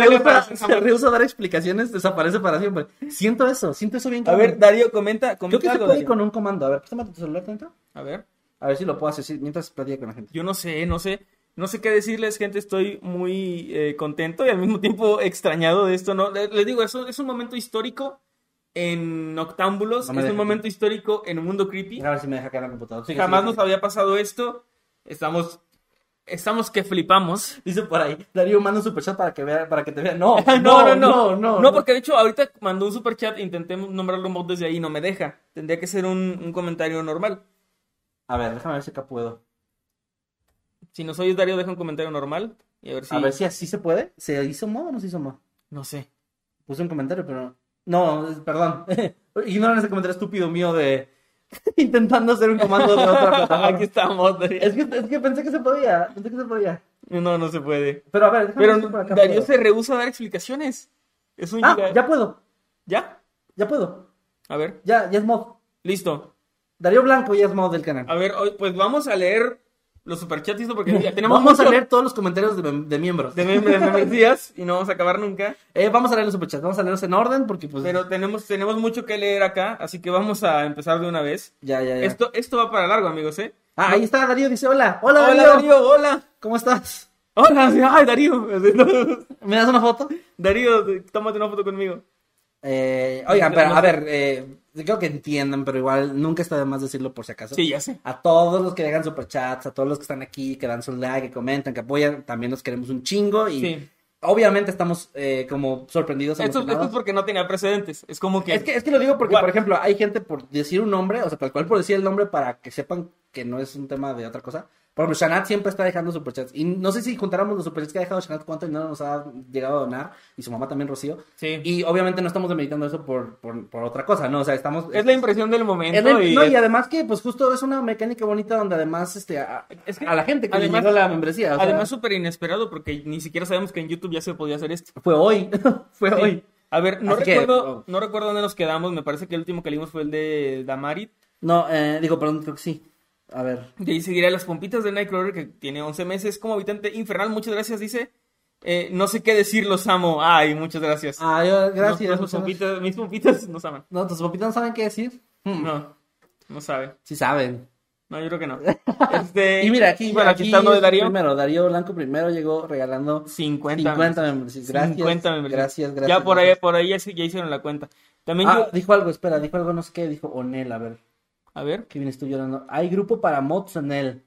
no rehúsa- dar explicaciones, desaparece para siempre. Siento eso, siento eso bien A ver. Darío, comenta, Creo comenta que se algo, puede Darío. con un comando. A ver, préstame tu celular dentro. A ver. A ver si lo puedo hacer mientras platica con la gente. Yo no sé, no sé. No sé qué decirles, gente. Estoy muy eh, contento y al mismo tiempo extrañado de esto. ¿no? Le- Les digo, eso es un momento histórico en Octámbulos. No es un momento histórico en un mundo creepy. A ver si me deja caer la computadora. Jamás nos había pasado esto. Estamos, estamos que flipamos. <laughs> Dice por ahí, Darío manda un superchat para que vea, para que te vea. No, <laughs> no, no, no, no, no, no. porque de hecho ahorita mandó un super chat, intenté nombrarlo en voz desde ahí, no me deja. Tendría que ser un, un comentario normal. A ver, déjame ver si acá puedo. Si no soy Darío, deja un comentario normal. Y a ver si. A ver si así se puede. ¿Se hizo mod o no se hizo mod? No sé. Puse un comentario, pero. No, perdón. <laughs> Ignoran ese comentario estúpido mío de. <laughs> Intentando hacer un comando de otra <laughs> plataforma. Aquí estamos. Es que, es que pensé que se podía. Pensé que se podía. No, no se puede. Pero a ver, Pero por acá Darío se rehúsa a dar explicaciones. Es un Ah, ya puedo. ¿Ya? Ya puedo. A ver, Ya, ya es mod. listo. Darío Blanco ya es mod del canal. A ver, pues vamos a leer los superchats y esto porque <laughs> ya tenemos Vamos a leer todos los comentarios de, de miembros. de, mem- de <laughs> membresías y no vamos a acabar nunca. Eh, vamos a leer los superchats. Vamos a leerlos en orden porque, pues. Pero tenemos, tenemos mucho que leer acá, así que vamos a empezar de una vez. Ya, ya, ya. Esto, esto va para largo, amigos, ¿eh? Ah, ahí está Darío. Dice: Hola. Hola, Hola, Darío. Darío, hola. ¿Cómo estás? Hola, sí, ay, Darío. <laughs> ¿Me das una foto? Darío, tómate una foto conmigo. Eh, oigan, pero a ver, eh, creo que entiendan, pero igual nunca está de más decirlo por si acaso. Sí, ya sé. A todos los que dejan superchats, a todos los que están aquí, que dan su like, que comentan, que apoyan, también los queremos un chingo y Sí. obviamente estamos eh, como sorprendidos. Esto, esto es porque no tenía precedentes. Es como que. Es que, es que lo digo porque, What? por ejemplo, hay gente por decir un nombre, o sea, tal cual por decir el nombre para que sepan que no es un tema de otra cosa, Por ejemplo, Shanat siempre está dejando superchats. Y no sé si juntáramos los superchats que ha dejado Shanat, cuánto dinero nos ha llegado a donar. Y su mamá también, Rocío. Sí. Y obviamente no estamos meditando eso por, por, por otra cosa, ¿no? O sea, estamos... Es la impresión del momento. El- y no, es- y además que, pues justo es una mecánica bonita donde además, este, a, Es que a la gente que además- le llegó la membresía. o sea, Además, súper inesperado porque ni siquiera sabemos que en YouTube ya se podía hacer esto. fue hoy. <laughs> fue Sí. hoy. A ver, no Así recuerdo, oh. no recuerdo dónde nos quedamos. Me parece que el último que leímos fue el de Damarit. No, eh, digo, perdón, creo que sí. A ver. De ahí seguirá las pompitas de Nightcrawler, que tiene 11 meses como habitante infernal. Muchas gracias, dice. Eh, no sé qué decir, los amo. Ay, muchas gracias. Ah, yo, gracias. Nos- muchas nos pompitas- mis pompitas <laughs> nos aman. No, tus papitas no saben qué decir. Hmm, No, no saben. Sí saben. No, yo creo que no. <laughs> Este, Y mira, aquí, bueno, aquí, está uno de Darío. Primero, Darío Blanco primero llegó regalando 50. 50 membresías. Gracias. 50 membresías. Gracias, gracias. Ya por ahí, por ahí ya, ya hicieron la cuenta. También Ah, yo- dijo algo, espera, dijo algo, no sé qué, dijo Onel, a ver, A ver. que vienes tú llorando. Hay grupo para mods Onel.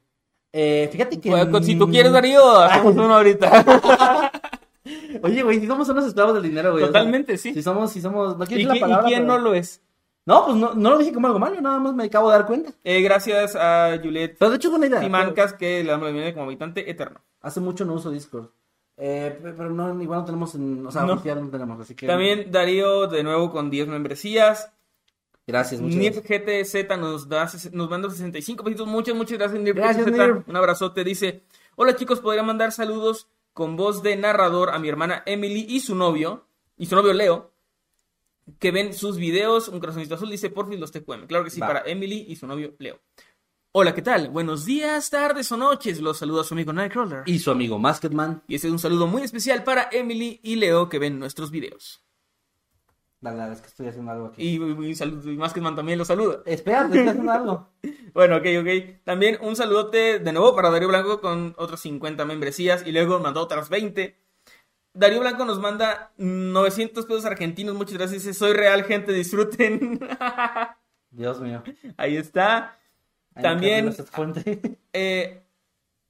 Eh, fíjate que... Pues, si tú quieres, Darío, hacemos <laughs> uno ahorita. <laughs> Oye, güey, si somos unos esclavos del dinero, güey. o sea, Totalmente, sí. Si somos, si somos... No quiero ¿Y, decir la qui- y palabra, quién pero- no lo es? No, pues no, no lo dije como algo malo, nada más me acabo de dar cuenta. Eh, gracias a Juliet Pero de hecho fue una idea. Simancas, que le damos la bienvenida como habitante eterno. Hace mucho no uso Discord. Eh, pe- pero no, igual no tenemos, en, o sea, No. oficial no tenemos, así que... También Darío, de nuevo, con 10 membresías. Gracias, muchas Nip gracias. GTZ nos da nos manda 65 pesitos. Muchas, muchas gracias, Nip Gracias, GTZ. Nip. Un abrazote. Dice: Hola chicos, podría mandar saludos con voz de narrador a mi hermana Emily y su novio, y su novio Leo, que ven sus videos. Un corazoncito azul dice: Porfis los TQM. Claro que sí, Va. para Emily y su novio Leo. Hola, ¿qué tal? Buenos días, tardes o noches. Los saluda su amigo Nightcrawler. Y su amigo Masketman. Y este es un saludo muy especial para Emily y Leo que ven nuestros videos. Dale, dale, es que estoy haciendo algo aquí. Y, y, y Masketman también los saluda. Espérate, estoy haciendo algo. <laughs> Bueno, ok, ok. También un saludote de nuevo para Darío Blanco con otras 50 membresías y luego mandó otras 20. Darío Blanco nos manda 900 pesos argentinos. Muchas gracias. Dice, soy real, gente, disfruten. <laughs> Dios mío. Ahí está. Ay, También-. Eh,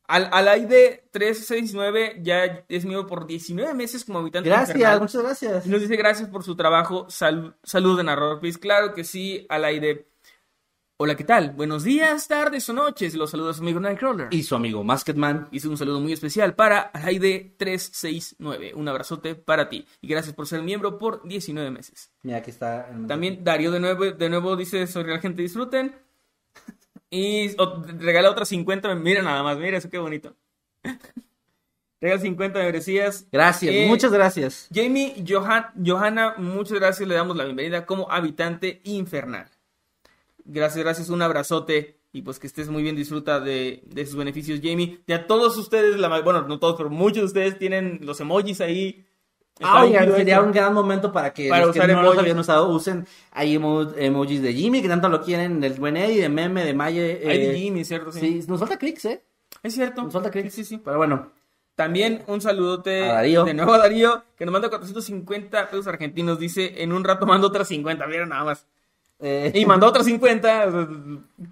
al, Alaide 369 ya es mío por 19 meses como habitante. Gracias, infernal. muchas gracias. Y nos dice gracias por su trabajo. Sal- salud de narrador. Claro que sí, Alaide. Hola, ¿qué tal? Buenos días, tardes o noches. Los saluda su amigo Nightcrawler. Y su amigo Masketman. Hice un saludo muy especial para Alaide369. Un abrazote para ti. Y gracias por ser miembro por 19 meses. Mira, aquí está. el También Darío de nuevo, de nuevo dice, soy real gente, disfruten. Y regala otras 50. Mira nada más, mira eso, qué bonito. <laughs> regala 50 membresías. Gracias, Eh, muchas gracias. Jamie Johan, Johanna, muchas gracias. Le damos la bienvenida como habitante infernal. Gracias, gracias. Un abrazote. Y pues que estés muy bien, disfruta de, de sus beneficios, Jamie. De a todos ustedes, la, bueno, no todos, pero muchos de ustedes tienen los emojis ahí. Ah, sería un gran momento para que Para los que no los habían usado usen. Hay emo- emojis de Jimmy, que tanto lo quieren, del buen Eddie, de Meme, de Maye. Hay eh, de Jimmy, ¿cierto? Sí. Sí, nos falta clics, ¿eh? Es cierto. Nos falta clics. Sí, sí, sí. Pero bueno, También un saludote Darío. de nuevo a Darío, que nos manda 450 pesos argentinos. Dice, en un rato mando otras 50. Mira nada más. Eh, Y mandó <laughs> otras 50. o sea,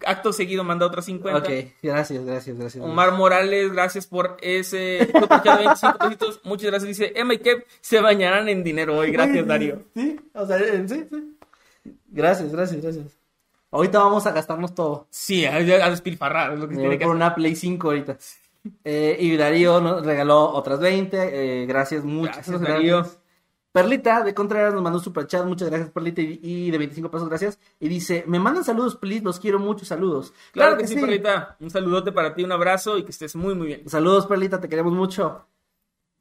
Acto seguido manda otras 50. ok, gracias, gracias, gracias. Omar Morales, gracias por ese superchat de 25 pesitos. Muchas gracias. Dice, Emma y Kev se bañarán en dinero hoy. Gracias, Darío. Sí, o sea, eh, sí, sí. Gracias, gracias, gracias. Ahorita vamos a gastarnos todo. Sí, a, a despilfarrar es lo que Me voy tiene que por hacer. una Play 5 ahorita. Eh, y Darío nos regaló otras 20. eh, gracias, muchas Gracias, gracias. Darío. Perlita de Contreras nos mandó un super chat. Muchas gracias, Perlita. Y, y de 25 pesos, gracias. Y dice: Me mandan saludos, please. Los quiero mucho. Saludos. Claro que sí, Perlita. Un saludote para ti, un abrazo y que estés muy, muy bien. Saludos, Perlita. Te queremos mucho.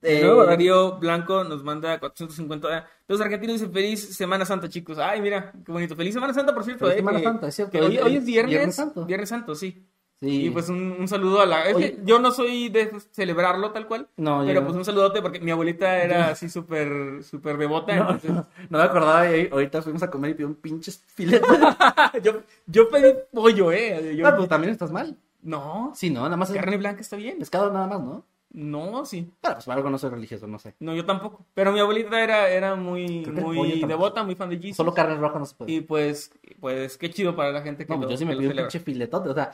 Eh, Darío Blanco nos manda 450. Los argentinos dicen feliz Semana Santa, chicos. Ay, mira, qué bonito. Feliz Semana Santa, por cierto. Feliz eh, Semana que- Santa, es cierto. que Hoy- hoy es viernes. Viernes Santo. Viernes Santo, sí. Sí. Y pues un, un saludo a la... Es Oye. que yo no soy de celebrarlo tal cual. No, yo pero no. pues un saludote porque mi abuelita era así súper, súper devota. No, entonces- no, me acordaba. Y ahorita fuimos a comer y pidió un pinche filete. <laughs> yo, yo pedí pollo, ¿eh? Yo- Ah, pues también estás mal. No, Sí, no, nada más es carne blanca está bien. pescado, nada más, ¿no? No, sí. Pero pues algo no soy religioso, no sé. No, yo tampoco. Pero mi abuelita era, era muy, muy devota, muy fan de Jesus. Solo carne roja no se puede. Y pues, pues qué chido para la gente que No, lo, pues yo sí me lo pido un pinche filetote, o sea,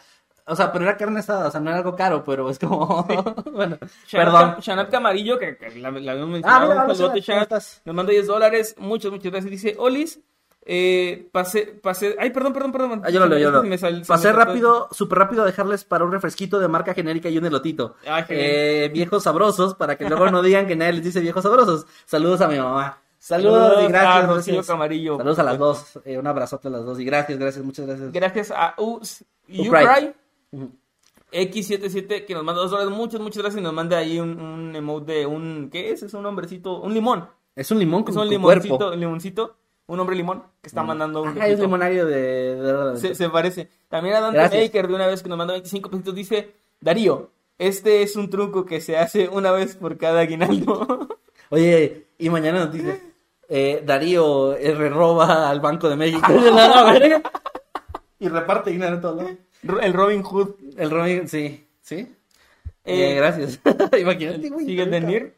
o sea, pero era carne asada, o sea, no era algo caro, pero es como, <laughs> bueno, perdón. Shanat Camarillo, que, que la, la habíamos Ah, mencionado. mira, un hola, saludote, Shanat, ¿cómo Shanat. estás? Nos manda 10 dólares. Muchas, muchas gracias. Dice, Olis, Eh, pasé, pasé. Ay, perdón, perdón, perdón. Ah, yo lo leo, yo lo sal- se Pasé rápido, súper rápido a dejarles para un refresquito de marca genérica y un elotito. Ah, Eh, viejos sabrosos, para que luego no digan que nadie les dice viejos sabrosos. Saludos a mi mamá. Saludos, y gracias. a gracias. Camarillo. Saludos a las dos. Eh, un abrazote a las dos. Y gracias, gracias, muchas gracias. Gracias a Us, Ucray. Ucray, Ujú. X77 que nos manda dos dólares. Muchas, muchas gracias. Y nos manda ahí un, un emote de un. ¿Qué es? Es un hombrecito. Un limón. Es un limón con, Es un con limoncito. cuerpo. Un limoncito. Un hombre limón que está mandando un. Ajá, es limonario de... Se, se parece. También a Dante Gracias. Baker de una vez que nos mandó 25 pesitos dice, Darío, este es un truco que se hace una vez por cada aguinaldo. <laughs> Oye, y mañana nos dice... eh, Darío R. roba al Banco de México. <laughs> <laughs> Y reparte dinero todo. El Robin Hood. El Robin, sí. ¿Sí? Eh, Eh, gracias. <laughs> Imagínate, güey. Sigue de Nir.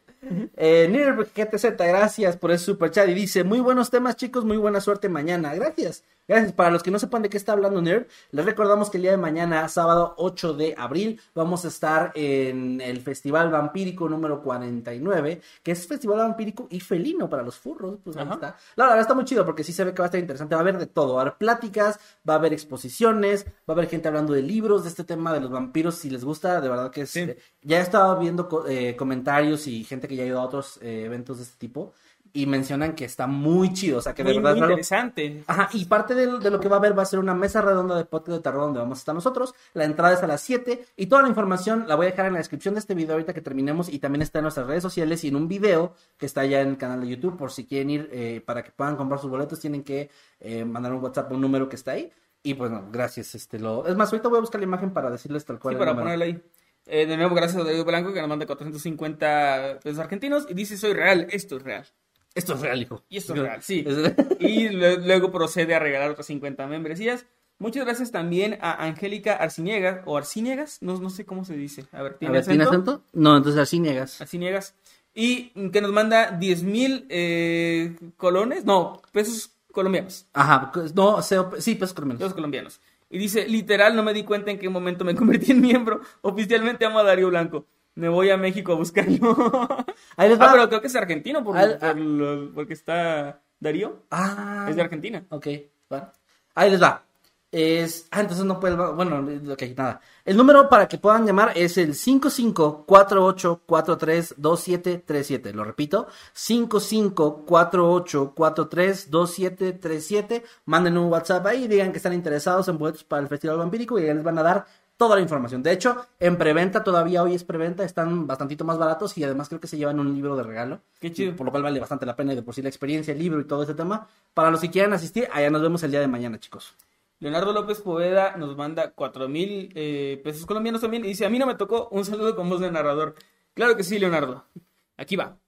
Eh, Nir GTZ, gracias por ese super chat. Y dice, muy buenos temas, chicos, muy buena suerte mañana. Gracias. Gracias. Para los que no sepan de qué está hablando Nir, les recordamos que el día de mañana, sábado 8 de abril, vamos a estar en el Festival Vampírico número 49, que es Festival Vampírico y Felino para los furros. Pues ahí está. La verdad está muy chido porque sí se ve que va a estar interesante. Va a haber de todo. Va a haber pláticas, va a haber exposiciones, va a haber gente hablando de libros, de este tema de los vampiros. Si les gusta, de verdad que es, Sí. ya he estado viendo eh, comentarios y gente que ya ha ido a otros eh, eventos de este tipo y mencionan que está muy chido, o sea que de Muy, verdad muy interesante. Ajá, y parte de, de lo que va a haber va a ser una mesa redonda de podcast de terror donde vamos a estar nosotros. La entrada es a las 7 y toda la información la voy a dejar en la descripción de este video ahorita que terminemos y también está en nuestras redes sociales y en un video que está ya en el canal de YouTube por si quieren ir eh, para que puedan comprar sus boletos tienen que eh, mandar un WhatsApp un número que está ahí. Y pues no, gracias. Este, lo... Es más, ahorita voy a buscar la imagen para decirles tal cual. Sí, para ponerlo ahí. Eh, de nuevo, gracias a Darío Blanco que nos manda 450 pesos argentinos y dice, soy real, esto es real. Esto es real, hijo. Y esto es real, sí. Y lue- luego procede a regalar otras 50 membresías. Muchas gracias también a Angélica Arciniegas, o Arciniegas, no, no sé cómo se dice. A ver, A ¿tiene ver, ¿tiene acento? No, entonces así niegas. Arciniegas. Y que nos manda 10 mil eh, colones, no, pesos colombianos. Ajá, no, sé, sí, pues colombianos. Pesos colombianos. Y dice, literal, no me di cuenta en qué momento me convertí en miembro. Oficialmente amo a Darío Blanco. Me voy a México a buscarlo. <laughs> Ahí les ah, va. pero creo que es argentino por, Al- por lo- porque está Darío. Ah, Es de Argentina. Ok, bueno. Ahí les va. Es. Ah, entonces no puede. Bueno, ok, nada. El número para que puedan llamar es el 5548432737. Lo repito: 5548432737. Manden un WhatsApp ahí y digan que están interesados en boletos para el Festival Vampírico y ya les van a dar toda la información. De hecho, en preventa, todavía hoy es preventa, están bastantito más baratos y además creo que se llevan un libro de regalo. Qué chido. Por lo cual vale bastante la pena y de por sí la experiencia, el libro y todo ese tema. Para los que quieran asistir, allá nos vemos el día de mañana, chicos. Leonardo López Poveda nos manda cuatro mil eh, pesos colombianos también y dice, a mí no me tocó un saludo con voz de narrador. Claro que sí, Leonardo. Aquí va.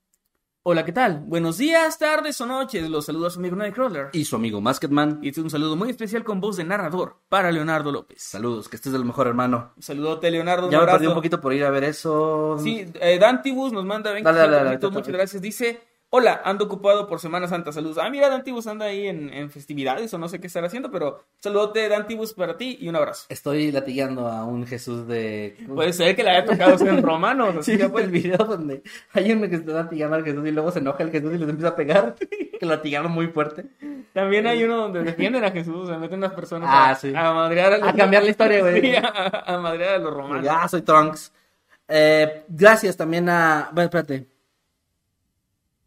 Hola, ¿qué tal? Buenos días, tardes o noches. Los saluda su amigo Nightcrawler. Y su amigo Masketman. Y este es un saludo muy especial con voz de narrador para Leonardo López. Saludos, que estés de lo mejor, hermano. Saludote, Leonardo. Ya me perdí un poquito por ir a ver eso. Sí, eh, Dantibus nos manda 20 Dale, dale, dale, muchas gracias. Dice, hola, ando ocupado por Semana Santa, saludos. Ah, mira, Dantibus anda ahí en, en festividades o no sé qué estar haciendo, pero saludote, Dantibus, para ti y un abrazo. Estoy latigando a un Jesús de. Puede ser que le haya tocado ser en romano. <laughs> Sí, así ya fue el pues. video donde hay uno que está latigando al Jesús y luego se enoja el Jesús y les empieza a pegar. <laughs> que latigaron muy fuerte. También hay uno donde defienden a Jesús, se meten unas personas Ah, a, sí. a madrear a, los- A cambiar la historia, güey. <laughs> Sí, a, a madrear a los romanos. Ya, soy Trunks. Eh, gracias también a. Bueno, espérate.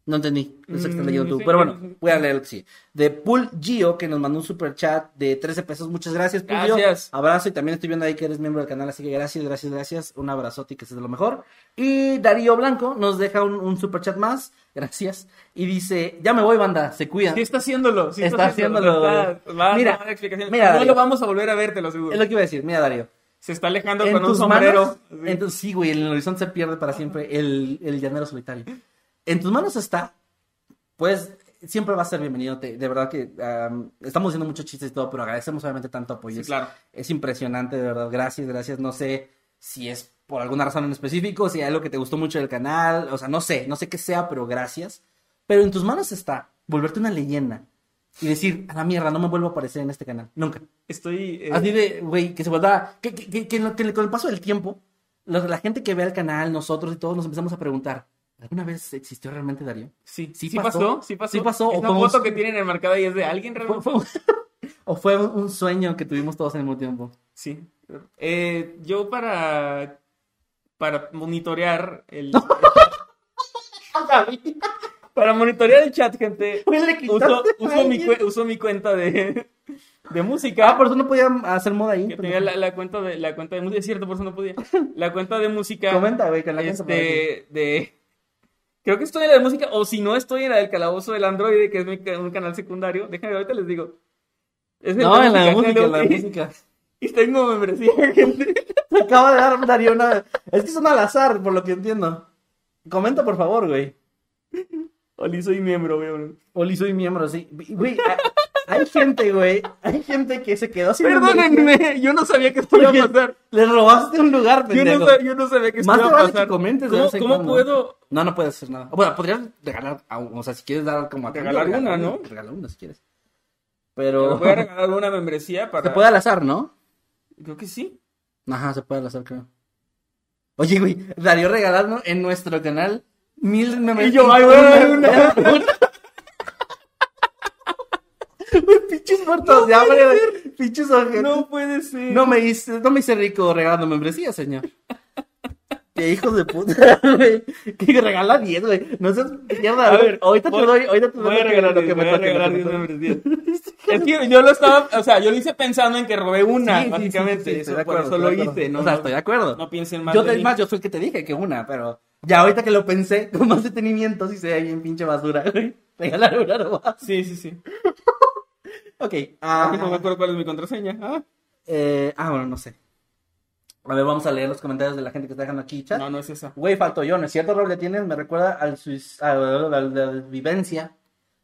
No entendí. No sé qué estás Mm, leyendo tú. sí, Pero sí, bueno, sí. voy a leer lo que sí. De Pool Gio, que nos mandó un super chat de 13 pesos. Muchas gracias, Pool Gio. Gracias. Abrazo. Y también estoy viendo ahí que eres miembro del canal. Así que gracias, gracias, gracias. Un abrazote y que estés de lo mejor. Y Darío Blanco nos deja un, un super chat más. Gracias. Y dice: Ya me voy, banda. Se cuidan. Sí está haciéndolo, sí Está haciéndolo. Va Mira, explicaciones. mira, no lo vamos a volver a ver, te lo aseguro. Es lo que iba a decir. Mira, Darío. Se está alejando en con un sombrero. manos, en tu- sí, güey, en el horizonte se pierde para siempre el, el llanero solitario. En tus manos está, pues siempre va a ser bienvenido. te- de verdad que am, estamos haciendo muchos chistes y todo, pero agradecemos obviamente tanto apoyo. Sí, es, claro. es impresionante, de verdad. Gracias, gracias. No sé si es por alguna razón en específico, si hay algo que te gustó mucho del canal, o sea, no sé, no sé qué sea, pero gracias. Pero en tus manos está volverte una leyenda y decir, a la mierda, no me vuelvo a aparecer en este canal. Nunca. Estoy. eh, Así de, güey, que se vuelva. Que, que, que, con el paso del tiempo, lo- la gente que ve el canal, nosotros y todos nos empezamos a preguntar: ¿Alguna vez existió realmente Darío? Sí, ¿Sí sí, pasó? pasó, sí pasó. ¿Sí pasó? Es ¿O una un- foto que tienen enmarcada y es de alguien ¿Fue- realmente. fue- <laughs> ¿O fue un sueño que tuvimos todos al mismo tiempo? Sí. Eh, yo para para monitorear el <laughs> para monitorear el chat, gente, uso, uso mi, uso mi cuenta de, <laughs> de música. Ah, por eso no podía hacer moda ahí. que tenía la, la cuenta de la cuenta de música, es cierto, por eso no podía. La cuenta de música Comenta, güey, que la gente este de creo que estoy en la de música o si no estoy en la del calabozo del androide, que es mi un canal secundario. Déjame ahorita les digo. Es No, en la de música, en la de música. <laughs> Y tengo membresía, <laughs> gente. Se acaba de dar Darío una... Es que son al azar, por lo que entiendo. Comenta, por favor, güey. Oli, soy miembro, güey. Oli, soy miembro, sí. Güey, hay- gente, güey. Hay gente que se quedó sin Perdónenme, yo no sabía que esto iba a pasar. Le robaste un lugar, Yo pendejo. no, sab- yo no sabía que esto Más iba a pasar. que comentes ¿Cómo, puedo? No, no puedes hacer nada. Bueno, podrías regalar, o sea, si quieres dar como a Regalar una, ¿no? Regala una si quieres. Pero Pero... voy a regalar una membresía <laughs> para. Se puede al azar, ¿no? Creo que sí. Ajá, se puede al azar, creo. Oye, güey, Darío regalando en nuestro canal mil memes. Y yo, ay, güey, una. Güey, <laughs> pinches muertos de hambre. Pinches ojetes. No puede ser. No me hice, no me hice rico regalando membresía, señor. Qué hijos de puta, <laughs> güey. Que regala 10, güey. No seas mierda. A ver, ahorita voy- te doy, ahorita te doy Voy a regalar, lo que me toque, regalar que me 10 toque. membresías. <laughs> Es que yo lo estaba, o sea, yo lo hice pensando en que robé una, Sí, básicamente. sí, sí, eso, de por acuerdo, eso lo hice, ¿no? O sea, No- estoy de acuerdo. No piensen más Yo, de de mí. más, yo fui el que te dije que una, pero ya ahorita que lo pensé <laughs> con más detenimiento, sí se ve bien pinche basura, güey. Regalar una nomás. Sí, sí, sí. Ok. Ah, ah, no me acuerdo cuál es mi contraseña. Ah, eh, ah, bueno, no sé. A ver, vamos a leer los comentarios de la gente que está dejando aquí, chat. no, no es esa. Güey, falto yo, ¿no es cierto? Rol que tienes me recuerda al suis- a la, vivencia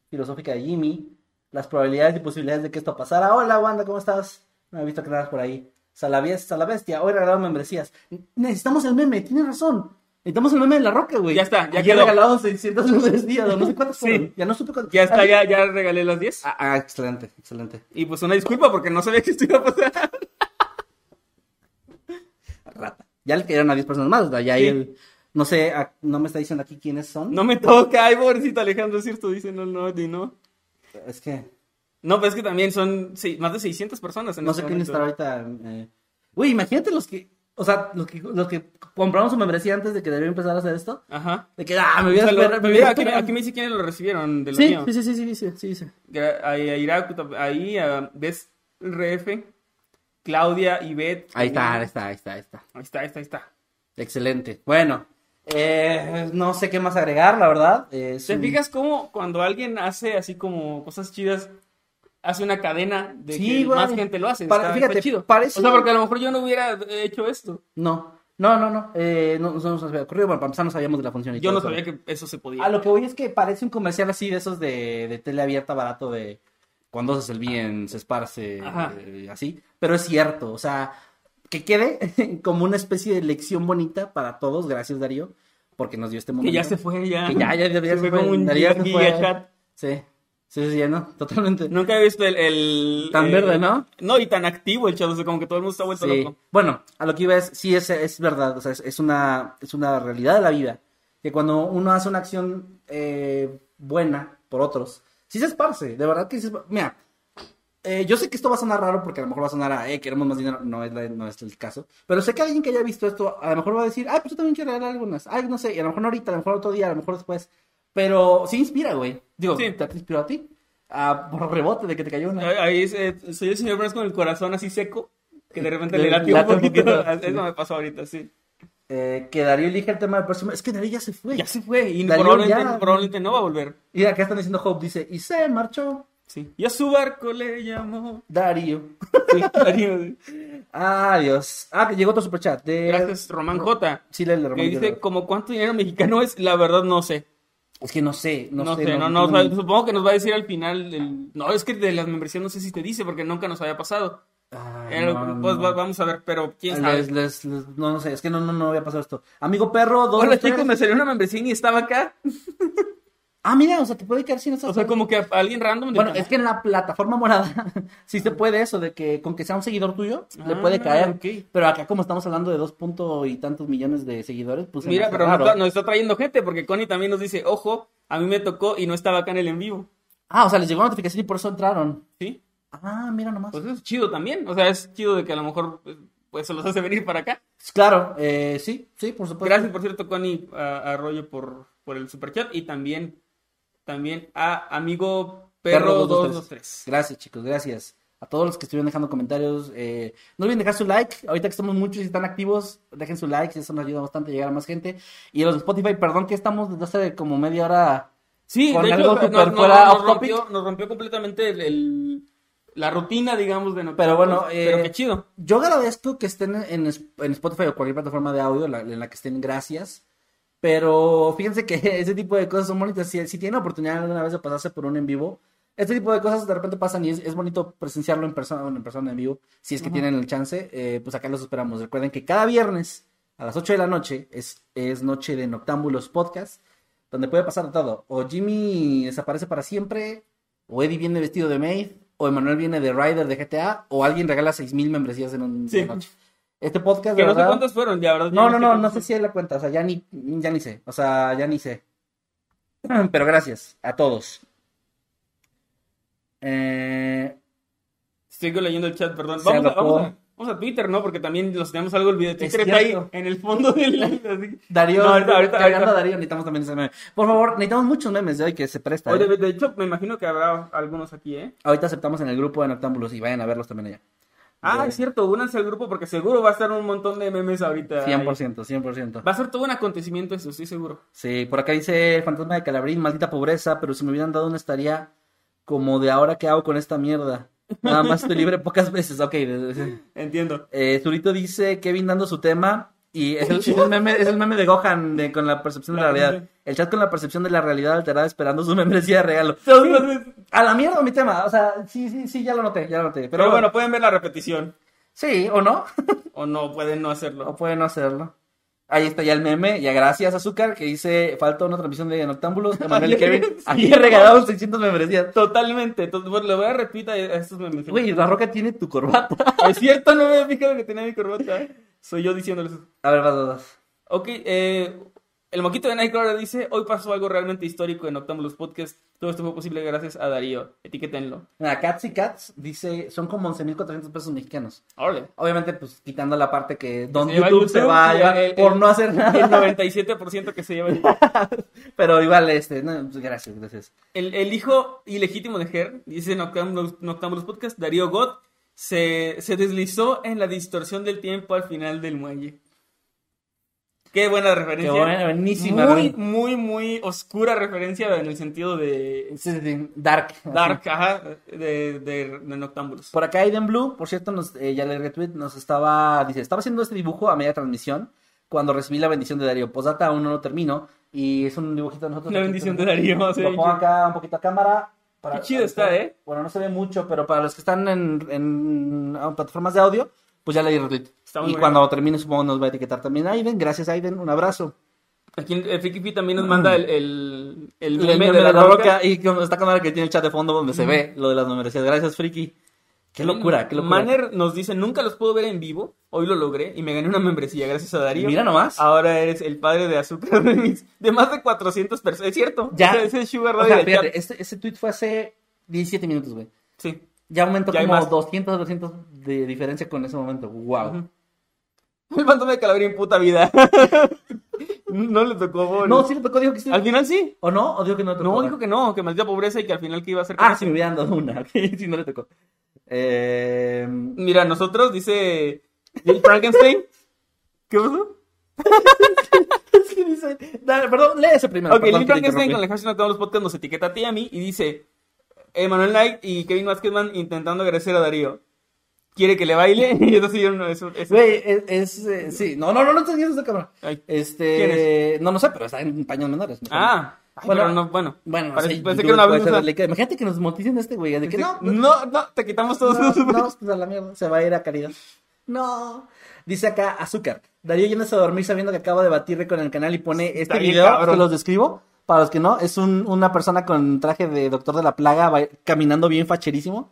filosófica de Jimmy, las probabilidades y posibilidades de que esto pasara. Hola, Wanda, ¿cómo estás? No he visto que nada por ahí. Salavies, Salabestia, hoy regalado membresías. Necesitamos el meme, tienes razón. Necesitamos el meme de la roca, güey. Ya está, ya quedó. regalado 600 membresías, o no sé cuántas Sí. fueron. Ya no supe cuántas. Ya está, Ah, ya, ya regalé las 10. Ah, ah, excelente, excelente. Y pues una disculpa porque no sabía que esto iba a pasar. <laughs> Rata. Ya le cayeron a 10 personas más, ¿verdad? Ya Sí. él, no sé, no me está diciendo aquí quiénes son. No me toca, ay, pobrecito Alejandro, es cierto, dice, no, no, ni no. Es que No, pero es que también son sí, más de 600 personas en no este sé quién estará ahorita. eh. Güey, imagínate los que, o sea, los que, los que compramos su membresía antes de que debiera empezar a hacer esto. Ajá. De que, ah, me voy a sea, lo- esperar, me voy mira, a aquí, esperar. aquí me dice quiénes lo recibieron de lo Sí, mío. sí, sí, sí, sí, sí, sí, sí. Ahí, a Iraku, ahí, a Ves RF, Claudia, Ivette. Ahí está, ahí está, ahí está, ahí está. Ahí está, ahí está, ahí está. Excelente. Bueno, eh, no sé qué más agregar, la verdad. Eh, ¿Te un- fijas cómo cuando alguien hace así como cosas chidas, hace una cadena de Sí, que güey. más gente lo hace? Para- está, fíjate, está chido. parece- O sea, porque a lo mejor yo no hubiera hecho esto. No, no, no, no. Eh, no, no nos había ocurrido. Bueno, para empezar no sabíamos de la función. y Yo todo no sabía que eso se podía. A lo que voy es que parece un comercial así de esos de, de tele abierta barato de cuando haces el bien se esparce eh, así. Pero es cierto, o sea, que quede <laughs> como una especie de lección bonita para todos. Gracias, Darío, porque nos dio este momento. Que ya se fue, ya. Que ya, ya, ya, ya se fue como un Darío se fue. chat. Sí, sí, sí, ya no, <laughs> totalmente. Nunca he visto el... el- Tan el- verde, ¿no? No, y tan activo el chat, o sea, como que todo el mundo está vuelto Sí. loco. Bueno, a lo que iba es, sí es, es verdad, o sea, es, es una, es una realidad de la vida, que cuando uno hace una acción eh, buena por otros, sí se esparce, de verdad que sí se esparce. Mira, eh, yo sé que esto va a sonar raro porque a lo mejor va a sonar a, eh, queremos más dinero, no es, la- no es el caso, pero sé que alguien que haya visto esto, a lo mejor va a decir, ay, pues yo también quiero regalar algunas, ay, no sé, y a lo mejor no ahorita, a lo mejor otro día, a lo mejor después, pero sí inspira, güey, digo, Sí. ¿te, inspiró a ti? Ah, por rebote de que te cayó una. Ahí- es, eh, soy el señor Burns con el corazón así seco, que de repente Le- le late un poquito. <laughs> Eso me pasó ahorita, sí. Eh, que Darío elige el tema del próximo, es que Darío ya se fue. Ya se fue y probablemente, ya- probablemente no va a volver. Y acá están diciendo Hope, dice, y se marchó Sí. Y a su barco le llamó. Darío. Sí, Darío. <laughs> Adiós. Ah, que llegó otro superchat. De... Gracias, Román J. Sí, le, le Que Román dice, como cuánto dinero mexicano es, la verdad no sé. Es que no sé, no, No, sé. no, no, supongo que nos va a decir al final. el- No, es que de las membresías no sé si te dice, porque nunca nos había pasado. Ay, Eh, no, pues no. va- vamos a ver, pero quién sabe. Les- les- les- no, no sé, es que no, no, no había pasado esto. Amigo perro, dos, Hola chicos, me salió una membresía y estaba acá. <laughs> Ah, mira, o sea, te puede quedar sin esas O sea, como que a alguien random. Bueno, es que en la plataforma morada <laughs> sí se puede eso, de que con que sea un seguidor tuyo, le Ah, puede caer. Pero acá, como estamos hablando de dos punto y tantos millones de seguidores, pues. Mira, pero nos está, nos está trayendo gente porque Connie también nos dice, ojo, a mí me tocó y no estaba acá en el en vivo. Ah, o sea, les llegó notificación y por eso entraron. ¿Sí? Ah, mira nomás. Pues es chido también. O sea, es chido de que a lo mejor pues, pues se los hace venir para acá. Claro, eh, sí, sí, por supuesto. Gracias, por cierto, Connie Arroyo por, por el superchat y también, también a amigo Perro 223. Gracias, chicos, gracias. A todos los que estuvieron dejando comentarios. eh, no olviden dejar su like. Ahorita que estamos muchos y están activos, dejen su like. Eso nos ayuda bastante a llegar a más gente. Y los de Spotify, perdón que estamos desde hace como media hora. Sí, Con de algo hecho, nos, fuera nos rompió, nos rompió completamente el, el- la rutina, digamos, de no Pero bueno, pero eh, qué chido. Yo agradezco que estén en, en Spotify o cualquier plataforma de audio la- en la que estén, gracias. Pero fíjense que <laughs> ese tipo de cosas son bonitas. Si, si tienen oportunidad alguna vez de pasarse por un en vivo, este tipo de cosas de repente pasan y es, es bonito presenciarlo en persona, bueno, en persona en vivo. Si es que tienen el chance, eh, pues acá los esperamos. Recuerden que cada viernes a las 8 de la noche es, es noche de Noctámbulos Podcast, donde puede pasar todo. O Jimmy desaparece para siempre, o Eddie viene vestido de maid, o Emanuel viene de Rider de GTA, o alguien regala 6.000 membresías en Sí. una noche. Este podcast, Que de no sé cuántos fueron, ya, ¿verdad? No, no, no, no sé si hay la cuenta, o sea, ya ni, ya ni sé, o sea, ya ni sé. <clears throat> Pero gracias a todos. Eh, Sigo leyendo el chat, perdón. Vamos a, alocó. vamos, a, vamos a Twitter, ¿no? Porque también los tenemos algo olvidado. Es Twitter está ahí en el fondo del... así. Darío, No, ahorita- ahorita- ahorita. a Darío, necesitamos también ese meme. Por favor, necesitamos muchos memes de hoy que se presta. Oye, ¿eh? de, de hecho, me imagino que habrá algunos aquí, ¿eh? Ahorita aceptamos en el grupo de Noctámbulos y vayan a verlos también allá. Ah, De- es cierto, únanse al grupo porque seguro va a estar un montón de memes ahorita. ahí. 100%, 100%. Va a ser todo un acontecimiento eso, estoy seguro. Sí, por acá dice el fantasma de Calabrín, maldita pobreza, pero si me hubieran dado una estaría como de ahora qué hago con esta mierda. Nada más estoy libre pocas veces, ok. <laughs> Entiendo. Eh, Zurito dice Kevin dando su tema y <laughs> es el, es el meme, es el meme de Gohan de- con la percepción de la realidad. El chat con la percepción de la realidad alterada esperando su membresía de regalo. <laughs> A la mierda mi tema, o sea, sí, sí, sí, ya lo noté, ya lo noté. Pero, Pero bueno, pueden ver la repetición. sí, o no, <laughs> O no, pueden no o hacerlo. pueden no hacerlo. Ahí está ya el meme, ya gracias Azúcar, que dice, falta una transmisión de Noctámbulos, Emanuel y Kevin, ayer regalaron 600 membresías. Totalmente. Entonces, bueno, le voy a retuita a estos memes. Güey, La Roca tiene tu corbata. Es cierto, no me había fijado que tenía mi corbata. Soy yo diciéndoles eso. A ver, vas, vas. Ok, eh, el moquito de Nightcrawler dice, hoy pasó algo realmente histórico en Octambulus Podcast. Todo esto fue posible gracias a Darío. Etiquétenlo. Mira, Cats y Cats dice, son como 11.400 pesos mexicanos. Órale. Obviamente, pues quitando la parte que Don se lleva YouTube, se YouTube, va a llevar el- por el- no hacer El nada. 97% que se lleva. el- <laughs> Pero igual, este, no, pues, gracias, gracias. El, el hijo ilegítimo de Her, dice en Noctambulus Podcast, Darío God, se, se deslizó en la distorsión del tiempo al final del muelle. Qué buena Qué referencia. buena, buenísima. Muy, muy, muy oscura referencia en el sentido de Sí, sí, sí, Dark. así. Dark, ajá, de, de, de Noctambulus. Por acá Aiden Blue, por cierto, nos, eh, ya le retweet, nos estaba, dice, estaba haciendo este dibujo a media transmisión cuando recibí la bendición de Darío. Posdata aún no lo termino y es un dibujito de nosotros. La bendición de Darío. sí. Lo pongo acá un poquito a cámara. Qué chido está, ¿eh? Bueno, no se ve mucho, pero para los que están en, en, ah, plataformas de audio, pues ya le di retweet. Está muy y bien. cuando termine, supongo nos va a etiquetar también Aiden. Gracias, Aiden. Un abrazo. Aquí el Friki también nos manda el, el, el El meme meme de la, roca. roca y está con la que tiene el chat de fondo donde se ve lo de las numeraciones. Gracias, Friki. Qué locura, qué locura. Manner nos dice, nunca los puedo ver en vivo. Hoy lo logré y me gané una membresía gracias a Darío. Mira nomás. Ahora eres el padre de Azúcar <laughs> Remix de más de 400 personas. Es cierto. Ya. Ese, ese Sugar O Radio sea, fíjate, este, ese tweet fue hace 17 minutos, güey. Sí. Ya aumentó Ya como más. 200, 200 de diferencia con ese momento. Wow. <laughs> El fantasma de Calabria en puta vida. <laughs> no le tocó. bueno. No, sí le tocó, dijo que sí. Al final sí. ¿O no? ¿O dijo que no le tocó? No, dijo que no, que maldita pobreza y que al final que iba a hacer. Ah, sí, me hubieran dado una. sí, no le tocó. Eh... Mira, nosotros, dice Jay Frankenstein. ¿Qué pasó? es que dice... Dale, perdón, lee ese primero. Ok, te Frankenstein con el hashtag no todos los podcasts nos etiqueta a ti y a mí y dice Emanuel Knight y Kevin Vázquezman intentando agradecer a Darío. Quiere que le baile y eso sí, no, eso, eso- Güey, es... es, eh, sí, no, no, no, no te esa cámara. Ay. Este... ¿Quién No, no sé, pero está en paños menores. no sé. Ay, Bueno, no, bueno. Bueno, Parece, que una blusa. Imagínate que nos moticen este güey, de que no, No, no, te quitamos todos No, los no, <laughs> pues a la mierda, se va a ir a caridad. No. Dice acá Azúcar. Darío yéndose a dormir sabiendo que acaba de batirle con el canal y pone este Está bien video, se los describo. para los que no, es un- una persona con traje de doctor de la plaga va- caminando bien facherísimo.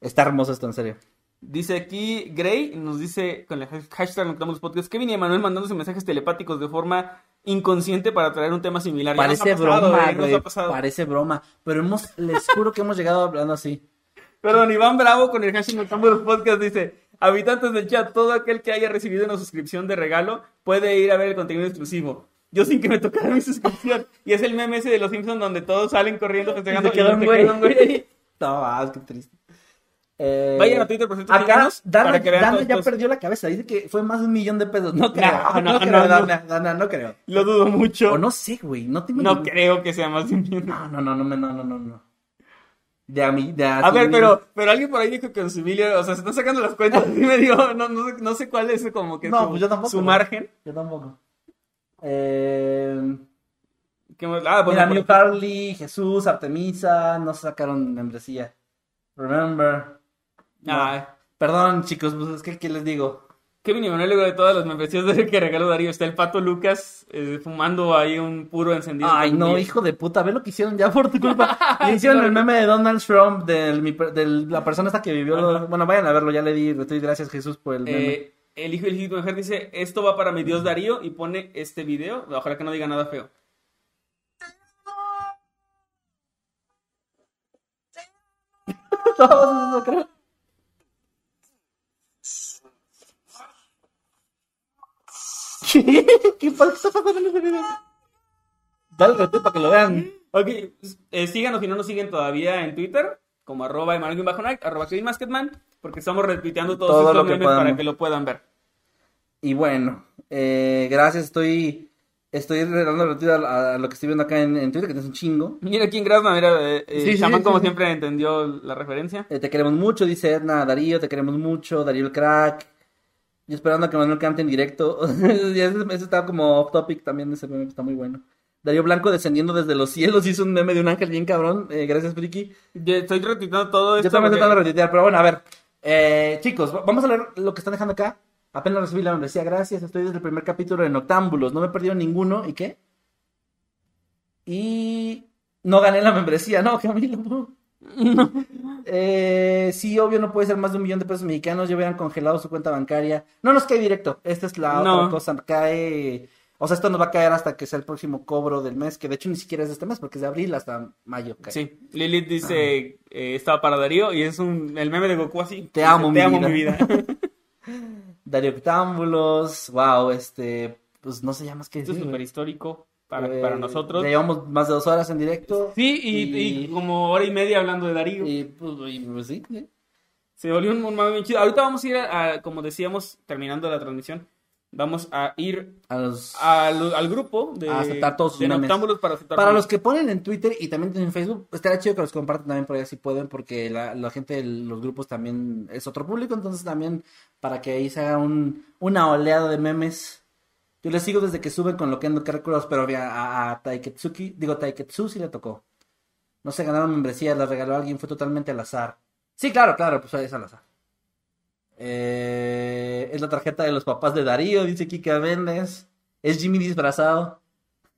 Está hermoso esto, en serio. Dice aquí Gray, nos dice con el hashtag Noctambulous los podcasts, Kevin y Emanuel mandándose mensajes telepáticos de forma inconsciente para traer un tema similar. Parece pasado, broma, eh, güey. Parece broma. Pero hemos, les juro que hemos llegado hablando así. Perdón, Iván Bravo con el hashtag Noctambulous los podcasts dice, habitantes del chat, todo aquel que haya recibido una suscripción de regalo puede ir a ver el contenido exclusivo. Yo sin que me tocara mi suscripción. Y es el meme ese de los Simpsons donde todos salen corriendo festejando Y se queda un te güey. <laughs> No, qué triste. Eh, Vayan a Twitter, por cierto, Acá, Dana, Dana ya estos- perdió la cabeza. Dice que fue más de un millón de pesos. No creo. No, No, no, creo, no. Dana, Dana, no creo. Lo dudo mucho. O no sé, güey. No tengo No creo que sea más de un millón. No, no, no, no, no, no, no, no. De a mí, de A ver, pero, pero alguien por ahí dijo que su Emilio, o sea, se están sacando las cuentas. Y me dijo, no, no, sé, no sé cuál es como que No, su, pues yo tampoco, su güey. margen. Yo tampoco. Eh, ¿Qué más? Ah, bueno, mira, New Carly, Jesús, Artemisa, no sacaron membresía. Remember. No. Ay. Perdón, chicos, pues es que, ¿qué les digo? Kevin y Manuel, luego de todas las membresías que regaló Darío, está el pato Lucas eh, fumando ahí un puro encendido. Ay, no, hijo de puta, ve lo que hicieron ya por tu culpa. <laughs> Le hicieron el meme de Donald Trump, de la persona esta que vivió. lo- Bueno, vayan a verlo, ya le di gracias Jesús por el meme. Eh, el hijo del mujer dice, esto va para mi dios Darío y pone este video. Ojalá que no diga nada feo. <laughs> Todos eso creo. <laughs> ¿Qué? ¿Qué pasa? ¿Qué está pasando en ese video? Dale retweet para que lo vean. Ok, eh, síganos si no nos siguen todavía en Twitter, como arroba Emanuel-Night, arroba Masketman, porque estamos retuiteando todos Todo estos que para que lo puedan ver. Y bueno, eh, gracias, estoy estoy dando retweet a, a lo que estoy viendo acá en, en Twitter, que es un chingo. Mira aquí en Grasma, mira, eh, eh, Sí, sí, Shaman sí, como siempre entendió la referencia. Eh, te queremos mucho, dice Edna Darío, te queremos mucho, Darío el crack. Yo esperando a que Manuel cante en directo. Y ese, ese está como off topic también, ese meme está muy bueno. Darío Blanco descendiendo desde los cielos, hizo un meme de un ángel bien cabrón. Eh, gracias, Friki. Yo estoy retuiteando todo esto. Yo también porque- tratando de pero bueno, a ver. Eh, chicos, va- vamos a leer lo que están dejando acá. Apenas recibí la membresía, gracias. Estoy desde el primer capítulo de Noctámbulos. No me he perdido ninguno. ¿Y qué? Y no gané la membresía, ¿no, <laughs> Camilo? <laughs> Eh, sí, obvio, no puede ser más de un millón de pesos mexicanos. Ya hubieran congelado su cuenta bancaria. No nos cae directo. Esta es la No. otra cosa. Cae. O sea, esto nos va a caer hasta que sea el próximo cobro del mes. Que de hecho ni siquiera es de este mes, porque es de abril hasta mayo. cae. Sí, Lilith dice, eh, estaba para Darío y es un, el meme de Goku así. Te Dice, amo, Te mi amo vida". mi vida. <laughs> Darío Octámbulos, wow, este, pues no sé ya más que Esto es súper histórico para, Eh, para nosotros. Llevamos más de dos horas en directo. Sí, y, y- y como hora y media hablando de Darío. Y pues, y, pues, sí, sí. Se volvió un, un mame bien chido. Ahorita vamos a ir, a, a- como decíamos, terminando la transmisión, vamos a ir A los, al, al grupo de, A aceptar todos sus de. Noctámbulos para aceptar para memes. los que ponen en Twitter y también en Facebook, estaría chido que los compartan también por ahí si pueden, porque la, la gente de los grupos también es otro público, entonces también para que ahí se haga un, una oleada de memes. Yo les sigo desde que suben con Loquendo Cálculos, pero a, a, a Taiketsuki, digo Taiketsu sí le tocó. No se ganaron membresía, las regaló alguien, fue totalmente al azar. Sí, claro, claro, pues es al azar. Eh, es la tarjeta de los papás de Darío, dice Kika Méndez. Es Jimmy disfrazado.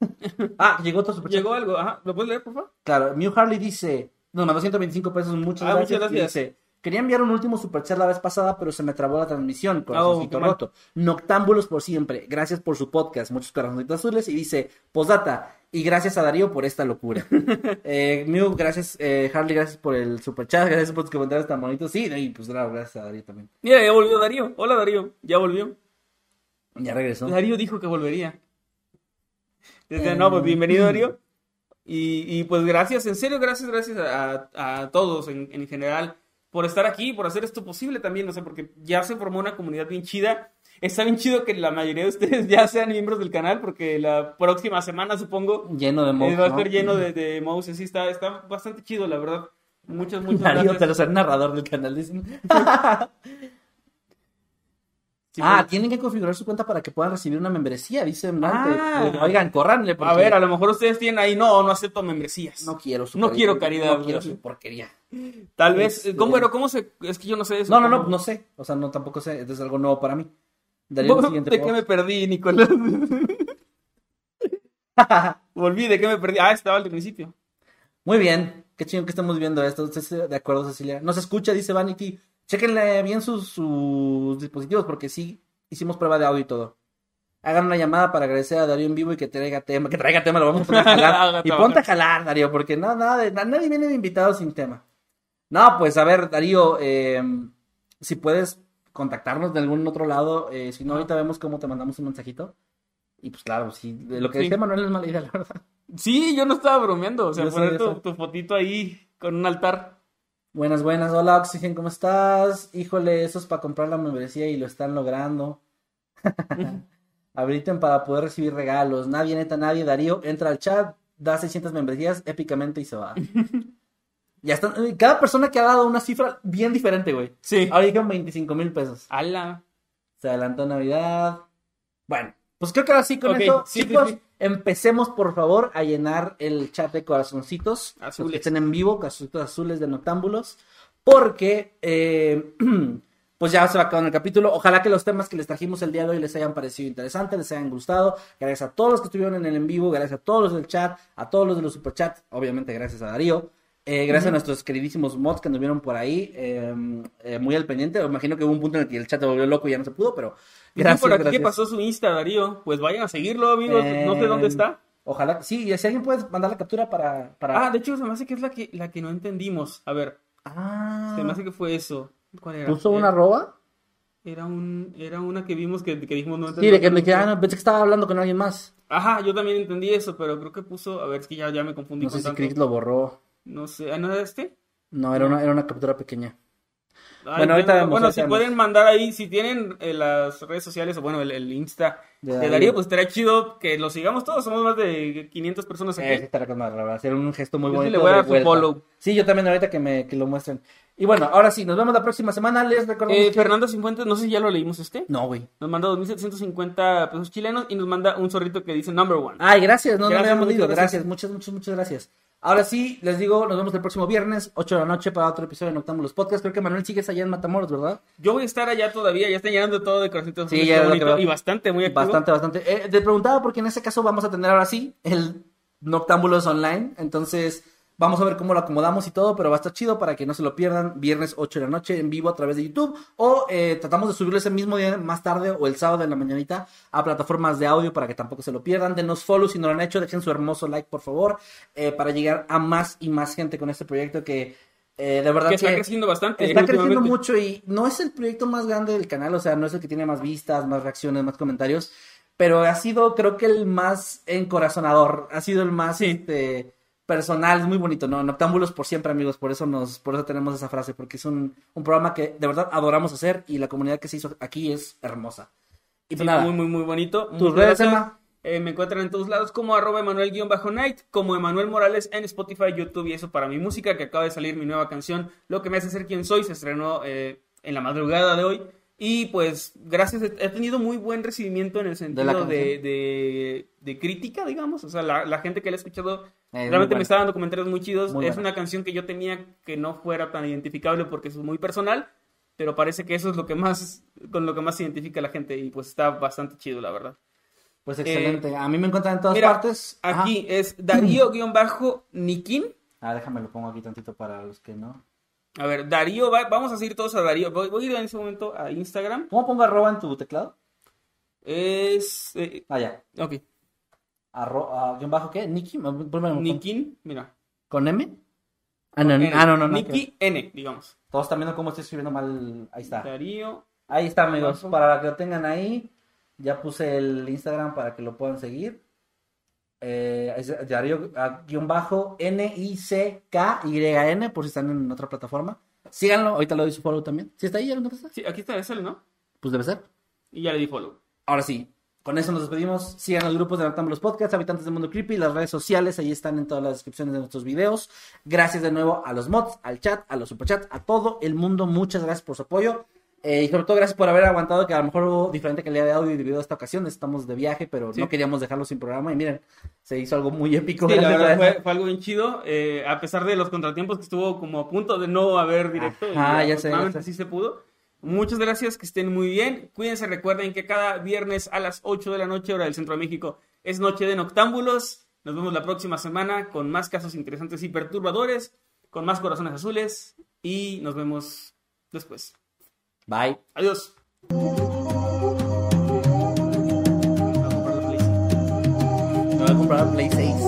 <laughs> ah, llegó otro superchat. Llegó algo, ajá, ¿lo puedes leer, por favor? Claro, Mew Harley dice, nos mandó 125 pesos, muchas Ah, gracias. muchas y gracias. dice, quería enviar un último superchat la vez pasada, pero se me trabó la transmisión, corazoncito mal. roto. Noctámbulos por siempre, gracias por su podcast, muchos corazoncitos azules, y dice, posdata, y gracias a Darío por esta locura. <laughs> eh, Mew, gracias, eh, Harley, gracias por el superchat, gracias por tus comentarios tan bonitos, sí, y pues claro, gracias a Darío también. Mira, ya volvió Darío. Hola, Darío. Ya volvió. Ya regresó. Darío dijo que volvería. Desde, Eh. no, pues bienvenido, Darío. Y, y, pues gracias, en serio, gracias, gracias a, a todos en, en general por estar aquí, por hacer esto posible también, o sea, porque ya se formó una comunidad bien chida. Está bien chido que la mayoría de ustedes <laughs> ya sean miembros del canal, porque la próxima semana, supongo, Lleno de eh, mods, va a ¿no? estar lleno de, de mouse. Sí, está, está bastante chido, la verdad. Muchas, muchas Darío, gracias. tercer narrador del canal, dicen. <laughs> Ah, tienen que configurar su cuenta para que puedan recibir una membresía, dicen. Ah. Que- Oigan, corranle. porque a ver, a lo mejor ustedes tienen ahí, no, no acepto membresías. No quiero su No quiero caridad, No quiero su porquería. Tal vez, Este- ¿cómo, pero cómo se, es que yo no sé eso. No, no, no, no sé. O sea, no tampoco sé. Es algo nuevo para mí. Daría el ¿De siguiente qué post. me perdí, Nicolás? <laughs> Volví, ¿de qué me perdí? Ah, estaba al principio. Muy bien, qué chingón que estamos viendo esto. ¿Estás de acuerdo, Cecilia? No se escucha, dice Vanity. Chequenle bien sus, sus dispositivos porque sí hicimos prueba de audio y todo. Hagan una llamada para agradecer a Darío en vivo y que traiga tema. Que traiga tema, lo vamos a poner a <laughs> jalar. Y ponte a jalar, Darío, porque no, nada de- nadie viene de invitado sin tema. No, pues a ver, Darío, eh, si puedes contactarnos de algún otro lado, eh, si no, ahorita vemos cómo te mandamos un mensajito. Y pues claro, de lo que Sí. decía Manuel es mala idea, la verdad. Sí, yo no estaba bromeando. O sea, Yo poner tu fotito ahí con un altar. Buenas, buenas. Hola, Oxygen, ¿cómo estás? Híjole, eso es para comprar la membresía y lo están logrando. <laughs> Habiliten para poder recibir regalos. Nadie, neta, nadie. Darío entra al chat, da 600 membresías épicamente y se va. <laughs> ya están. Cada persona que ha dado una cifra bien diferente, güey. Sí. Ahora dijeron 25 mil pesos. Ala. Se adelantó Navidad. Bueno, pues creo que ahora sí con Ok, esto, sí, sí, sí. Empecemos por favor a llenar el chat de corazoncitos. Los Azules. que estén en vivo, corazoncitos azules de Noctámbulos. Porque, eh, <clears throat> pues ya se va a acabar el capítulo. Ojalá que los temas que les trajimos el día de hoy les hayan parecido interesantes, les hayan gustado. Gracias a todos los que estuvieron en el en vivo, gracias a todos los del chat, a todos los de los superchats, obviamente gracias a Darío. Eh, gracias a nuestros queridísimos mods que anduvieron por ahí, eh, eh, muy al pendiente. Me imagino que hubo un punto en el que el chat se volvió loco y ya no se pudo, pero gracias. por aquí que gracias. pasó su Insta, Darío. Pues vayan a seguirlo, amigos. No sé dónde Eh, está. Ojalá, sí, y si alguien puede mandar la captura para... para... Ah, de hecho, se me hace que es la que, la que no entendimos. A ver, Ah, se me hace que fue eso. ¿Cuál era? ¿Puso Eh, una arroba? Era, un, era una que vimos que, que dijimos no Sí, de que me quedé, ah, no, pensé que estaba hablando con alguien más. Ajá, yo también entendí eso, pero creo que puso. A ver, es que ya, ya me confundí No sé si. Chris lo borró. No sé, ¿ah, ¿no era este? No, era una, era una captura pequeña. Ay, Bueno, ahorita vemos, Bueno, si vemos. pueden mandar ahí, si tienen eh, las redes sociales o bueno, el, el Insta De de Darío. Pues estaría chido que lo sigamos todos. Somos más de 500 personas aquí. Eh, sí, estará con la verdad, hacer un gesto muy Yo sí bonito. le voy a de dar su vuelta. follow. Sí, yo también ahorita que me que lo muestren. Y bueno, ahora sí, nos vemos la próxima semana. Les recordamos Eh, que... Fernando Cifuentes, no sé si ya lo leímos este. No, güey. Nos manda 2.750 pesos chilenos y nos manda un zorrito que dice number one. Ay, gracias, no, no me Gracias, habíamos leído. gracias. Gracias, muchas, muchas, muchas gracias. Ahora sí, les digo, nos vemos el próximo viernes, 8 de la noche, para otro episodio de Noctámbulos Podcast. Creo que Manuel sigues allá en Matamoros, ¿verdad? Yo voy a estar allá todavía, ya están llenando todo de corazoncitos. Sí, ya lo bonito, y bastante, muy activo. Bastante, bastante. Eh, te preguntaba porque en ese caso vamos a tener ahora sí el Noctámbulos online. Entonces, vamos a ver cómo lo acomodamos y todo, pero va a estar chido para que no se lo pierdan. Viernes 8 de la noche en vivo a través de YouTube. O eh, tratamos de subirlo ese mismo día más tarde o el sábado en la mañanita a plataformas de audio para que tampoco se lo pierdan. Denos follow si no lo han hecho. Dejen su hermoso like, por favor, eh, para llegar a más y más gente con este proyecto que eh, de verdad que está que- creciendo bastante. Está creciendo mucho y no es el proyecto más grande del canal, o sea, no es el que tiene más vistas, más reacciones, más comentarios, pero ha sido creo que el más encorazonador, ha sido el más Sí. este, personal, es muy bonito, ¿no? Noctámbulos por siempre, amigos, por eso nos, por eso tenemos esa frase, porque es un, un programa que de verdad adoramos hacer y la comunidad que se hizo aquí es hermosa. Y pues Sí, nada, muy, muy, muy bonito. tus redes. Emma. Eh, me encuentran en todos lados como arroba Emanuel-Night, como Emanuel Morales en Spotify, YouTube y eso para mi música, que acaba de salir mi nueva canción, Lo que me hace ser quien soy, se estrenó eh, en la madrugada de hoy. Y pues, gracias, he tenido muy buen recibimiento en el sentido de, de, de crítica, digamos. O sea, la, la gente que la ha escuchado realmente me está dando comentarios muy chidos. Muy es buena. una canción que yo tenía que no fuera tan identificable porque es muy personal, pero parece que eso es lo que más, con lo que más se identifica a la gente y pues está bastante chido, la verdad. Pues excelente. a mí me encuentran en todas eh, Mira, partes. Ajá. Aquí es Darío-Nikin. <clears throat> Ah, déjame lo pongo aquí tantito para los que no. A ver, Darío, va- vamos a seguir todos a Darío. Voy, voy a ir en ese momento a Instagram. ¿Cómo pongo arroba en tu teclado? Es. eh, Ah, ya. ok, Arro, ah, guion bajo qué? Ponme- Nikin, mira. ¿Con M? Ah, no, N. ah, no, no, no. Niki N, digamos. Todos están viendo cómo estoy escribiendo mal. Ahí está. Darío. Ahí está, amigos. Para que lo tengan ahí. Ya puse el Instagram para que lo puedan seguir. Eh, es Darío ah, guion bajo N-I-C-K-Y-N por si están en otra plataforma. Síganlo. Ahorita le doy su follow también. ¿Sí está ahí? ¿Ya lo encontraste? Sí, aquí está, es él, ¿no? Pues debe ser. Y ya le di follow. Ahora sí, con eso nos despedimos. Sigan los grupos de Noctámbulos Podcast, Habitantes del Mundo Creepy, las redes sociales, ahí están en todas las descripciones de nuestros videos. Gracias de nuevo a los mods, al chat, a los superchats, a todo el mundo. Muchas gracias por su apoyo. Eh, y sobre todo gracias por haber aguantado que a lo mejor hubo diferente calidad de audio y de video esta ocasión. Estamos de viaje, pero Sí. no queríamos dejarlo sin programa. Y miren, se hizo algo muy épico. Sí, la verdad a fue, fue algo bien chido. eh, a pesar de los contratiempos que estuvo como a punto de no haber directo. Ajá, ya sé, ya sé. sí se pudo. Muchas gracias, que estén muy bien. Cuídense, recuerden que cada viernes a las 8 de la noche, hora del Centro de México, es Noche de Noctámbulos. Nos vemos la próxima semana con más casos interesantes y perturbadores, con más corazones azules y nos vemos después. Bye. Adiós. Me voy a comprar la Play 6.